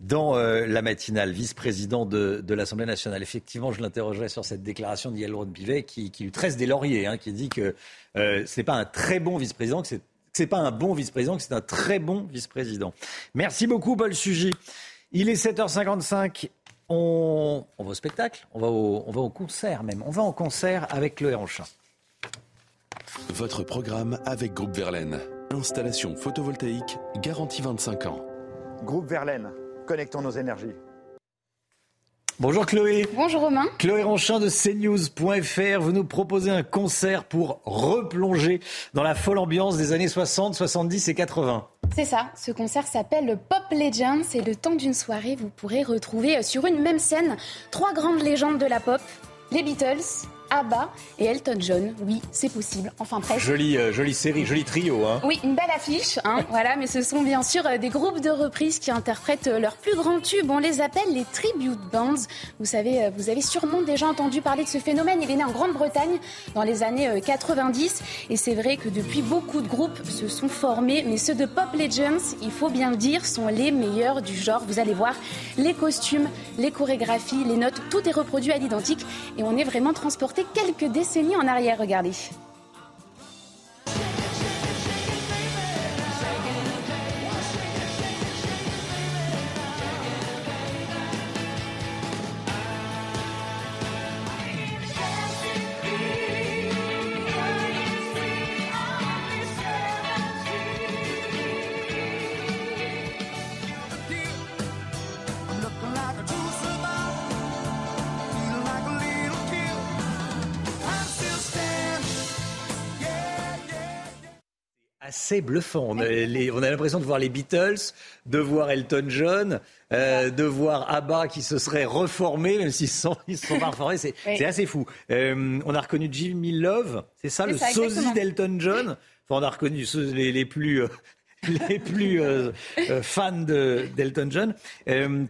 [SPEAKER 1] dans euh, la matinale, vice-président de, l'Assemblée nationale. Effectivement, je l'interrogerai sur cette déclaration d'Yael Roth-Bivet qui, lui tresse des lauriers, hein, qui dit que euh, ce n'est pas un très bon vice-président, que ce n'est pas un bon vice-président, que c'est un très bon vice-président. Merci beaucoup, Paul Sugy. Il est 7h55. On, on va au spectacle, on va au, on va au concert même. On va en concert avec Chloé Ranchin.
[SPEAKER 17] Votre programme avec Groupe Verlaine. Installation photovoltaïque garantie 25 ans.
[SPEAKER 18] Groupe Verlaine, connectons nos énergies.
[SPEAKER 1] Bonjour Chloé.
[SPEAKER 55] Bonjour Romain.
[SPEAKER 1] Chloé Ranchin de cnews.fr, vous nous proposez un concert pour replonger dans la folle ambiance des années 60, 70 et 80.
[SPEAKER 55] C'est ça, ce concert s'appelle le Pop Legends et le temps d'une soirée, vous pourrez retrouver sur une même scène trois grandes légendes de la pop, les Beatles, ABBA et Elton John. Oui, c'est possible. Enfin presque.
[SPEAKER 1] Jolie, euh, jolie série, joli trio. Hein.
[SPEAKER 55] Oui, une belle affiche. Hein, voilà, mais ce sont bien sûr euh, des groupes de reprises qui interprètent euh, leurs plus grands tubes. On les appelle les tribute bands. Vous savez, vous avez sûrement déjà entendu parler de ce phénomène. Il est né en Grande-Bretagne dans les années 90. Et c'est vrai que depuis, beaucoup de groupes se sont formés. Mais ceux de Pop Legends, il faut bien le dire, sont les meilleurs du genre. Vous allez voir, les costumes, les chorégraphies, les notes, tout est reproduit à l'identique. Et on est vraiment transporté quelques décennies en arrière, regardez.
[SPEAKER 1] Assez bluffant. On a, l'impression de voir les Beatles, de voir Elton John, euh, de voir ABBA qui se serait reformé, même s'ils sont, ils sont pas reformés. C'est, assez fou. Euh, on a reconnu Jimmy Love, c'est ça, le sosie d'Elton John? Enfin, on a reconnu les, les plus. Euh, les plus fans d'Elton John.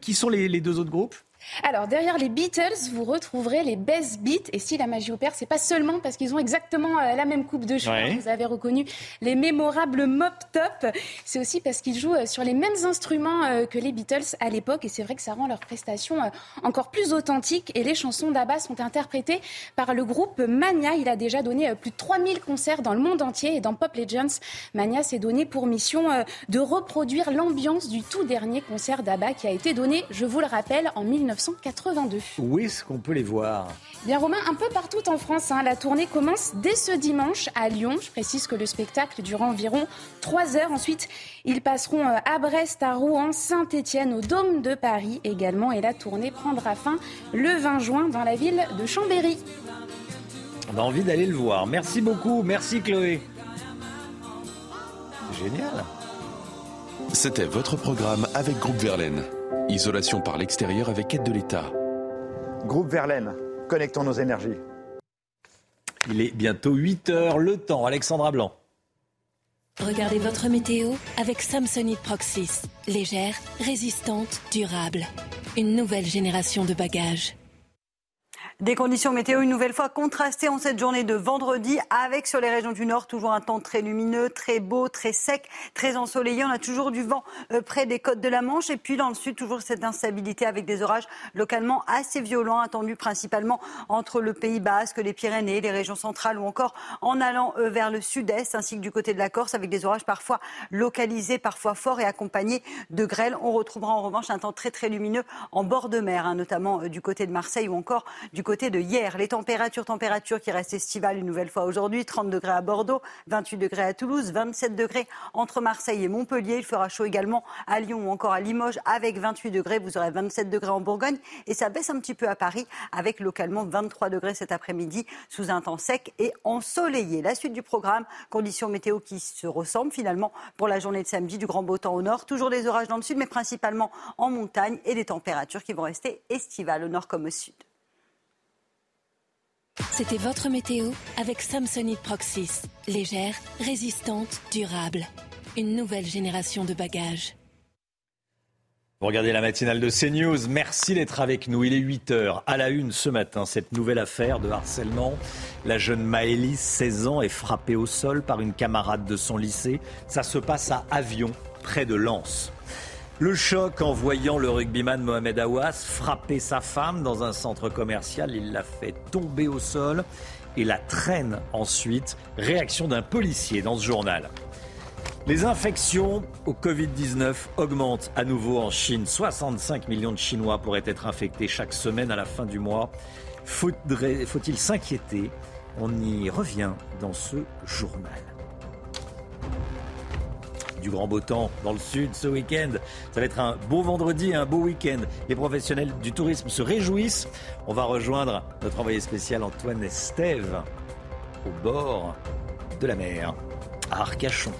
[SPEAKER 1] qui sont les, les deux autres groupes?
[SPEAKER 55] Alors, derrière les Beatles, vous retrouverez les Best Beats. Et si la magie opère, c'est pas seulement parce qu'ils ont exactement euh, la même coupe de cheveux. Vous avez reconnu les mémorables Mop Top. C'est aussi parce qu'ils jouent euh, sur les mêmes instruments euh, que les Beatles à l'époque. Et c'est vrai que ça rend leur prestation encore plus authentique. Et les chansons d'Abba sont interprétées par le groupe Mania. Il a déjà donné plus de 3000 concerts dans le monde entier. Et dans Pop Legends, Mania s'est donné pour mission de reproduire l'ambiance du tout dernier concert d'Abba qui a été donné, je vous le rappelle, en 19 1982.
[SPEAKER 1] Où est-ce qu'on peut les voir?
[SPEAKER 55] Bien Romain, un peu partout en France. Hein. La tournée commence dès ce dimanche à Lyon. Je précise que le spectacle durera environ 3 heures. Ensuite, ils passeront euh, à Brest, à Rouen, Saint-Étienne, au Dôme de Paris également. Et la tournée prendra fin le 20 juin dans la ville de Chambéry.
[SPEAKER 1] On a envie d'aller le voir. Merci beaucoup. Merci Chloé. Génial.
[SPEAKER 17] C'était votre programme avec Groupe Verlaine. Isolation par l'extérieur avec aide de l'État.
[SPEAKER 18] Groupe Verlaine, connectons nos énergies.
[SPEAKER 1] Il est bientôt 8 heures, le temps. Alexandra Blanc.
[SPEAKER 25] Regardez votre météo avec Samsonite Proxys. Légère, résistante, durable. Une nouvelle génération de bagages.
[SPEAKER 11] Des conditions météo une nouvelle fois contrastées en cette journée de vendredi avec sur les régions du nord toujours un temps très lumineux, très beau, très sec, très ensoleillé. On a toujours du vent euh, près des côtes de la Manche et puis dans le sud toujours cette instabilité avec des orages localement assez violents attendus principalement entre le Pays Basque, les Pyrénées, les régions centrales ou encore en allant euh, vers le sud-est ainsi que du côté de la Corse avec des orages parfois localisés, parfois forts et accompagnés de grêles. On retrouvera en revanche un temps très très lumineux en bord de mer, hein, notamment euh, du côté de Marseille ou encore du côté de hier. Les températures, températures qui restent estivales une nouvelle fois aujourd'hui. 30 degrés à Bordeaux, 28 degrés à Toulouse, 27 degrés entre Marseille et Montpellier. Il fera chaud également à Lyon ou encore à Limoges avec 28 degrés. Vous aurez 27 degrés en Bourgogne et ça baisse un petit peu à Paris avec localement 23 degrés cet après-midi sous un temps sec et ensoleillé. La suite du programme, conditions météo qui se ressemblent finalement pour la journée de samedi, du grand beau temps au nord, toujours des orages dans le sud mais principalement en montagne et des températures qui vont rester estivales au nord comme au sud.
[SPEAKER 25] C'était votre météo avec Samsonite Proxys. Légère, résistante, durable. Une nouvelle génération de bagages.
[SPEAKER 1] Vous regardez la matinale de CNews. Merci d'être avec nous. Il est 8 heures. À la une ce matin, cette nouvelle affaire de harcèlement. La jeune Maëlys, 16 ans, est frappée au sol par une camarade de son lycée. Ça se passe à Avion, près de Lens. Le choc en voyant le rugbyman Mohamed Awas frapper sa femme dans un centre commercial, il la fait tomber au sol et la traîne ensuite. Réaction d'un policier dans ce journal. Les infections au Covid-19 augmentent à nouveau en Chine. 65 millions de Chinois pourraient être infectés chaque semaine à la fin du mois. Faut-il s'inquiéter? On y revient dans ce journal. Du grand beau temps dans le sud ce week-end. Ça va être un beau vendredi un beau week-end. Les professionnels du tourisme se réjouissent. On va rejoindre notre envoyé spécial Antoine Estève au bord de la mer, à Arcachon.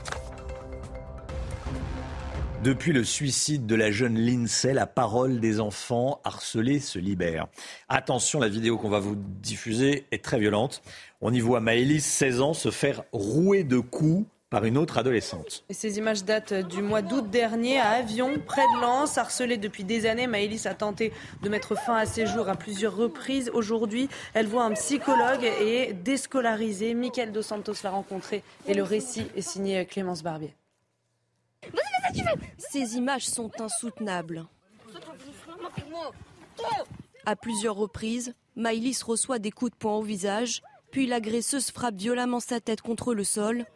[SPEAKER 1] Depuis le suicide de la jeune Lindsay, la parole des enfants harcelés se libère. Attention, la vidéo qu'on va vous diffuser est très violente. On y voit Maëlys, 16 ans, se faire rouer de coups par une autre adolescente.
[SPEAKER 2] ces images datent du mois d'août dernier à Avion, près de Lens. Harcelée depuis des années, Maëlys a tenté de mettre fin à ses jours à plusieurs reprises. Aujourd'hui, elle voit un psychologue et est déscolarisée. Michael Dos Santos l'a rencontré et le récit est signé Clémence Barbier.
[SPEAKER 3] Ces images sont insoutenables. À plusieurs reprises, Maïlis reçoit des coups de poing au visage, puis l'agresseuse frappe violemment sa tête contre le sol.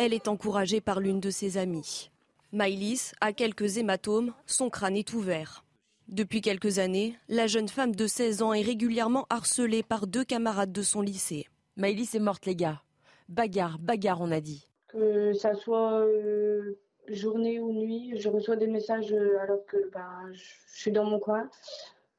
[SPEAKER 3] Elle est encouragée par l'une de ses amies. Maïlis a quelques hématomes, son crâne est ouvert. Depuis quelques années, la jeune femme de 16 ans est régulièrement harcelée par deux camarades de son lycée.
[SPEAKER 56] Maïlis est morte, les gars. Bagarre, bagarre, on a dit.
[SPEAKER 4] Que ça soit euh, journée ou nuit, je reçois des messages euh, alors que bah, je suis dans mon coin,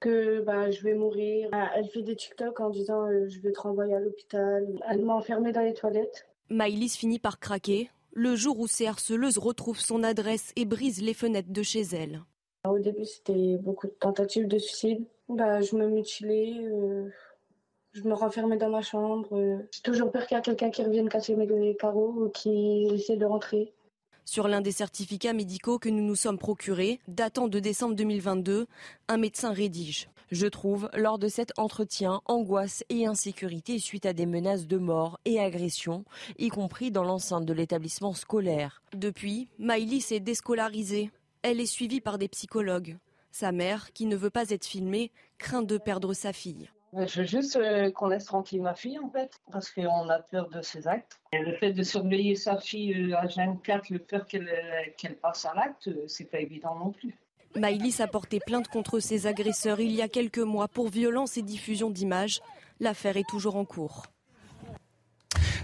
[SPEAKER 4] que bah, je vais mourir. Ah, elle fait des TikTok en disant euh, je vais te renvoyer à l'hôpital. Elle m'a enfermée dans les toilettes.
[SPEAKER 3] Maïlis finit par craquer le jour où ces harceleuses retrouvent son adresse et brisent les fenêtres de chez elle.
[SPEAKER 4] Au début, c'était beaucoup de tentatives de suicide. Bah, je me mutilais, euh, je me renfermais dans ma chambre. J'ai toujours peur qu'il y ait quelqu'un qui revienne casser mes carreaux ou qui essaie de rentrer.
[SPEAKER 3] Sur l'un des certificats médicaux que nous nous sommes procurés, datant de décembre 2022, un médecin rédige.
[SPEAKER 56] Je trouve, lors de cet entretien, angoisse et insécurité suite à des menaces de mort et agressions, y compris dans l'enceinte de l'établissement scolaire.
[SPEAKER 3] Depuis, Maïlis est déscolarisée. Elle est suivie par des psychologues. Sa mère, qui ne veut pas être filmée, craint de perdre sa fille.
[SPEAKER 4] Je veux juste euh, qu'on laisse tranquille ma fille, en fait, parce qu'on a peur de ses actes. Le fait de surveiller sa fille euh, à 24, le peur qu'elle euh, qu'elle passe à l'acte, c'est pas évident non plus.
[SPEAKER 3] Maïlis a porté plainte contre ses agresseurs il y a quelques mois pour violence et diffusion d'images. L'affaire est toujours en cours.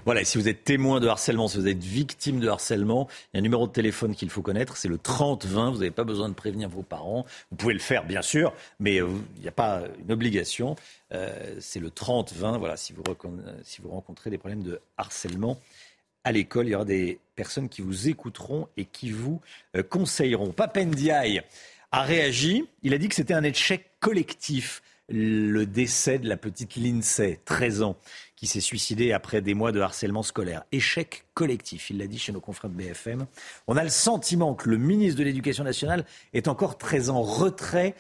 [SPEAKER 1] Voilà, et si vous êtes témoin de harcèlement, si vous êtes victime de harcèlement, il y a un numéro de téléphone qu'il faut connaître, c'est le 3020. Vous n'avez pas besoin de prévenir vos parents. Vous pouvez le faire, bien sûr, mais euh, il n'y a pas une obligation. Euh, c'est le 3020. Voilà, si vous, si vous rencontrez des problèmes de harcèlement à l'école, il y aura des personnes qui vous écouteront et qui vous euh, conseilleront. Papendiaï a réagi. Il a dit que c'était un échec collectif le décès de la petite Lindsay, 13 ans, qui s'est suicidée après des mois de harcèlement scolaire. Échec collectif, il l'a dit chez nos confrères de BFM. On a le sentiment que le ministre de l'Éducation nationale est encore très en retrait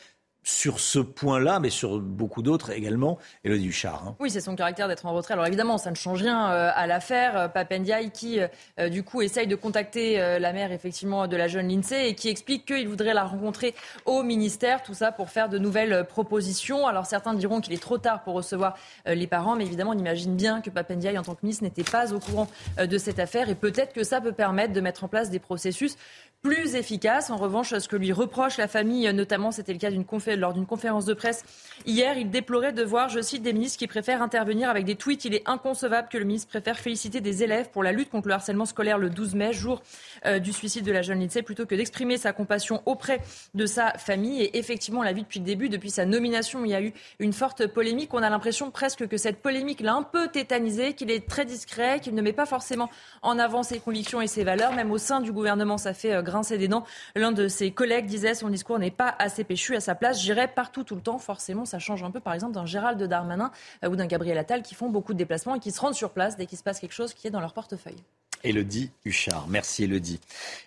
[SPEAKER 1] sur ce point-là, mais sur beaucoup d'autres également, Elodie Huchard. Hein.
[SPEAKER 7] Oui, c'est son caractère d'être en retrait. Alors évidemment, ça ne change rien euh, à l'affaire. Euh, Papendiaï qui, euh, du coup, essaye de contacter la mère, effectivement, de la jeune Lindsay et qui explique qu'il voudrait la rencontrer au ministère, tout ça pour faire de nouvelles propositions. Alors certains diront qu'il est trop tard pour recevoir les parents, mais évidemment, on imagine bien que Papendiaï, en tant que ministre, n'était pas au courant de cette affaire et peut-être que ça peut permettre de mettre en place des processus plus efficace. En revanche, ce que lui reproche la famille, notamment, c'était le cas lors d'une conférence de presse hier, il déplorait de voir, je cite, des ministres qui préfèrent intervenir avec des tweets. Il est inconcevable que le ministre préfère féliciter des élèves pour la lutte contre le harcèlement scolaire le 12 mai, jour euh, du suicide de la jeune lycée, plutôt que d'exprimer sa compassion auprès de sa famille. Et effectivement, l'a vu depuis le début, depuis sa nomination, il y a eu une forte polémique. On a l'impression presque que cette polémique l'a un peu tétanisé, qu'il est très discret, qu'il ne met pas forcément en avant ses convictions et ses valeurs. Même au sein du gouvernement, ça fait euh, des dents. L'un de ses collègues disait son discours n'est pas assez péchu à sa place. J'irai partout tout le temps. Forcément, ça change un peu, par exemple, d'un Gérald Darmanin euh, ou d'un Gabriel Attal qui font beaucoup de déplacements et qui se rendent sur place dès qu'il se passe quelque chose qui est dans leur portefeuille.
[SPEAKER 1] Elodie Huchard. Merci Elodie.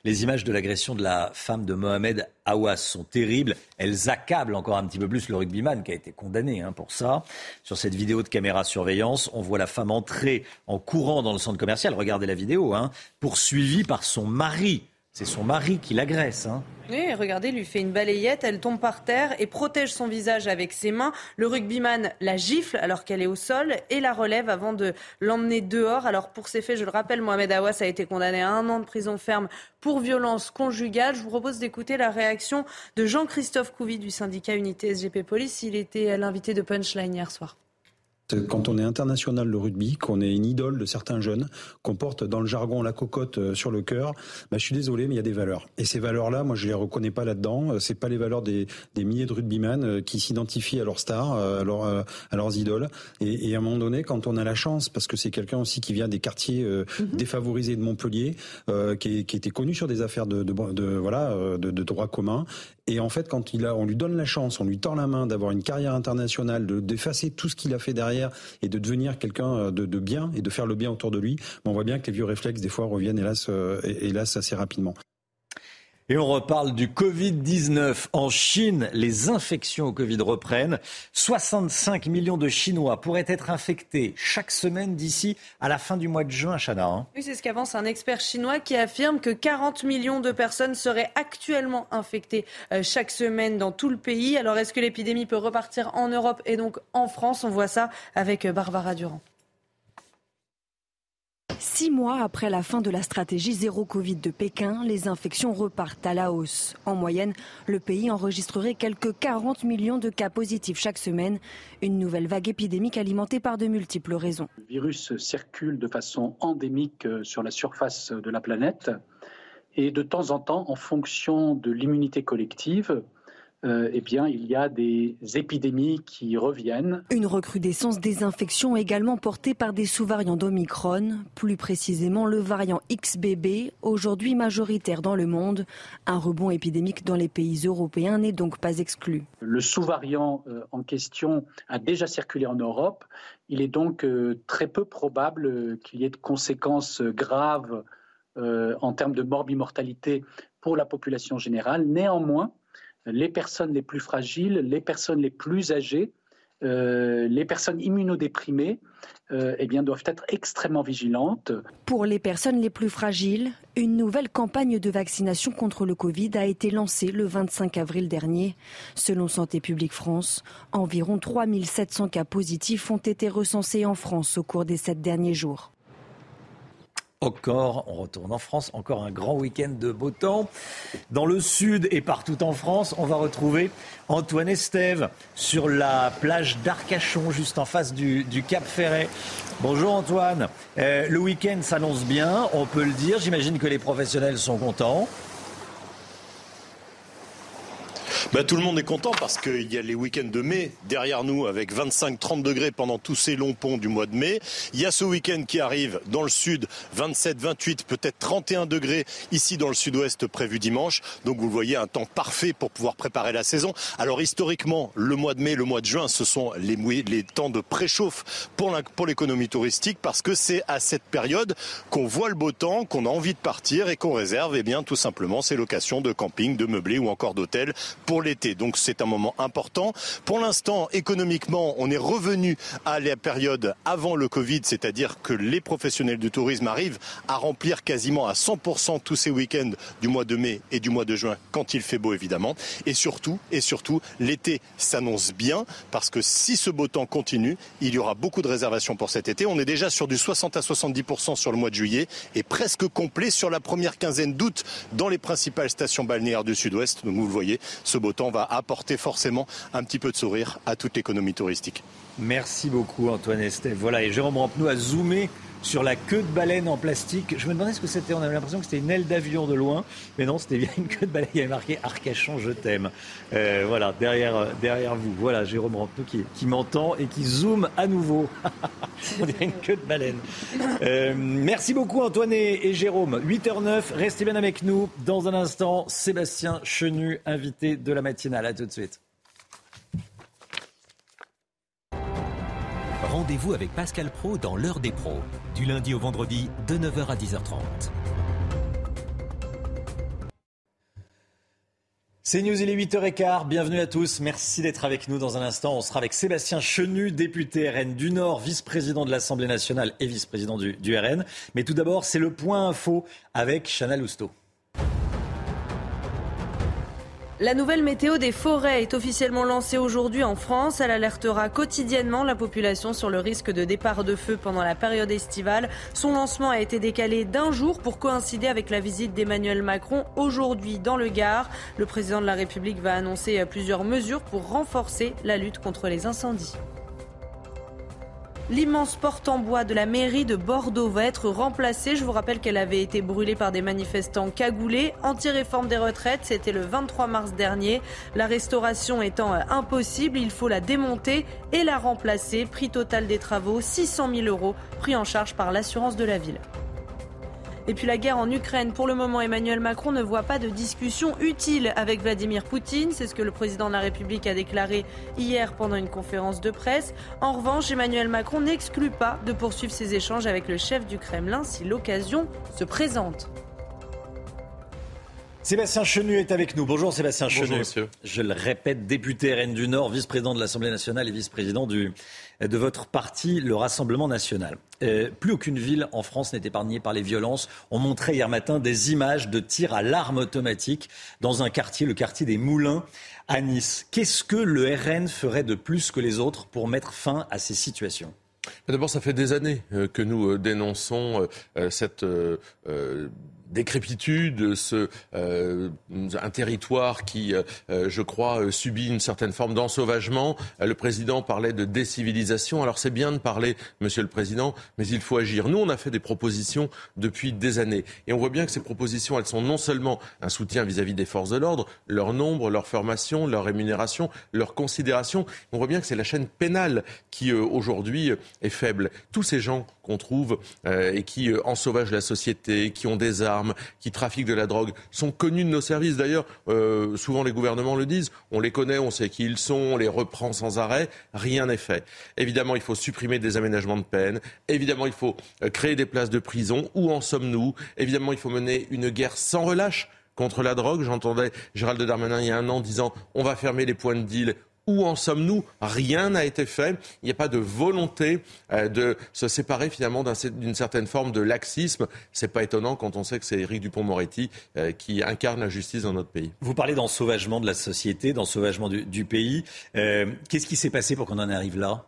[SPEAKER 1] Les images de l'agression de la femme de Mohamed Awas sont terribles. Elles accablent encore un petit peu plus le rugbyman qui a été condamné hein, pour ça. Sur cette vidéo de caméra surveillance, on voit la femme entrer en courant dans le centre commercial. Regardez la vidéo, hein, poursuivie par son mari c'est son mari qui l'agresse. Hein.
[SPEAKER 2] Oui, regardez, lui fait une balayette, elle tombe par terre et protège son visage avec ses mains. Le rugbyman la gifle alors qu'elle est au sol et la relève avant de l'emmener dehors. Alors pour ces faits, je le rappelle, Mohamed Awas a été condamné à un an de prison ferme pour violence conjugale. Je vous propose d'écouter la réaction de Jean-Christophe Couvi du syndicat Unité SGP Police. Il était l'invité de Punchline hier soir.
[SPEAKER 57] Quand on est international de rugby, qu'on est une idole de certains jeunes, qu'on porte dans le jargon la cocotte euh, sur le cœur, bah, je suis désolé, mais il y a des valeurs. Et ces valeurs-là, moi, je les reconnais pas là-dedans. Euh, c'est pas les valeurs des, des milliers de rugbyman euh, qui s'identifient à leurs stars, à, leur, à leurs idoles. Et, et, à un moment donné, quand on a la chance, parce que c'est quelqu'un aussi qui vient des quartiers mhm. défavorisés de Montpellier, euh, qui, qui, était connu sur des affaires de, de, de voilà de, de, droit commun, et en fait, quand il a, on lui donne la chance, on lui tend la main d'avoir une carrière internationale, de d'effacer tout ce qu'il a fait derrière et de devenir quelqu'un euh, de, de, bien et de faire le bien autour de lui, on voit bien que les vieux réflexes des fois reviennent hélas, euh, hélas assez rapidement.
[SPEAKER 1] Et on reparle du Covid-19. En Chine, les infections au Covid reprennent. 65 millions de Chinois pourraient être infectés chaque semaine d'ici à la fin du mois de juin, Chana. Hein.
[SPEAKER 2] Oui, c'est ce qu'avance un expert chinois qui affirme que 40 millions de personnes seraient actuellement infectées euh, chaque semaine dans tout le pays. Alors, est-ce que l'épidémie peut repartir en Europe et donc en France? On voit ça avec euh, Barbara Durand.
[SPEAKER 3] Six mois après la fin de la stratégie zéro Covid de Pékin, les infections repartent à la hausse. En moyenne, le pays enregistrerait quelques 40 millions de cas positifs chaque semaine. Une nouvelle vague épidémique alimentée par de multiples raisons.
[SPEAKER 58] Le virus circule de façon endémique euh, sur la surface de la planète. Et de temps en temps, en fonction de l'immunité collective, euh, eh bien, il y a des épidémies qui reviennent.
[SPEAKER 3] Une recrudescence des infections également portée par des sous-variants d'Omicron, plus précisément le variant XBB, aujourd'hui majoritaire dans le monde. Un rebond épidémique dans les pays européens n'est donc pas exclu.
[SPEAKER 58] Le sous-variant euh, en question a déjà circulé en Europe. Il est donc euh, très peu probable qu'il y ait de conséquences graves en termes de morbimortalité pour la population générale. Néanmoins, les personnes les plus fragiles, les personnes les plus âgées, euh, les personnes immunodéprimées euh, eh doivent être extrêmement vigilantes.
[SPEAKER 3] Pour les personnes les plus fragiles, une nouvelle campagne de vaccination contre le Covid a été lancée le 25 avril dernier. Selon Santé publique France, environ 3700 cas positifs ont été recensés en France au cours des sept derniers jours.
[SPEAKER 1] Encore, on retourne en France, encore un grand week-end de beau temps. Dans le sud et partout en France, on va retrouver Antoine Estève sur la plage d'Arcachon, juste en face du, Cap Ferret. Bonjour Antoine. Euh, le week-end s'annonce bien, on peut le dire. J'imagine que les professionnels sont contents.
[SPEAKER 40] Bah, tout le monde est content parce qu'il y a les week-ends de mai derrière nous avec 25-30 degrés pendant tous ces longs ponts du mois de mai. Il y a ce week-end qui arrive dans le sud, 27-28, peut-être 31 degrés ici dans le sud-ouest prévu dimanche. Donc vous voyez un temps parfait pour pouvoir préparer la saison. Alors historiquement, le mois de mai, le mois de juin, ce sont les, les temps de préchauffe pour l'économie touristique parce que c'est à cette période qu'on voit le beau temps, qu'on a envie de partir et qu'on réserve eh bien tout simplement ces locations de camping, de meublés ou encore d'hôtels pour l'été. Donc c'est un moment important. Pour l'instant, économiquement, on est revenu à la période avant le Covid, c'est-à-dire que les professionnels du tourisme arrivent à remplir quasiment à 100% tous ces week-ends du mois de mai et du mois de juin quand il fait beau évidemment. Et surtout, et surtout, l'été s'annonce bien parce que si ce beau temps continue, il y aura beaucoup de réservations pour cet été. On est déjà sur du 60 à 70% sur le mois de juillet et presque complet sur la première quinzaine d'août dans les principales stations balnéaires du sud-ouest. Donc vous le voyez, ce beau autant va apporter forcément un petit peu de sourire à toute l'économie touristique.
[SPEAKER 1] Merci beaucoup Antoine Estève. Voilà, et Jérôme Rampenou a zoomé sur la queue de baleine en plastique. Je me demandais ce que c'était. On avait l'impression que c'était une aile d'avion de loin, mais non, c'était bien une queue de baleine. Il y avait marqué Arcachon, je t'aime. Euh, voilà, derrière, euh, derrière vous. Voilà, Jérôme Rampenou qui, qui m'entend et qui zoome à nouveau. On dirait une queue de baleine. Euh, merci beaucoup Antoine et Jérôme. 8h09, restez bien avec nous. Dans un instant, Sébastien Chenu, invité de la matinale. À tout de suite.
[SPEAKER 59] Rendez-vous avec Pascal Pro dans l'heure des pros, du lundi au vendredi de 9h à 10h30.
[SPEAKER 1] C'est News, il est 8h15. Bienvenue à tous. Merci d'être avec nous dans un instant. On sera avec Sébastien Chenu, député RN du Nord, vice-président de l'Assemblée nationale et vice-président du, du, RN. Mais tout d'abord, c'est le point info avec Chana Lousteau.
[SPEAKER 2] La nouvelle météo des forêts est officiellement lancée aujourd'hui en France. Elle alertera quotidiennement la population sur le risque de départ de feu pendant la période estivale. Son lancement a été décalé d'un jour pour coïncider avec la visite d'Emmanuel Macron aujourd'hui dans le Gard. Le président de la République va annoncer plusieurs mesures pour renforcer la lutte contre les incendies. L'immense porte en bois de la mairie de Bordeaux va être remplacée. Je vous rappelle qu'elle avait été brûlée par des manifestants cagoulés. Anti-réforme des retraites, c'était le 23 mars dernier. La restauration étant impossible, il faut la démonter et la remplacer. Prix total des travaux, 600 000 euros, pris en charge par l'assurance de la ville. Et puis la guerre en Ukraine. Pour le moment, Emmanuel Macron ne voit pas de discussion utile avec Vladimir Poutine. C'est ce que le président de la République a déclaré hier pendant une conférence de presse. En revanche, Emmanuel Macron n'exclut pas de poursuivre ses échanges avec le chef du Kremlin si l'occasion se présente.
[SPEAKER 1] Sébastien Chenu est avec nous. Bonjour Sébastien Chenu.
[SPEAKER 60] Bonjour monsieur.
[SPEAKER 1] Je le répète, député RN du Nord, vice-président de l'Assemblée nationale et vice-président de votre parti, le Rassemblement national. Euh, plus aucune ville en France n'est épargnée par les violences. On montrait hier matin des images de tirs à l'arme automatique dans un quartier, le quartier des Moulins à Nice. Qu'est-ce que le RN ferait de plus que les autres pour mettre fin à ces situations?
[SPEAKER 60] D'abord, ça fait des années euh, que nous euh, dénonçons cette décrépitude, ce, euh, un territoire qui, euh, je crois, subit une certaine forme d'ensauvagement. Le président parlait de décivilisation. Alors c'est bien de parler, Monsieur le Président, mais il faut agir. Nous, on a fait des propositions depuis des années, et on voit bien que ces propositions, elles sont non seulement un soutien vis-à-vis des forces de l'ordre, leur nombre, leur formation, leur rémunération, leur considération. On voit bien que c'est la chaîne pénale qui euh, aujourd'hui est faible. Tous ces gens qu'on trouve et qui ensauvagent la société, qui ont des armes qui trafiquent de la drogue sont connus de nos services. D'ailleurs, euh, souvent les gouvernements le disent. On les connaît, on sait qui ils sont, on les reprend sans arrêt. Rien n'est fait. Évidemment, il faut supprimer des aménagements de peine. Évidemment, il faut euh, créer des places de prison. Où en sommes-nous? Évidemment, il faut mener une guerre sans relâche contre la drogue. J'entendais Gérald Darmanin il y a un an disant on va fermer les points de deal où en sommes-nous Rien n'a été fait. Il n'y a pas de volonté euh, de se séparer finalement d'une certaine forme de laxisme. C'est pas étonnant quand on sait que c'est Éric Dupont-Moretti euh, qui incarne la justice dans notre pays.
[SPEAKER 1] Vous parlez d'ensauvagement de la société, d'ensauvagement du, du pays. Euh, qu'est-ce qui s'est passé pour qu'on en arrive là?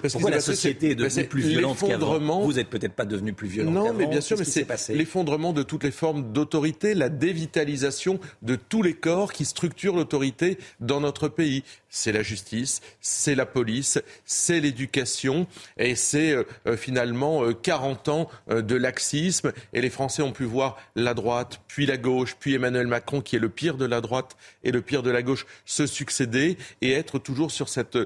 [SPEAKER 1] Parce Pourquoi la société est devenue plus violente qu'avant? Vous n'êtes peut-être pas devenu plus violent
[SPEAKER 60] Non, mais bien sûr, mais c'est l'effondrement de toutes les formes d'autorité, la dévitalisation de tous les corps qui structurent l'autorité dans notre pays. C'est la justice, c'est la police, c'est l'éducation, et c'est euh, euh, finalement 40 euh, ans de laxisme. Et les Français ont pu voir la droite, puis la gauche, puis Emmanuel Macron, qui est le pire de la droite et le pire de la gauche, se succéder et être toujours sur cette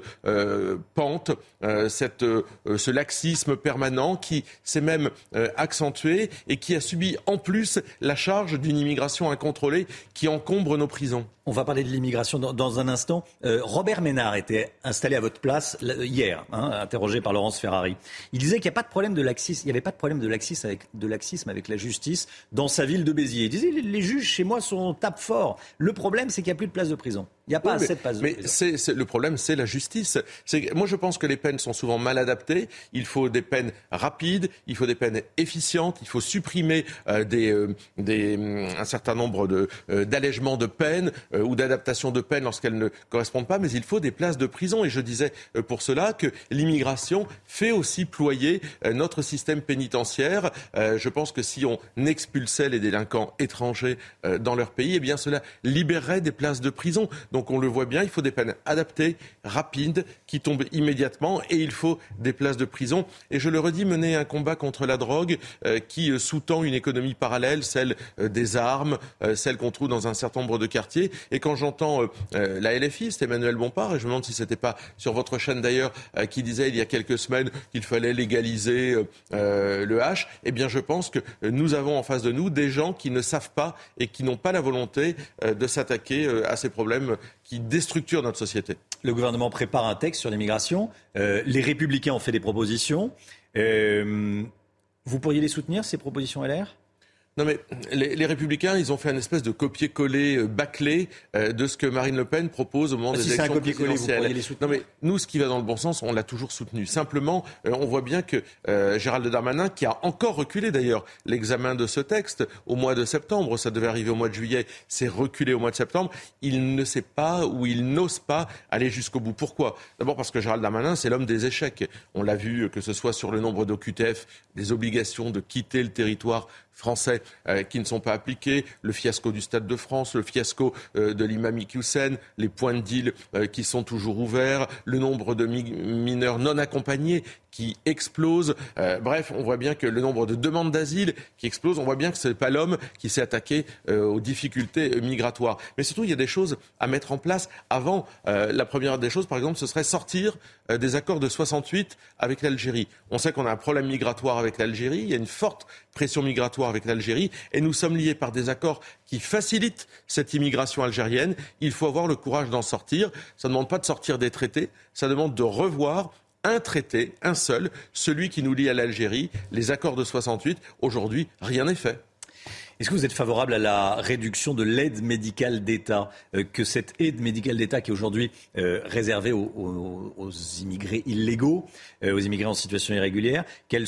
[SPEAKER 60] pente euh, cette, euh, ce laxisme permanent qui s'est même euh, accentué et qui a subi en plus la charge d'une immigration incontrôlée qui encombre nos prisons.
[SPEAKER 1] On va parler de l'immigration dans, un instant. Robert Ménard était installé à votre place hier, hein, interrogé par Laurence Ferrari. Il disait qu'il n'y a pas de problème de laxisme, il n'y avait pas de problème de laxisme avec, la justice dans sa ville de Béziers. Il disait les, les juges chez moi sont tape fort. Le problème, c'est qu'il n'y a plus de place de prison. Il n'y a pas assez de
[SPEAKER 60] mais le problème, c'est la justice. Moi, je pense que les peines sont souvent mal adaptées. Il faut des peines rapides, il faut des peines efficientes, il faut supprimer euh, des, euh, des, un certain nombre de, euh, d'allègements de peines ou d'adaptations de peines lorsqu'elles ne correspondent pas, mais il faut des places de prison. Et je disais pour cela que l'immigration fait aussi ployer notre système pénitentiaire. je pense que si on expulsait les délinquants étrangers dans leur pays, eh bien cela libérerait des places de prison. Donc on le voit bien, il faut des peines adaptées, rapides, qui tombent immédiatement et il faut des places de prison. Et je le redis, mener un combat contre la drogue euh, qui euh, sous-tend une économie parallèle, celle euh, des armes, celle qu'on trouve dans un certain nombre de quartiers. Et quand j'entends la LFI, c'est Emmanuel Bompard, et je me demande si ce n'était pas sur votre chaîne d'ailleurs, qui disait il y a quelques semaines qu'il fallait légaliser le H, eh bien je pense que nous avons en face de nous des gens qui ne savent pas et qui n'ont pas la volonté de s'attaquer à ces problèmes qui déstructurent notre société.
[SPEAKER 1] Le gouvernement prépare un texte sur l'immigration. Euh, les Républicains ont fait des propositions. Euh, vous pourriez les soutenir, ces propositions LR
[SPEAKER 60] Non mais les, républicains, ils ont fait un espèce de copier-coller euh, bâclé euh, de ce que Marine Le Pen propose au moment
[SPEAKER 1] ah,
[SPEAKER 60] des élections
[SPEAKER 1] présidentielles.
[SPEAKER 60] Les non mais nous, ce qui va dans le bon sens, on l'a toujours soutenu. Simplement, euh, on voit bien que Gérald Darmanin, qui a encore reculé d'ailleurs l'examen de ce texte au mois de septembre, ça devait arriver au mois de juillet, c'est reculé au mois de septembre. Il ne sait pas ou il n'ose pas aller jusqu'au bout. Pourquoi? D'abord parce que Gérald Darmanin, c'est l'homme des échecs. On l'a vu que ce soit sur le nombre d'OQTF, des obligations de quitter le territoire français euh, qui ne sont pas appliqués, le fiasco du Stade de France, le fiasco euh, de l'imam Hussein, les points de deal euh, qui sont toujours ouverts, le nombre de mineurs non accompagnés qui explose. bref, on voit bien que le nombre de demandes d'asile qui explose. On voit bien que ce n'est pas l'homme qui s'est attaqué aux difficultés migratoires. Mais surtout, il y a des choses à mettre en place avant. la première des choses, par exemple, ce serait sortir des accords de 68 avec l'Algérie. On sait qu'on a un problème migratoire avec l'Algérie. Il y a une forte pression migratoire avec l'Algérie et nous sommes liés par des accords qui facilitent cette immigration algérienne. Il faut avoir le courage d'en sortir. Ça ne demande pas de sortir des traités, ça demande de revoir un traité, un seul, celui qui nous lie à l'Algérie, les accords de 68. Aujourd'hui, rien n'est fait.
[SPEAKER 1] Est-ce que vous êtes favorable à la réduction de l'aide médicale d'État euh, Que cette aide médicale d'État qui est aujourd'hui euh, réservée aux, immigrés illégaux, euh, aux immigrés en situation irrégulière, qu'elle,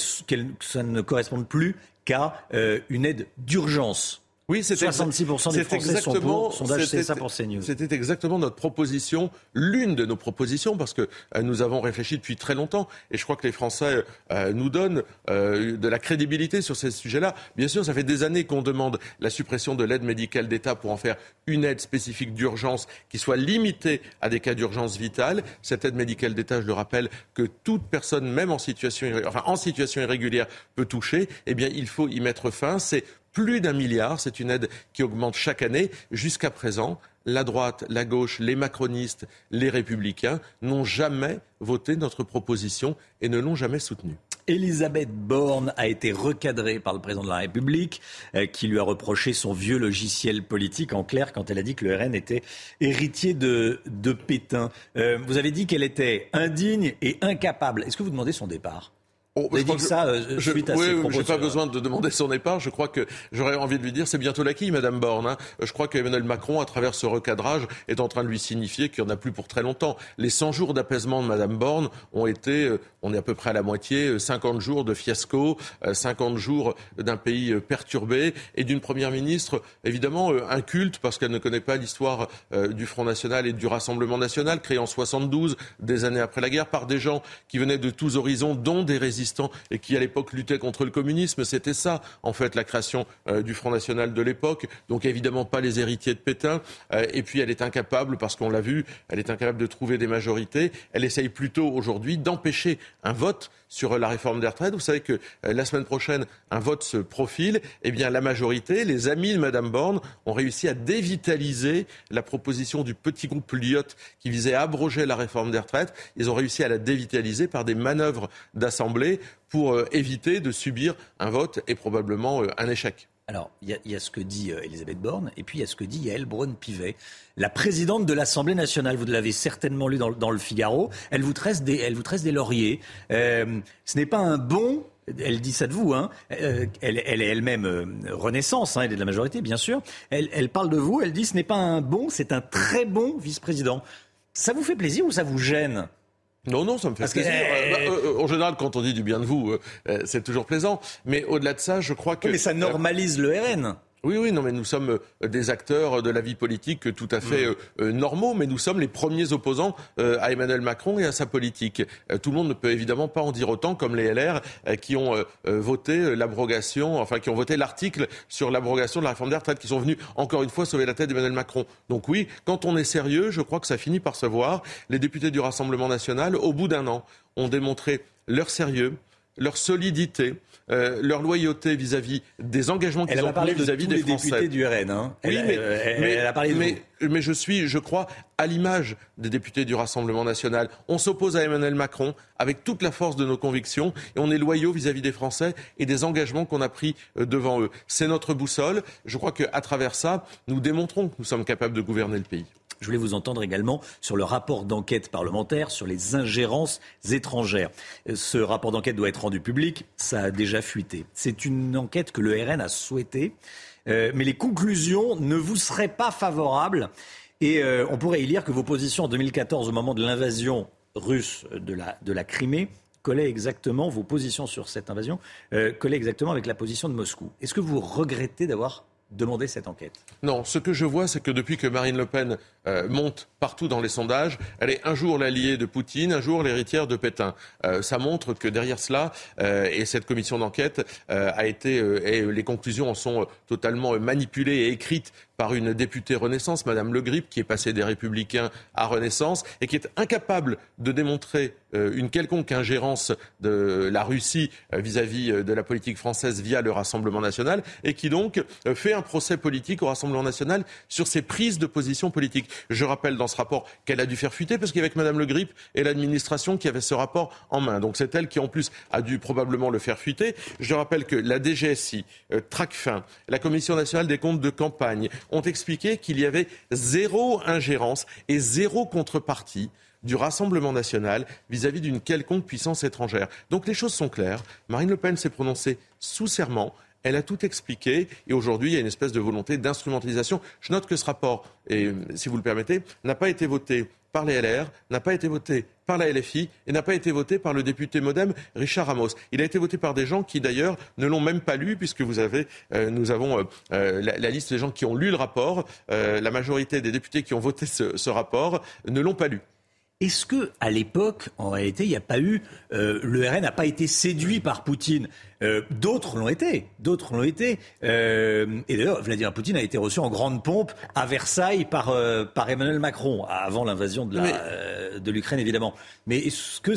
[SPEAKER 1] ne corresponde plus qu'à une aide d'urgence? Oui, c'est 66% des Français sont pour. Sondage ça pour CNews.
[SPEAKER 60] C'était exactement notre proposition, l'une de nos propositions, parce que euh, nous avons réfléchi depuis très longtemps, et je crois que les Français euh, nous donnent de la crédibilité sur ces sujets-là. Bien sûr, ça fait des années qu'on demande la suppression de l'aide médicale d'État pour en faire une aide spécifique d'urgence qui soit limitée à des cas d'urgence vitale. Cette aide médicale d'État, je le rappelle, que toute personne, même en situation, enfin, en situation irrégulière, peut toucher. Eh bien, il faut y mettre fin. C'est plus d'un milliard. C'est une aide qui augmente chaque année. Jusqu'à présent, la droite, la gauche, les macronistes, les républicains n'ont jamais voté notre proposition et ne l'ont jamais soutenue.
[SPEAKER 1] Elisabeth Borne a été recadrée par le président de la République, euh, qui lui a reproché son vieux logiciel politique, en clair, quand elle a dit que le RN était héritier de, de Pétain. Euh, vous avez dit qu'elle était indigne et incapable. Est-ce que vous demandez son départ?
[SPEAKER 60] Oh, je dit ça euh, je, suite à oui, n'ai pas besoin de demander son départ. Je crois que j'aurais envie de lui dire, c'est bientôt l'acquis, Madame Borne. Hein. Je crois qu'Emmanuel Macron, à travers ce recadrage, est en train de lui signifier qu'il n'y en a plus pour très longtemps. Les 100 jours d'apaisement de Madame Borne ont été, euh, on est à peu près à la moitié, 50 euh, jours de fiasco, 50 jours d'un pays perturbé et d'une première ministre, évidemment, inculte parce qu'elle ne connaît pas l'histoire du Front National et du Rassemblement National, créé en 72, des années après la guerre, par des gens qui venaient de tous horizons, dont des résistants et qui à l'époque luttait contre le communisme. C'était ça, en fait, la création euh, du Front National de l'époque. Donc évidemment pas les héritiers de Pétain. Euh, et puis elle est incapable, parce qu'on l'a vu, elle est incapable de trouver des majorités. Elle essaye plutôt aujourd'hui d'empêcher un vote sur la réforme des retraites. Vous savez que euh, la semaine prochaine, un vote se profile. Eh bien, la majorité, les amis de Mme Borne, ont réussi à dévitaliser la proposition du petit groupe Lyotte qui visait à abroger la réforme des retraites. Ils ont réussi à la dévitaliser par des manœuvres d'Assemblée pour euh, éviter de subir un vote et probablement euh, un échec.
[SPEAKER 1] Alors, il y, a ce que dit Elisabeth Borne, et puis il y a ce que dit Yael Braun-Pivet, la présidente de l'Assemblée nationale. Vous l'avez certainement lu dans, le Figaro. Elle vous tresse des, elle vous tresse des lauriers. Euh, ce n'est pas un bon elle dit ça de vous, hein. Euh, elle, elle, est elle-même euh, Renaissance, hein, elle est de la majorité, bien sûr. Elle, elle parle de vous, elle dit ce n'est pas un bon, c'est un très bon vice-président. Ça vous fait plaisir ou ça vous gêne?
[SPEAKER 60] Non, non, ça me fait plaisir. Bah, en général, quand on dit du bien de vous, c'est toujours plaisant. Mais au-delà de ça, je crois que...
[SPEAKER 1] mais ça normalise le RN.
[SPEAKER 60] Oui, oui, non, mais nous sommes euh, des acteurs de la vie politique tout à fait mm. euh, euh, normaux, mais nous sommes les premiers opposants à Emmanuel Macron et à sa politique. tout le monde ne peut évidemment pas en dire autant comme les LR qui ont voté l'abrogation, enfin qui ont voté l'article sur l'abrogation de la réforme des retraites, qui sont venus encore une fois sauver la tête d'Emmanuel Macron. Donc oui, quand on est sérieux, je crois que ça finit par se voir. Les députés du Rassemblement national, au bout d'un an, ont démontré leur sérieux, leur solidité, euh, leur loyauté vis-à-vis des engagements qu'ils ont pris vis-à-vis des Français.
[SPEAKER 1] députés du RN. Hein.
[SPEAKER 60] Oui, mais, elle a parlé de mais, mais, je suis, je crois, à l'image des députés du Rassemblement national. On s'oppose à Emmanuel Macron avec toute la force de nos convictions et on est loyaux vis-à-vis des Français et des engagements qu'on a pris euh, devant eux. C'est notre boussole. Je crois qu'à travers ça, nous démontrons que nous sommes capables de gouverner le pays.
[SPEAKER 1] Je voulais vous entendre également sur le rapport d'enquête parlementaire sur les ingérences étrangères. Ce rapport d'enquête doit être rendu public. Ça a déjà fuité. C'est une enquête que le RN a souhaitée. Euh, mais les conclusions ne vous seraient pas favorables. Et euh, on pourrait y lire que vos positions en 2014, au moment de l'invasion russe de la, de la Crimée, collaient exactement, vos positions sur cette invasion, euh, collaient exactement avec la position de Moscou. Est-ce que vous regrettez d'avoir demandé cette enquête
[SPEAKER 60] Non, ce que je vois, c'est que depuis que Marine Le Pen euh, monte partout dans les sondages. Elle est un jour l'alliée de Poutine, un jour l'héritière de Pétain. Euh, ça montre que derrière cela, euh, et cette commission d'enquête a été, et les conclusions en sont totalement manipulées et écrites par une députée Renaissance, Madame Le Grip, qui est passée des Républicains à Renaissance et qui est incapable de démontrer une quelconque ingérence de la Russie vis-à-vis de la politique française via le Rassemblement national et qui donc fait un procès politique au Rassemblement national sur ses prises de position politique. Je rappelle dans ce rapport qu'elle a dû faire fuiter parce qu'avec Madame Le Grip et l'administration qui avait ce rapport en main. Donc c'est elle qui en plus a dû probablement le faire fuiter. Je rappelle que la DGSI, euh, Tracfin, la Commission nationale des comptes de campagne ont expliqué qu'il y avait zéro ingérence et zéro contrepartie du Rassemblement national vis-à-vis d'une quelconque puissance étrangère. Donc les choses sont claires. Marine Le Pen s'est prononcée sous serment. Elle a tout expliqué et aujourd'hui, il y a une espèce de volonté d'instrumentalisation. Je note que ce rapport, si vous le permettez, n'a pas été voté par les LR, n'a pas été voté par la LFI et n'a pas été voté par le député modem Richard Ramos. Il a été voté par des gens qui d'ailleurs ne l'ont même pas lu puisque euh, nous avons euh, euh, la, liste des gens qui ont lu le rapport. la majorité des députés qui ont voté ce, ce rapport ne l'ont pas lu.
[SPEAKER 1] Est-ce que à l'époque, en réalité, il n'y a pas eu, le RN n'a pas été séduit par Poutine? Euh, d'autres l'ont été. D'autres l'ont été. Euh, et d'ailleurs, Vladimir Poutine a été reçu en grande pompe à Versailles par, euh, par Emmanuel Macron, avant l'invasion de, de l'Ukraine, évidemment. Mais est-ce que,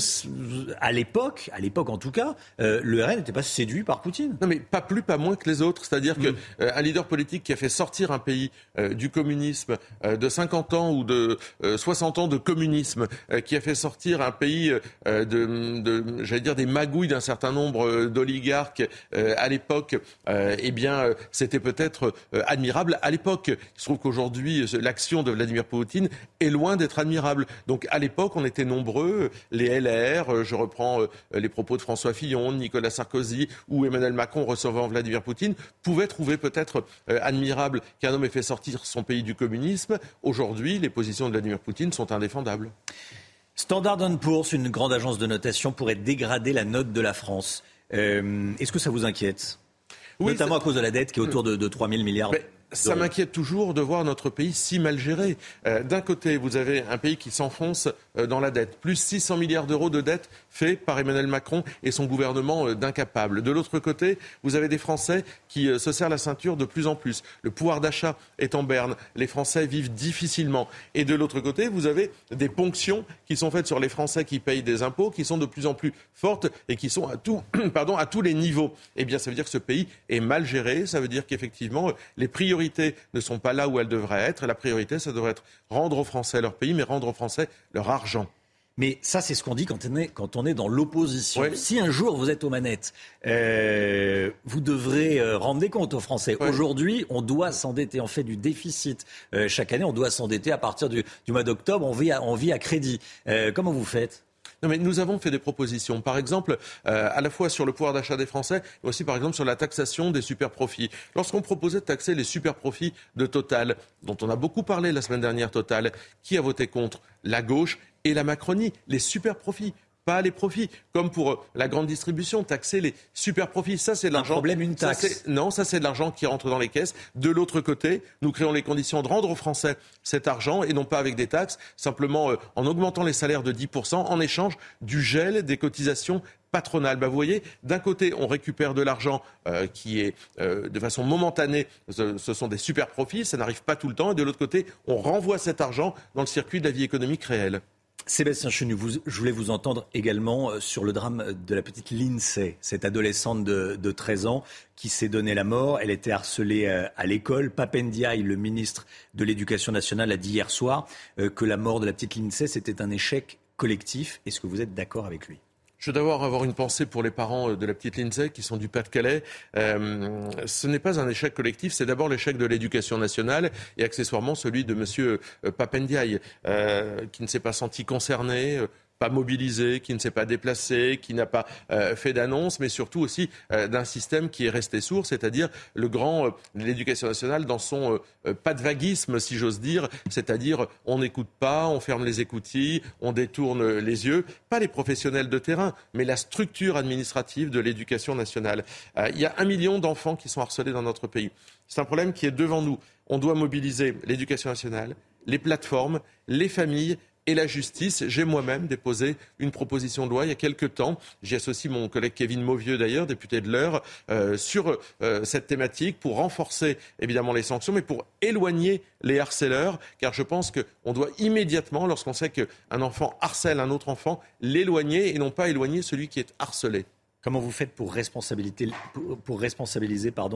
[SPEAKER 1] à l'époque, à l'époque en tout cas, le RN n'était pas séduit par Poutine
[SPEAKER 60] Non, mais pas plus, pas moins que les autres. C'est-à-dire qu'un un leader politique qui a fait sortir un pays du communisme de 50 ans ou de 60 ans de communisme, qui a fait sortir un pays de, de j'allais dire, des magouilles d'un certain nombre d'oligarques, euh, à l'époque, euh, eh bien, euh, c'était peut-être admirable. À l'époque, il se trouve qu'aujourd'hui, l'action de Vladimir Poutine est loin d'être admirable. Donc, à l'époque, on était nombreux, les LR, je reprends les propos de François Fillon, Nicolas Sarkozy ou Emmanuel Macron recevant Vladimir Poutine, pouvaient trouver peut-être admirable qu'un homme ait fait sortir son pays du communisme. Aujourd'hui, les positions de Vladimir Poutine sont indéfendables.
[SPEAKER 1] Standard Poor's, une grande agence de notation, pourrait dégrader la note de la France. Euh, est-ce que ça vous inquiète? Notamment à cause de la dette qui est autour de, de 3 000 milliards
[SPEAKER 60] ça m'inquiète toujours de voir notre pays si mal géré. Euh, d'un côté, vous avez un pays qui s'enfonce euh, dans la dette, plus 600 milliards d'euros de dette fait par Emmanuel Macron et son gouvernement euh, d'incapables. De l'autre côté, vous avez des Français qui se serrent la ceinture de plus en plus. Le pouvoir d'achat est en berne, les Français vivent difficilement. Et de l'autre côté, vous avez des ponctions qui sont faites sur les Français qui payent des impôts, qui sont de plus en plus fortes et qui sont à, tout, pardon, à tous les niveaux. Eh bien, ça veut dire que ce pays est mal géré, ça veut dire qu'effectivement, les priorités priorités ne sont pas là où elles devraient être. la priorité, ça devrait être rendre aux Français leur pays, mais rendre aux Français leur argent.
[SPEAKER 1] Mais ça, c'est ce qu'on dit quand on est, quand on est dans l'opposition. Si un jour vous êtes aux manettes, euh, vous devrez euh, rendre des comptes aux Français. Aujourd'hui, on doit s'endetter. On fait du déficit euh, chaque année. On doit s'endetter à partir du, mois d'octobre. On vit on vit à crédit. comment vous faites?
[SPEAKER 60] Non, mais nous avons fait des propositions. Par exemple, euh, à la fois sur le pouvoir d'achat des Français, mais aussi par exemple sur la taxation des super profits. Lorsqu'on proposait de taxer les super profits de Total, dont on a beaucoup parlé la semaine dernière, Total, qui a voté contre? La gauche et la Macronie, les super profits pas les profits. Comme pour euh, la grande distribution, taxer les super profits. Ça, c'est de l'argent.
[SPEAKER 1] problème, une taxe.
[SPEAKER 60] non, ça, c'est de l'argent qui rentre dans les caisses. De l'autre côté, nous créons les conditions de rendre aux Français cet argent et non pas avec des taxes, simplement euh, en augmentant les salaires de 10% en échange du gel des cotisations patronales. Bah, vous voyez, d'un côté, on récupère de l'argent euh, qui est de façon momentanée, ce, ce, sont des super profits, ça n'arrive pas tout le temps, et de l'autre côté, on renvoie cet argent dans le circuit de la vie économique réelle.
[SPEAKER 1] Sébastien Chenu, je voulais vous entendre également euh, sur le drame de la petite Lindsay, cette adolescente de, 13 ans qui s'est donné la mort. Elle était harcelée euh, à l'école. Papendiaï, le ministre de l'Éducation nationale, a dit hier soir euh, que la mort de la petite Lindsay, c'était un échec collectif. Est-ce que vous êtes d'accord avec lui?
[SPEAKER 60] Je veux d'abord avoir une pensée pour les parents de la petite Lindsay qui sont du Pas-de-Calais. Euh, ce n'est pas un échec collectif, c'est d'abord l'échec de l'éducation nationale et accessoirement celui de M. Papendiaï, euh, qui ne s'est pas senti concerné pas mobilisé, qui ne s'est pas déplacé, qui n'a pas euh, fait d'annonce, mais surtout aussi euh, d'un système qui est resté sourd, c'est-à-dire le grand, euh, l'éducation nationale dans son pas de vaguisme, si j'ose dire, c'est-à-dire on n'écoute pas, on ferme les écoutilles, on détourne les yeux, pas les professionnels de terrain, mais la structure administrative de l'éducation nationale. il y a un million d'enfants qui sont harcelés dans notre pays. C'est un problème qui est devant nous. On doit mobiliser l'éducation nationale, les plateformes, les familles et la justice. J'ai moi-même déposé une proposition de loi il y a quelques temps. J'y associe mon collègue Kevin Mauvieux d'ailleurs, député de l'Eure, euh, sur euh, cette thématique pour renforcer évidemment les sanctions, mais pour éloigner les harceleurs, car je pense qu'on doit immédiatement, lorsqu'on sait qu'un enfant harcèle un autre enfant, l'éloigner et non pas éloigner celui qui est harcelé.
[SPEAKER 1] Comment vous faites pour responsabiliser,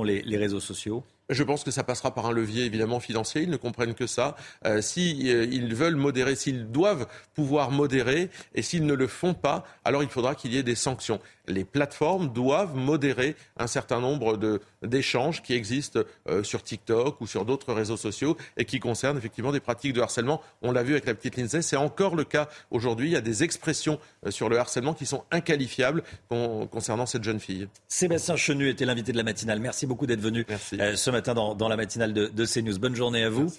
[SPEAKER 1] les réseaux sociaux?
[SPEAKER 60] Je pense que ça passera par un levier évidemment financier. Ils ne comprennent que ça. Euh, S'ils euh, veulent modérer, s'ils doivent pouvoir modérer, et s'ils ne le font pas, alors il faudra qu'il y ait des sanctions. Les plateformes doivent modérer un certain nombre d'échanges qui existent euh, sur TikTok ou sur d'autres réseaux sociaux et qui concernent effectivement des pratiques de harcèlement. On l'a vu avec la petite Lindsay, c'est encore le cas aujourd'hui. Il y a des expressions euh, sur le harcèlement qui sont inqualifiables concernant cette jeune fille.
[SPEAKER 1] Sébastien Chenu était l'invité de la matinale. Merci beaucoup d'être venu ce matin dans, la matinale de, de, CNews. Bonne journée à vous.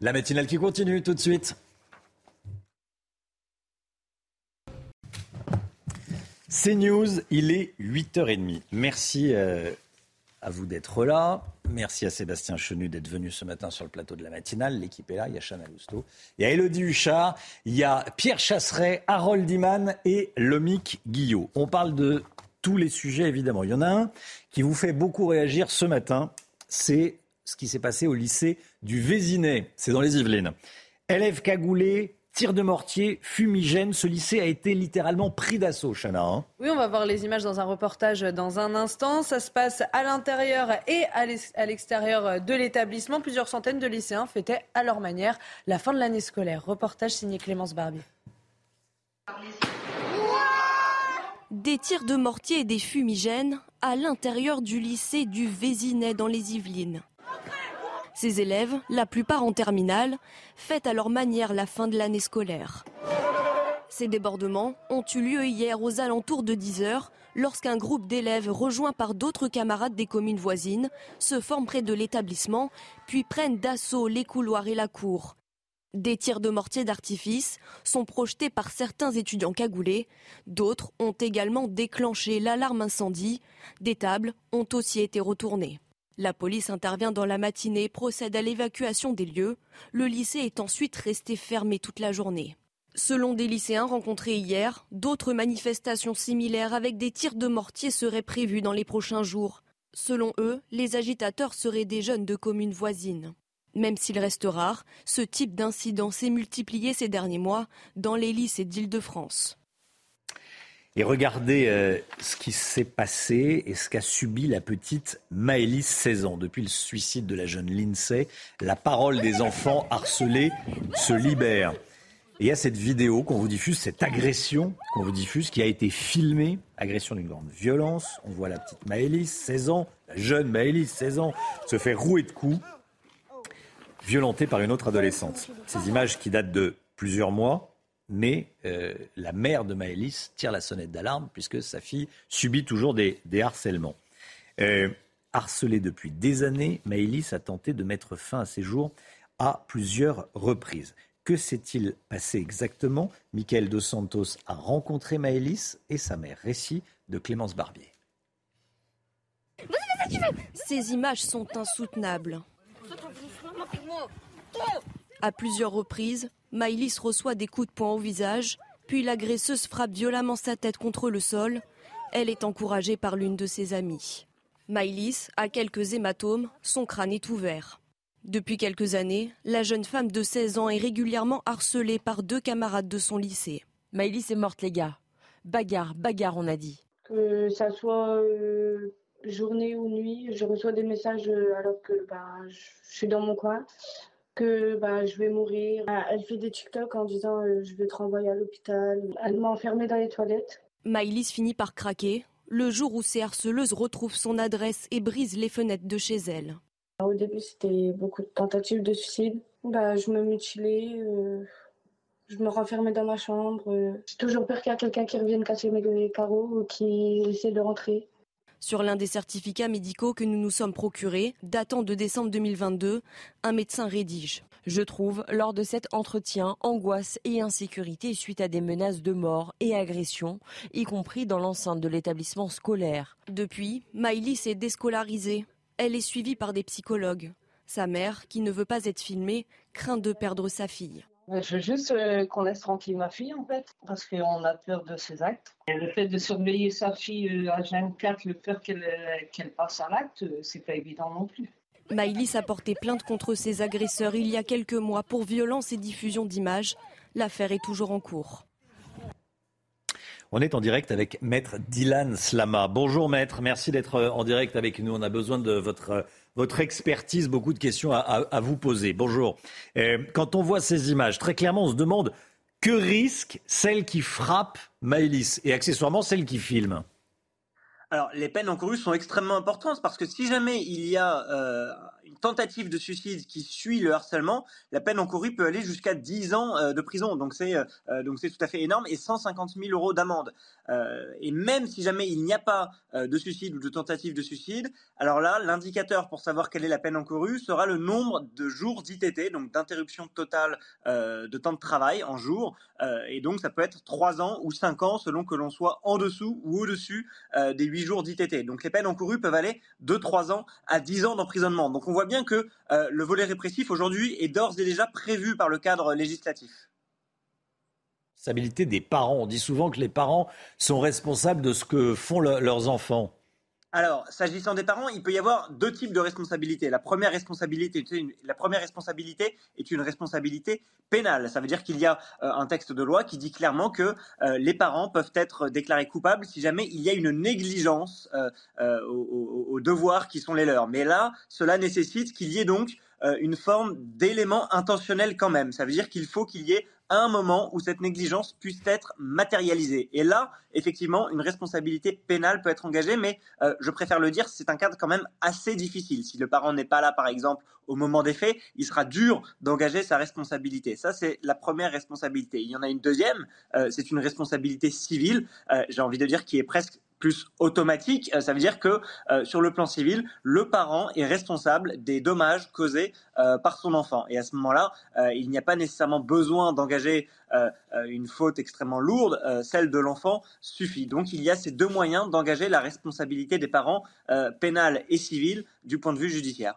[SPEAKER 1] La matinale qui continue tout de suite. CNews, il est 8h30. Merci euh, à vous d'être là. Merci à Sébastien Chenu d'être venu ce matin sur le plateau de la matinale. L'équipe est là. Il y a Chana Lousteau, il y a Elodie Huchard, il y a Pierre Chasseret, Harold Iman et Lomic Guillot. On parle de tous les sujets, évidemment. Il y en a un qui vous fait beaucoup réagir ce matin c'est ce qui s'est passé au lycée du Vésinet. C'est dans les Yvelines. Élèves cagoulés, tir de mortier, fumigène. Ce lycée a été littéralement pris d'assaut, Chana. Hein.
[SPEAKER 2] oui, on va voir les images dans un reportage dans un instant. Ça se passe à l'intérieur et à l'extérieur de l'établissement. Plusieurs centaines de lycéens fêtaient à leur manière la fin de l'année scolaire. Reportage signé Clémence Barbier.
[SPEAKER 3] Des tirs de mortier et des fumigènes à l'intérieur du lycée du Vésinet dans les Yvelines. Ces élèves, la plupart en terminale, fêtent à leur manière la fin de l'année scolaire. Ces débordements ont eu lieu hier aux alentours de 10 heures lorsqu'un groupe d'élèves rejoints par d'autres camarades des communes voisines se forment près de l'établissement puis prennent d'assaut les couloirs et la cour. Des tirs de mortier d'artifice sont projetés par certains étudiants cagoulés. D'autres ont également déclenché l'alarme incendie. Des tables ont aussi été retournées. La police intervient dans la matinée et procède à l'évacuation des lieux. Le lycée est ensuite resté fermé toute la journée. Selon des lycéens rencontrés hier, d'autres manifestations similaires avec des tirs de mortier seraient prévues dans les prochains jours. Selon eux, les agitateurs seraient des jeunes de communes voisines. Même s'il reste rare, ce type d'incident s'est multiplié ces derniers mois dans les lycées d'Île-de-France.
[SPEAKER 1] Et regardez euh, ce qui s'est passé et ce qu'a subi la petite Maëlys, 16 ans. Depuis le suicide de la jeune Lindsay, la parole des enfants harcelés se libère. Et il y a cette vidéo qu'on vous diffuse, cette agression qu'on vous diffuse, qui a été filmée, agression d'une grande violence. On voit la petite Maëlys, 16 ans, la jeune Maëlys, 16 ans, se fait rouer de coups violentée par une autre adolescente. Ces images qui datent de plusieurs mois, mais euh, la mère de Maëlys tire la sonnette d'alarme puisque sa fille subit toujours des, harcèlements. Euh, harcelée depuis des années, Maëlys a tenté de mettre fin à ses jours à plusieurs reprises. Que s'est-il passé exactement? Michael Dos Santos a rencontré Maëlys et sa mère. Récit de Clémence Barbier.
[SPEAKER 3] Ces images sont insoutenables. À plusieurs reprises, Maïlis reçoit des coups de poing au visage, puis l'agresseuse frappe violemment sa tête contre le sol. Elle est encouragée par l'une de ses amies. Maïlis a quelques hématomes, son crâne est ouvert. Depuis quelques années, la jeune femme de 16 ans est régulièrement harcelée par deux camarades de son lycée.
[SPEAKER 61] Maïlis est morte, les gars. Bagarre, bagarre, on a dit.
[SPEAKER 4] Que ça soit euh, journée ou nuit, je reçois des messages euh, alors que bah, je suis dans mon coin que bah, je vais mourir. Ah, elle fait des TikTok en disant euh, je vais te renvoyer à l'hôpital. Elle m'a enfermée dans les toilettes.
[SPEAKER 3] Maïlis finit par craquer le jour où ces harceleuses retrouvent son adresse et brisent les fenêtres de chez elle.
[SPEAKER 4] Au début, c'était beaucoup de tentatives de suicide. Bah, je me mutilais, euh, je me renfermais dans ma chambre. J'ai toujours peur qu'il y ait quelqu'un qui revienne casser mes carreaux ou qui essaie de rentrer.
[SPEAKER 3] Sur l'un des certificats médicaux que nous nous sommes procurés, datant de décembre 2022, un médecin rédige. Je trouve, lors de cet entretien, angoisse et insécurité suite à des menaces de mort et agressions, y compris dans l'enceinte de l'établissement scolaire. Depuis, Maïlis est déscolarisée. Elle est suivie par des psychologues. Sa mère, qui ne veut pas être filmée, craint de perdre sa fille.
[SPEAKER 6] Je veux juste euh, qu'on laisse tranquille ma fille, en fait, parce qu'on a peur de ses actes. Et le fait de surveiller sa fille à 24, le peur qu'elle euh, qu'elle passe à l'acte, euh, c'est pas évident non plus.
[SPEAKER 3] Maïlis a porté plainte contre ses agresseurs il y a quelques mois pour violence et diffusion d'images. L'affaire est toujours en cours.
[SPEAKER 1] On est en direct avec Maître Dylan Slama. Bonjour Maître, merci d'être en direct avec nous. On a besoin de votre votre expertise, beaucoup de questions à, vous poser. Bonjour. Euh, quand on voit ces images, très clairement, on se demande que risque celle qui frappe Maëlys et accessoirement celle qui filme?
[SPEAKER 8] Alors, les peines encourues sont extrêmement importantes parce que si jamais il y a euh, une tentative de suicide qui suit le harcèlement, la peine encourue peut aller jusqu'à 10 ans euh, de prison. Donc c'est donc c'est tout à fait énorme et 150 000 euros d'amende. Euh, et même si jamais il n'y a pas euh, de suicide ou de tentative de suicide, alors là, l'indicateur pour savoir quelle est la peine encourue sera le nombre de jours d'ITT, donc d'interruption totale euh, de temps de travail en jours. et donc, ça peut être 3 ans ou 5 ans selon que l'on soit en dessous ou au-dessus des 8 jours d'ITT. Donc, les peines encourues peuvent aller de 3 ans à 10 ans d'emprisonnement. Donc, on voit bien que le volet répressif aujourd'hui est d'ores et déjà prévu par le cadre législatif
[SPEAKER 1] responsabilité des parents. On dit souvent que les parents sont responsables de ce que font leurs enfants.
[SPEAKER 8] Alors, s'agissant des parents, il peut y avoir deux types de responsabilités. La première responsabilité, la première responsabilité est une responsabilité pénale. Ça veut dire qu'il y a euh, un texte de loi qui dit clairement que euh, les parents peuvent être déclarés coupables si jamais il y a une négligence euh, aux, devoirs qui sont les leurs. Mais là, cela nécessite qu'il y ait donc une forme d'élément intentionnel quand même. Ça veut dire qu'il faut qu'il y ait un moment où cette négligence puisse être matérialisée. Et là, effectivement, une responsabilité pénale peut être engagée, mais euh, je préfère le dire, c'est un cadre quand même assez difficile. Si le parent n'est pas là, par exemple, au moment des faits, il sera dur d'engager sa responsabilité. Ça, c'est la première responsabilité. Il y en a une deuxième, euh, c'est une responsabilité civile, euh, j'ai envie de dire, qui est presque plus automatique, ça veut dire que sur le plan civil, le parent est responsable des dommages causés par son enfant. Et à ce moment-là, il n'y a pas nécessairement besoin d'engager une faute extrêmement lourde, celle de l'enfant suffit. Donc il y a ces deux moyens d'engager la responsabilité des parents pénale et civile du point de vue judiciaire.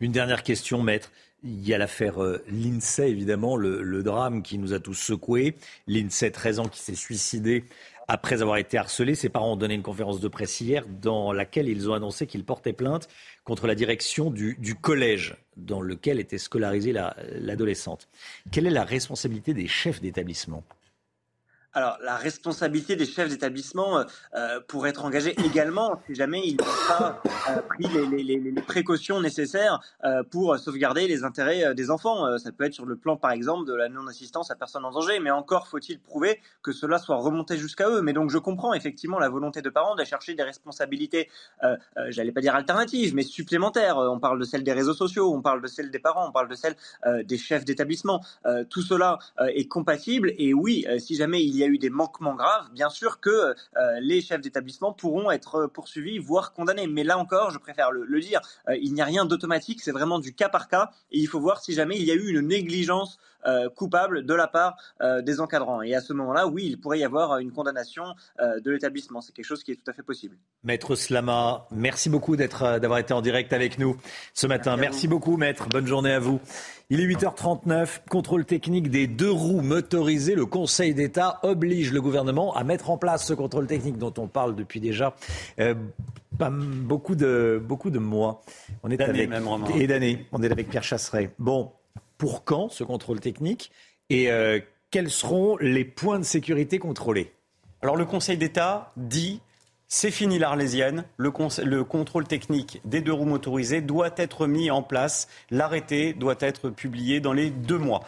[SPEAKER 1] Une dernière question, maître. Il y a l'affaire euh, Lindsay, évidemment, le, drame qui nous a tous secoués. Lindsay, 13 ans, qui s'est suicidé après avoir été harcelé. Ses parents ont donné une conférence de presse hier dans laquelle ils ont annoncé qu'ils portaient plainte contre la direction du, collège dans lequel était scolarisée l'adolescente. Quelle est la responsabilité des chefs d'établissement?
[SPEAKER 8] Alors, la responsabilité des chefs d'établissement euh, euh, pourrait être engagée également si jamais ils n'ont pas euh, pris les, les, les, précautions nécessaires euh, pour sauvegarder les intérêts euh, des enfants. ça peut être sur le plan, par exemple, de la non-assistance à personne en danger, mais encore faut-il prouver que cela soit remonté jusqu'à eux. Mais donc, je comprends effectivement la volonté de parents de chercher des responsabilités, j'allais pas dire alternatives, mais supplémentaires. On parle de celle des réseaux sociaux, on parle de celle des parents, on parle de celle des chefs d'établissement. tout cela est compatible et oui, si jamais il y a eu des manquements graves, bien sûr que euh, les chefs d'établissement pourront être poursuivis, voire condamnés. Mais là encore, je préfère le, dire, euh, il n'y a rien d'automatique, c'est vraiment du cas par cas, et il faut voir si jamais il y a eu une négligence euh, coupable de la part des encadrants. Et à ce moment-là, oui, il pourrait y avoir une condamnation de l'établissement. C'est quelque chose qui est tout à fait possible.
[SPEAKER 1] Maître Slama, merci beaucoup d'avoir été en direct avec nous ce matin. merci beaucoup, maître. Bonne journée à vous. Il est 8h39. Contrôle technique des deux roues motorisées. Le Conseil d'État oblige le gouvernement à mettre en place ce contrôle technique dont on parle depuis déjà euh, beaucoup, de, beaucoup de mois. On est avec, même, et d'années. On est avec Pierre Chasseret. Bon, pour quand ce contrôle technique et euh, quels seront les points de sécurité contrôlés?
[SPEAKER 62] Alors le Conseil d'État dit c'est fini l'Arlésienne. Le, contrôle technique des deux roues motorisées doit être mis en place. L'arrêté doit être publié dans les deux mois.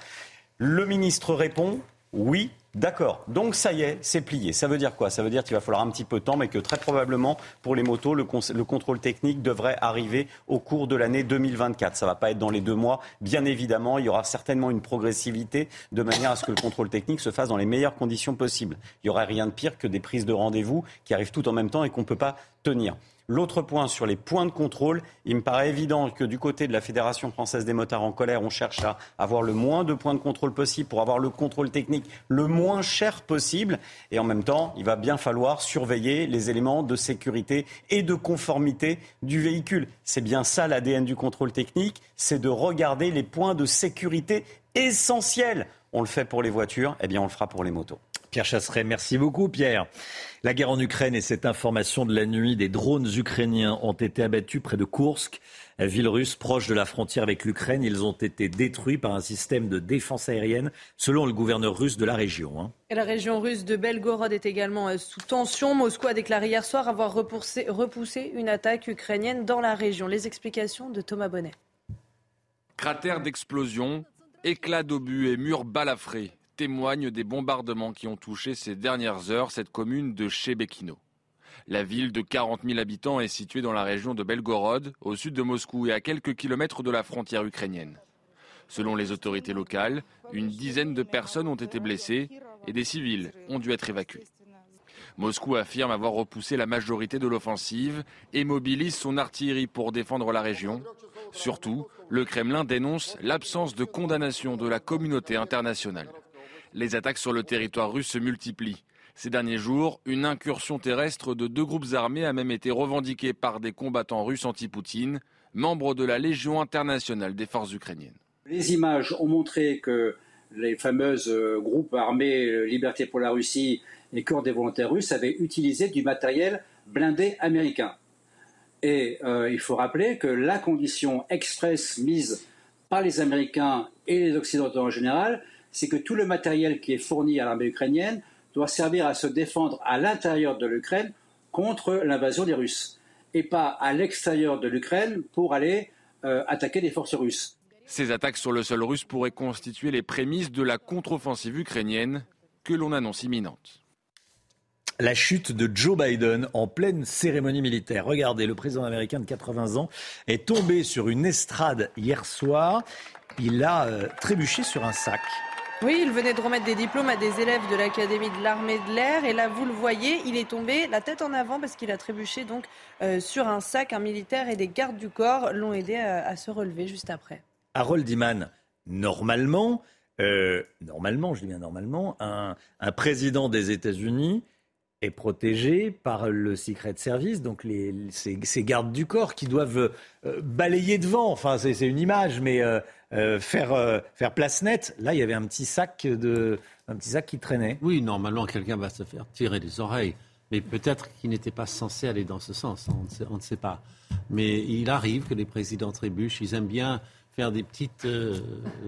[SPEAKER 62] Le ministre répond oui,
[SPEAKER 42] D'accord. Donc ça y est, c'est plié. Ça veut dire quoi? Ça veut dire qu'il va falloir un petit peu de temps, mais que très probablement pour les motos, le, le contrôle technique devrait arriver au cours de l'année 2024. Ça va pas être dans les deux mois. Bien évidemment, il y aura certainement une progressivité de manière à ce que le contrôle technique se fasse dans les meilleures conditions possibles. Il y aurait rien de pire que des prises de rendez-vous qui arrivent tout en même temps et qu'on ne peut pas tenir. L'autre point sur les points de contrôle, il me paraît évident que du côté de la Fédération française des motards en colère, on cherche à avoir le moins de points de contrôle possible pour avoir le contrôle technique le moins cher possible. Et en même temps, il va bien falloir surveiller les éléments de sécurité et de conformité du véhicule. C'est bien ça l'ADN du contrôle technique, c'est de regarder les points de sécurité essentiels. On le fait pour les voitures, eh bien on le fera pour les motos.
[SPEAKER 1] Pierre Chasseret, merci beaucoup Pierre. La guerre en Ukraine et cette information de la nuit, des drones ukrainiens ont été abattus près de Kursk, ville russe proche de la frontière avec l'Ukraine. Ils ont été détruits par un système de défense aérienne, selon le gouverneur russe de la région. Hein.
[SPEAKER 2] Et la région russe de Belgorod est également euh, sous tension. Moscou a déclaré hier soir avoir repoussé, repoussé une attaque ukrainienne dans la région. Les explications de Thomas Bonnet.
[SPEAKER 12] Cratère d'explosion, éclats d'obus et murs balafrés témoignent des bombardements qui ont touché ces dernières heures cette commune de Chebekino. La ville de 40 000 habitants est située dans la région de Belgorod, au sud de Moscou et à quelques kilomètres de la frontière ukrainienne. Selon les autorités locales, une dizaine de personnes ont été blessées et des civils ont dû être évacués. Moscou affirme avoir repoussé la majorité de l'offensive et mobilise son artillerie pour défendre la région. Surtout, le Kremlin dénonce l'absence de condamnation de la communauté internationale les attaques sur le territoire russe se multiplient. Ces derniers jours, une incursion terrestre de deux groupes armés a même été revendiquée par des combattants russes anti-Poutine, membres de la Légion internationale des forces ukrainiennes.
[SPEAKER 63] Les images ont montré que les fameux euh, groupes armés euh, Liberté pour la Russie et Corps des volontaires russes avaient utilisé du matériel blindé américain. Et euh, il faut rappeler que la condition express mise par les Américains et les Occidentaux en général, c'est que tout le matériel qui est fourni à l'armée ukrainienne doit servir à se défendre à l'intérieur de l'Ukraine contre l'invasion des Russes, et pas à l'extérieur de l'Ukraine pour aller euh, attaquer les forces russes.
[SPEAKER 12] Ces attaques sur le sol russe pourraient constituer les prémices de la contre-offensive ukrainienne que l'on annonce imminente.
[SPEAKER 1] La chute de Joe Biden en pleine cérémonie militaire. Regardez, le président américain de 80 ans est tombé sur une estrade hier soir. Il a euh, trébuché sur un sac.
[SPEAKER 2] Oui, il venait de remettre des diplômes à des élèves de l'Académie de l'armée de l'air. Et là, vous le voyez, il est tombé la tête en avant parce qu'il a trébuché donc euh, sur un sac. Un militaire et des gardes du corps l'ont aidé à, se relever juste après.
[SPEAKER 1] Harold Iman, normalement, euh, normalement, je dis bien normalement, un, président des États-Unis est protégé par le Secret Service, donc ces, gardes du corps qui doivent euh, balayer devant. Enfin, c'est une image, mais euh, faire, euh, faire place nette. Là, il y avait un petit sac de, un petit sac qui traînait.
[SPEAKER 10] Oui, normalement, quelqu'un va se faire tirer les oreilles. Mais peut-être qu'il n'était pas censé aller dans ce sens. On ne, sait, pas. Mais il arrive que les présidents trébuchent. Ils aiment bien faire des, petites, euh,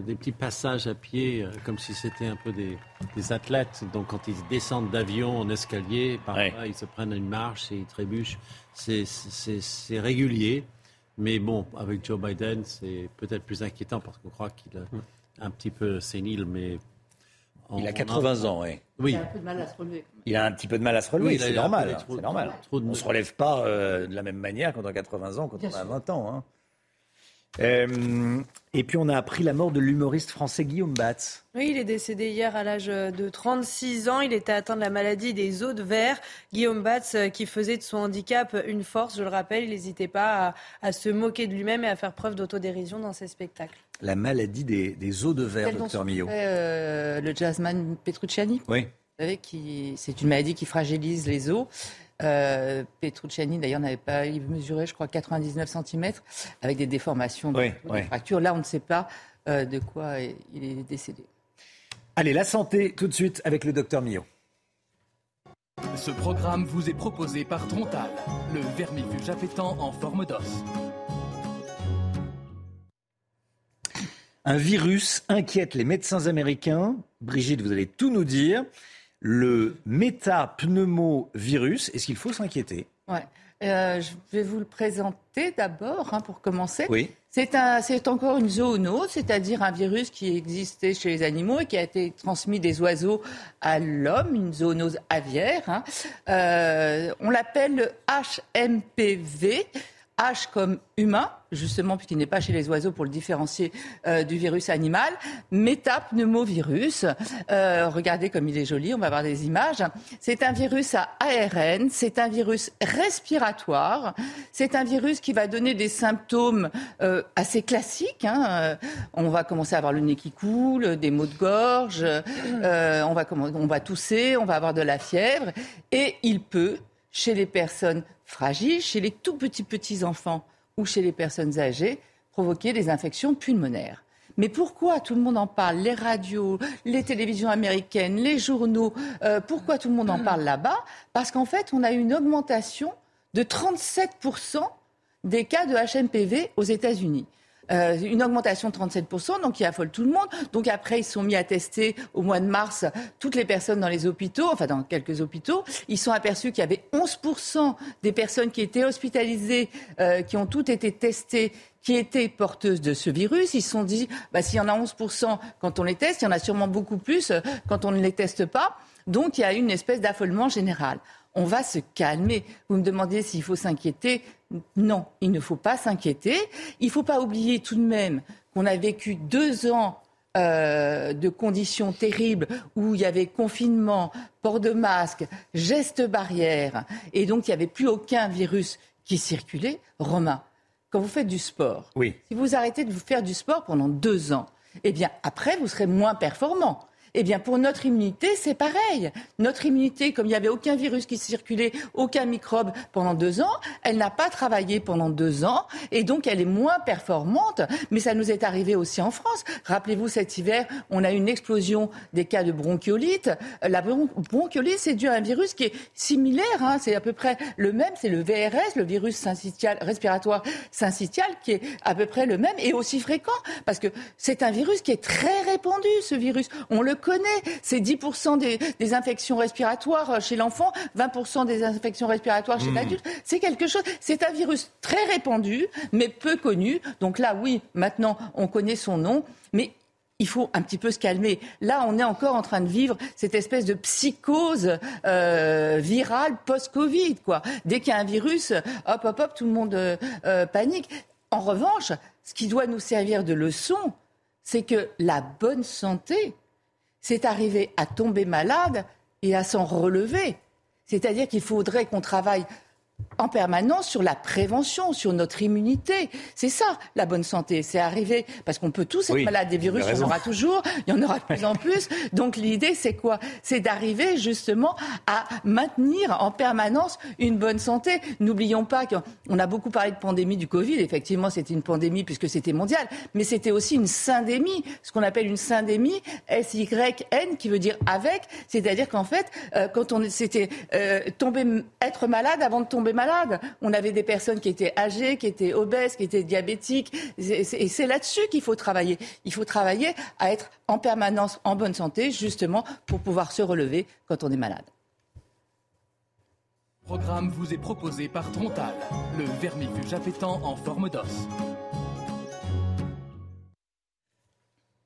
[SPEAKER 10] des petits passages à pied, comme si c'était un peu des, des, athlètes. Donc quand ils descendent d'avion en escalier, parfois ils se prennent une marche et ils trébuchent. C'est régulier. Mais bon, avec Joe Biden, c'est peut-être plus inquiétant parce qu'on croit qu'il est un petit peu sénile, mais.
[SPEAKER 1] il a 80 ans,
[SPEAKER 10] oui.
[SPEAKER 64] Il a un peu de mal à se relever.
[SPEAKER 1] Il a un petit peu de mal à se relever, c'est normal. C'est normal. on ne se relève pas euh, de la même manière quand on a 80 ans, quand on a 20 ans. Hein. Euh, et puis on a appris la mort de l'humoriste français Guillaume Batz.
[SPEAKER 2] Oui, il est décédé hier à l'âge de 36 ans. Il était atteint de la maladie des os de verre. Guillaume Batz, euh, qui faisait de son handicap une force, je le rappelle, il n'hésitait pas à, se moquer de lui-même et à faire preuve d'autodérision dans ses spectacles.
[SPEAKER 1] La maladie des, os de verre, docteur Millot.
[SPEAKER 65] Euh, le jazzman Petrucciani.
[SPEAKER 1] Oui.
[SPEAKER 65] Vous savez, c'est une maladie qui fragilise les os. Euh, Petrucciani, d'ailleurs, n'avait pas mesuré, je crois, 99 cm avec des déformations, des fractures. Là, on ne sait pas euh, de quoi il est décédé.
[SPEAKER 1] Allez, la santé, tout de suite, avec le docteur Millot.
[SPEAKER 66] Ce programme vous est proposé par Trontal, le vermifuge appétant en forme d'os.
[SPEAKER 1] Un virus inquiète les médecins américains. Brigitte, vous allez tout nous dire le métapneumovirus. Est-ce qu'il faut s'inquiéter?
[SPEAKER 65] Ouais. Euh, je vais vous le présenter d'abord, hein, pour commencer.
[SPEAKER 1] Oui.
[SPEAKER 65] C'est encore une zoonose, c'est-à-dire un virus qui existait chez les animaux et qui a été transmis des oiseaux à l'homme, une zoonose aviaire. Hein. Euh, on l'appelle le HMPV. H comme humain, justement, puisqu'il n'est pas chez les oiseaux pour le différencier euh, du virus animal. Métapneumovirus, euh, regardez comme il est joli, on va voir des images. C'est un virus à ARN, c'est un virus respiratoire, c'est un virus qui va donner des symptômes euh, assez classiques. Hein. On va commencer à avoir le nez qui coule, des maux de gorge, on, va, on va tousser, on va avoir de la fièvre, et il peut, chez les personnes fragiles, chez les tout petits petits enfants ou chez les personnes âgées, provoquer des infections pulmonaires. Mais pourquoi tout le monde en parle? Les radios, les télévisions américaines, les journaux, euh, pourquoi tout le monde en parle là-bas? Parce qu'en fait, on a eu une augmentation de 37% des cas de HMPV aux États-Unis. Euh, une augmentation de 37%, donc qui affole tout le monde. Donc après, ils sont mis à tester au mois de mars toutes les personnes dans les hôpitaux, enfin dans quelques hôpitaux. Ils sont aperçus qu'il y avait 11% des personnes qui étaient hospitalisées, euh, qui ont toutes été testées, qui étaient porteuses de ce virus. Ils se sont dit, bah, s'il y en a 11% quand on les teste, il y en a sûrement beaucoup plus euh, quand on ne les teste pas. Donc il y a une espèce d'affolement général on va se calmer. Vous me demandez s'il faut s'inquiéter. Non, il ne faut pas s'inquiéter. Il ne faut pas oublier tout de même qu'on a vécu deux ans euh, de conditions terribles où il y avait confinement, port de masque, gestes barrières, et donc il n'y avait plus aucun virus qui circulait. Romain, quand vous faites du sport, si vous arrêtez de vous faire du sport pendant deux ans, eh bien après vous serez moins performant. Eh bien, pour notre immunité, c'est pareil. Notre immunité, comme il n'y avait aucun virus qui circulait, aucun microbe pendant deux ans, elle n'a pas travaillé pendant deux ans et donc elle est moins performante. Mais ça nous est arrivé aussi en France. Rappelez-vous, cet hiver, on a eu une explosion des cas de bronchiolite. La bronchiolite, c'est dû à un virus qui est similaire. Hein. c'est à peu près le même. C'est le VRS, le virus respiratoire syncytial, qui est à peu près le même et aussi fréquent parce que c'est un virus qui est très répandu, ce virus. On le connaît. C'est 10% des, infections respiratoires chez l'enfant, 20% des infections respiratoires chez hmm. l'adulte. C'est quelque chose. C'est un virus très répandu, mais peu connu. Donc là, oui, maintenant, on connaît son nom. Mais il faut un petit peu se calmer. Là, on est encore en train de vivre cette espèce de psychose euh, virale post-Covid. Quoi. Dès qu'il y a un virus, hop, hop, hop, tout le monde euh, euh, panique. En revanche, ce qui doit nous servir de leçon, c'est que la bonne santé, c'est arriver à tomber malade et à s'en relever. C'est-à-dire qu'il faudrait qu'on travaille en permanence sur la prévention, sur notre immunité. C'est ça, la bonne santé. C'est arriver, parce qu'on peut tous être malade des virus, il y en aura toujours, il y en aura de plus en plus. Donc l'idée, c'est quoi? C'est d'arriver justement à maintenir en permanence une bonne santé. N'oublions pas qu'on a beaucoup parlé de pandémie du Covid. Effectivement, c'était une pandémie puisque c'était mondial, mais c'était aussi une syndémie, ce qu'on appelle une syndémie, S-Y-N, qui veut dire avec. C'est-à-dire qu'en fait, euh, quand on c'était euh, tomber, être malade avant de tomber malade, on avait des personnes qui étaient âgées, qui étaient obèses, qui étaient diabétiques. Et c'est là-dessus qu'il faut travailler. Il faut travailler à être en permanence en bonne santé, justement, pour pouvoir se relever quand on est malade.
[SPEAKER 67] Le programme vous est proposé par Trontal, le vermifuge appétant en forme d'os.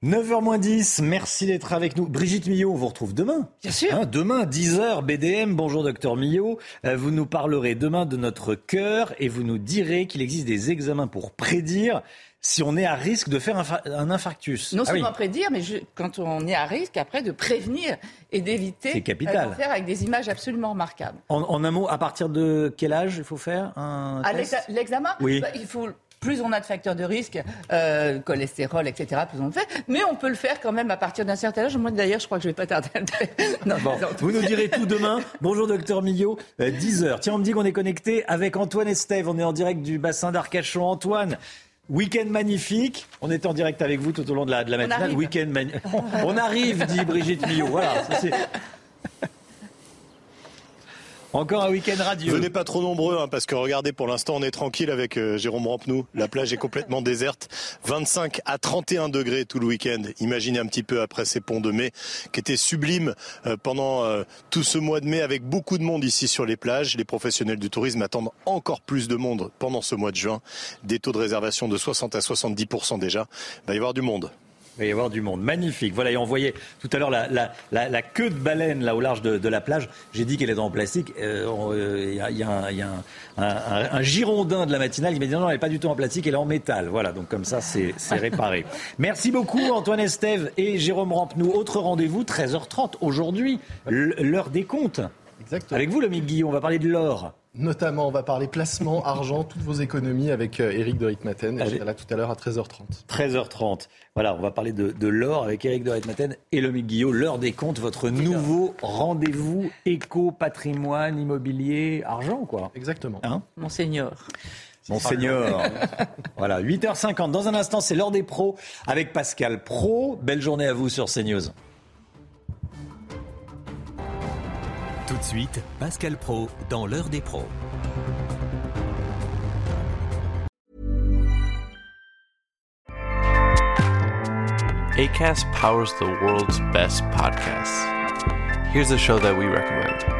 [SPEAKER 1] 9h 10, merci d'être avec nous. Brigitte Millot, on vous retrouve demain.
[SPEAKER 65] Bien sûr.
[SPEAKER 1] Hein, demain, 10h, BDM. Bonjour, docteur Millot. Euh, vous nous parlerez demain de notre cœur et vous nous direz qu'il existe des examens pour prédire si on est à risque de faire un, infarctus.
[SPEAKER 65] Non ah seulement prédire, mais quand on est à risque, après, de prévenir et d'éviter.
[SPEAKER 1] C'est capital.
[SPEAKER 65] Euh, faire avec des images absolument remarquables.
[SPEAKER 1] En, un mot, à partir de quel âge il faut faire un
[SPEAKER 65] L'examen?
[SPEAKER 1] Oui.
[SPEAKER 65] Bah, il faut plus on a de facteurs de risque, euh, cholestérol, etc., plus on le fait. Mais on peut le faire quand même à partir d'un certain âge. Moi, d'ailleurs, je crois que je ne vais pas tarder à
[SPEAKER 1] le vous nous direz tout demain. Bonjour, docteur Millot. 10 euh, Tiens, on me dit qu'on est connecté avec Antoine Estève. On est en direct du bassin d'Arcachon. Antoine, Week-end magnifique. On est en direct avec vous tout au long de la, de la matinale. Week-end on arrive, dit Brigitte Millot. Voilà. Encore un week-end radieux.
[SPEAKER 40] Venez pas trop nombreux, hein, parce que regardez, pour l'instant, on est tranquille avec euh, Jérôme Rampenou. La plage est complètement déserte. 25 à 31 degrés tout le week-end. Imaginez un petit peu après ces ponts de mai, qui étaient sublimes euh, pendant euh, tout ce mois de mai, avec beaucoup de monde ici sur les plages. Les professionnels du tourisme attendent encore plus de monde pendant ce mois de juin. Des taux de réservation de 60 à 70% déjà. Il va y avoir du monde.
[SPEAKER 1] Il va y avoir du monde. Magnifique. Voilà, et on voyait tout à l'heure la, la, la, queue de baleine là au large de, de la plage. J'ai dit qu'elle était en plastique. Il euh, euh, y a, y a, un, y a un, un, un, girondin de la matinale. Il m'a dit non, elle n'est pas du tout en plastique, elle est en métal. Voilà, donc comme ça, c'est réparé. Merci beaucoup Antoine Estève et Jérôme Rampenou. Autre rendez-vous, 13h30 aujourd'hui, l'heure des comptes. Exactement. Avec vous, le Guillaume, on va parler de l'or.
[SPEAKER 68] Notamment, on va parler placement, argent, toutes vos économies avec Eric euh, de Ritmaten. Et là tout à l'heure à 13h30.
[SPEAKER 1] 13h30. Voilà, on va parler de, de l'or avec Eric de Ritmaten et Lomique Guillot. L'heure des comptes, votre nouveau rendez-vous éco, patrimoine, immobilier, argent, quoi.
[SPEAKER 68] Exactement.
[SPEAKER 65] Hein Monseigneur.
[SPEAKER 1] Monseigneur. voilà, 8h50. Dans un instant, c'est l'heure des pros avec Pascal Pro. Belle journée à vous sur CNews.
[SPEAKER 59] De suite, Pascal Pro dans l'heure des pros.
[SPEAKER 69] ACAST powers the world's best podcasts. Here's a show that we recommend.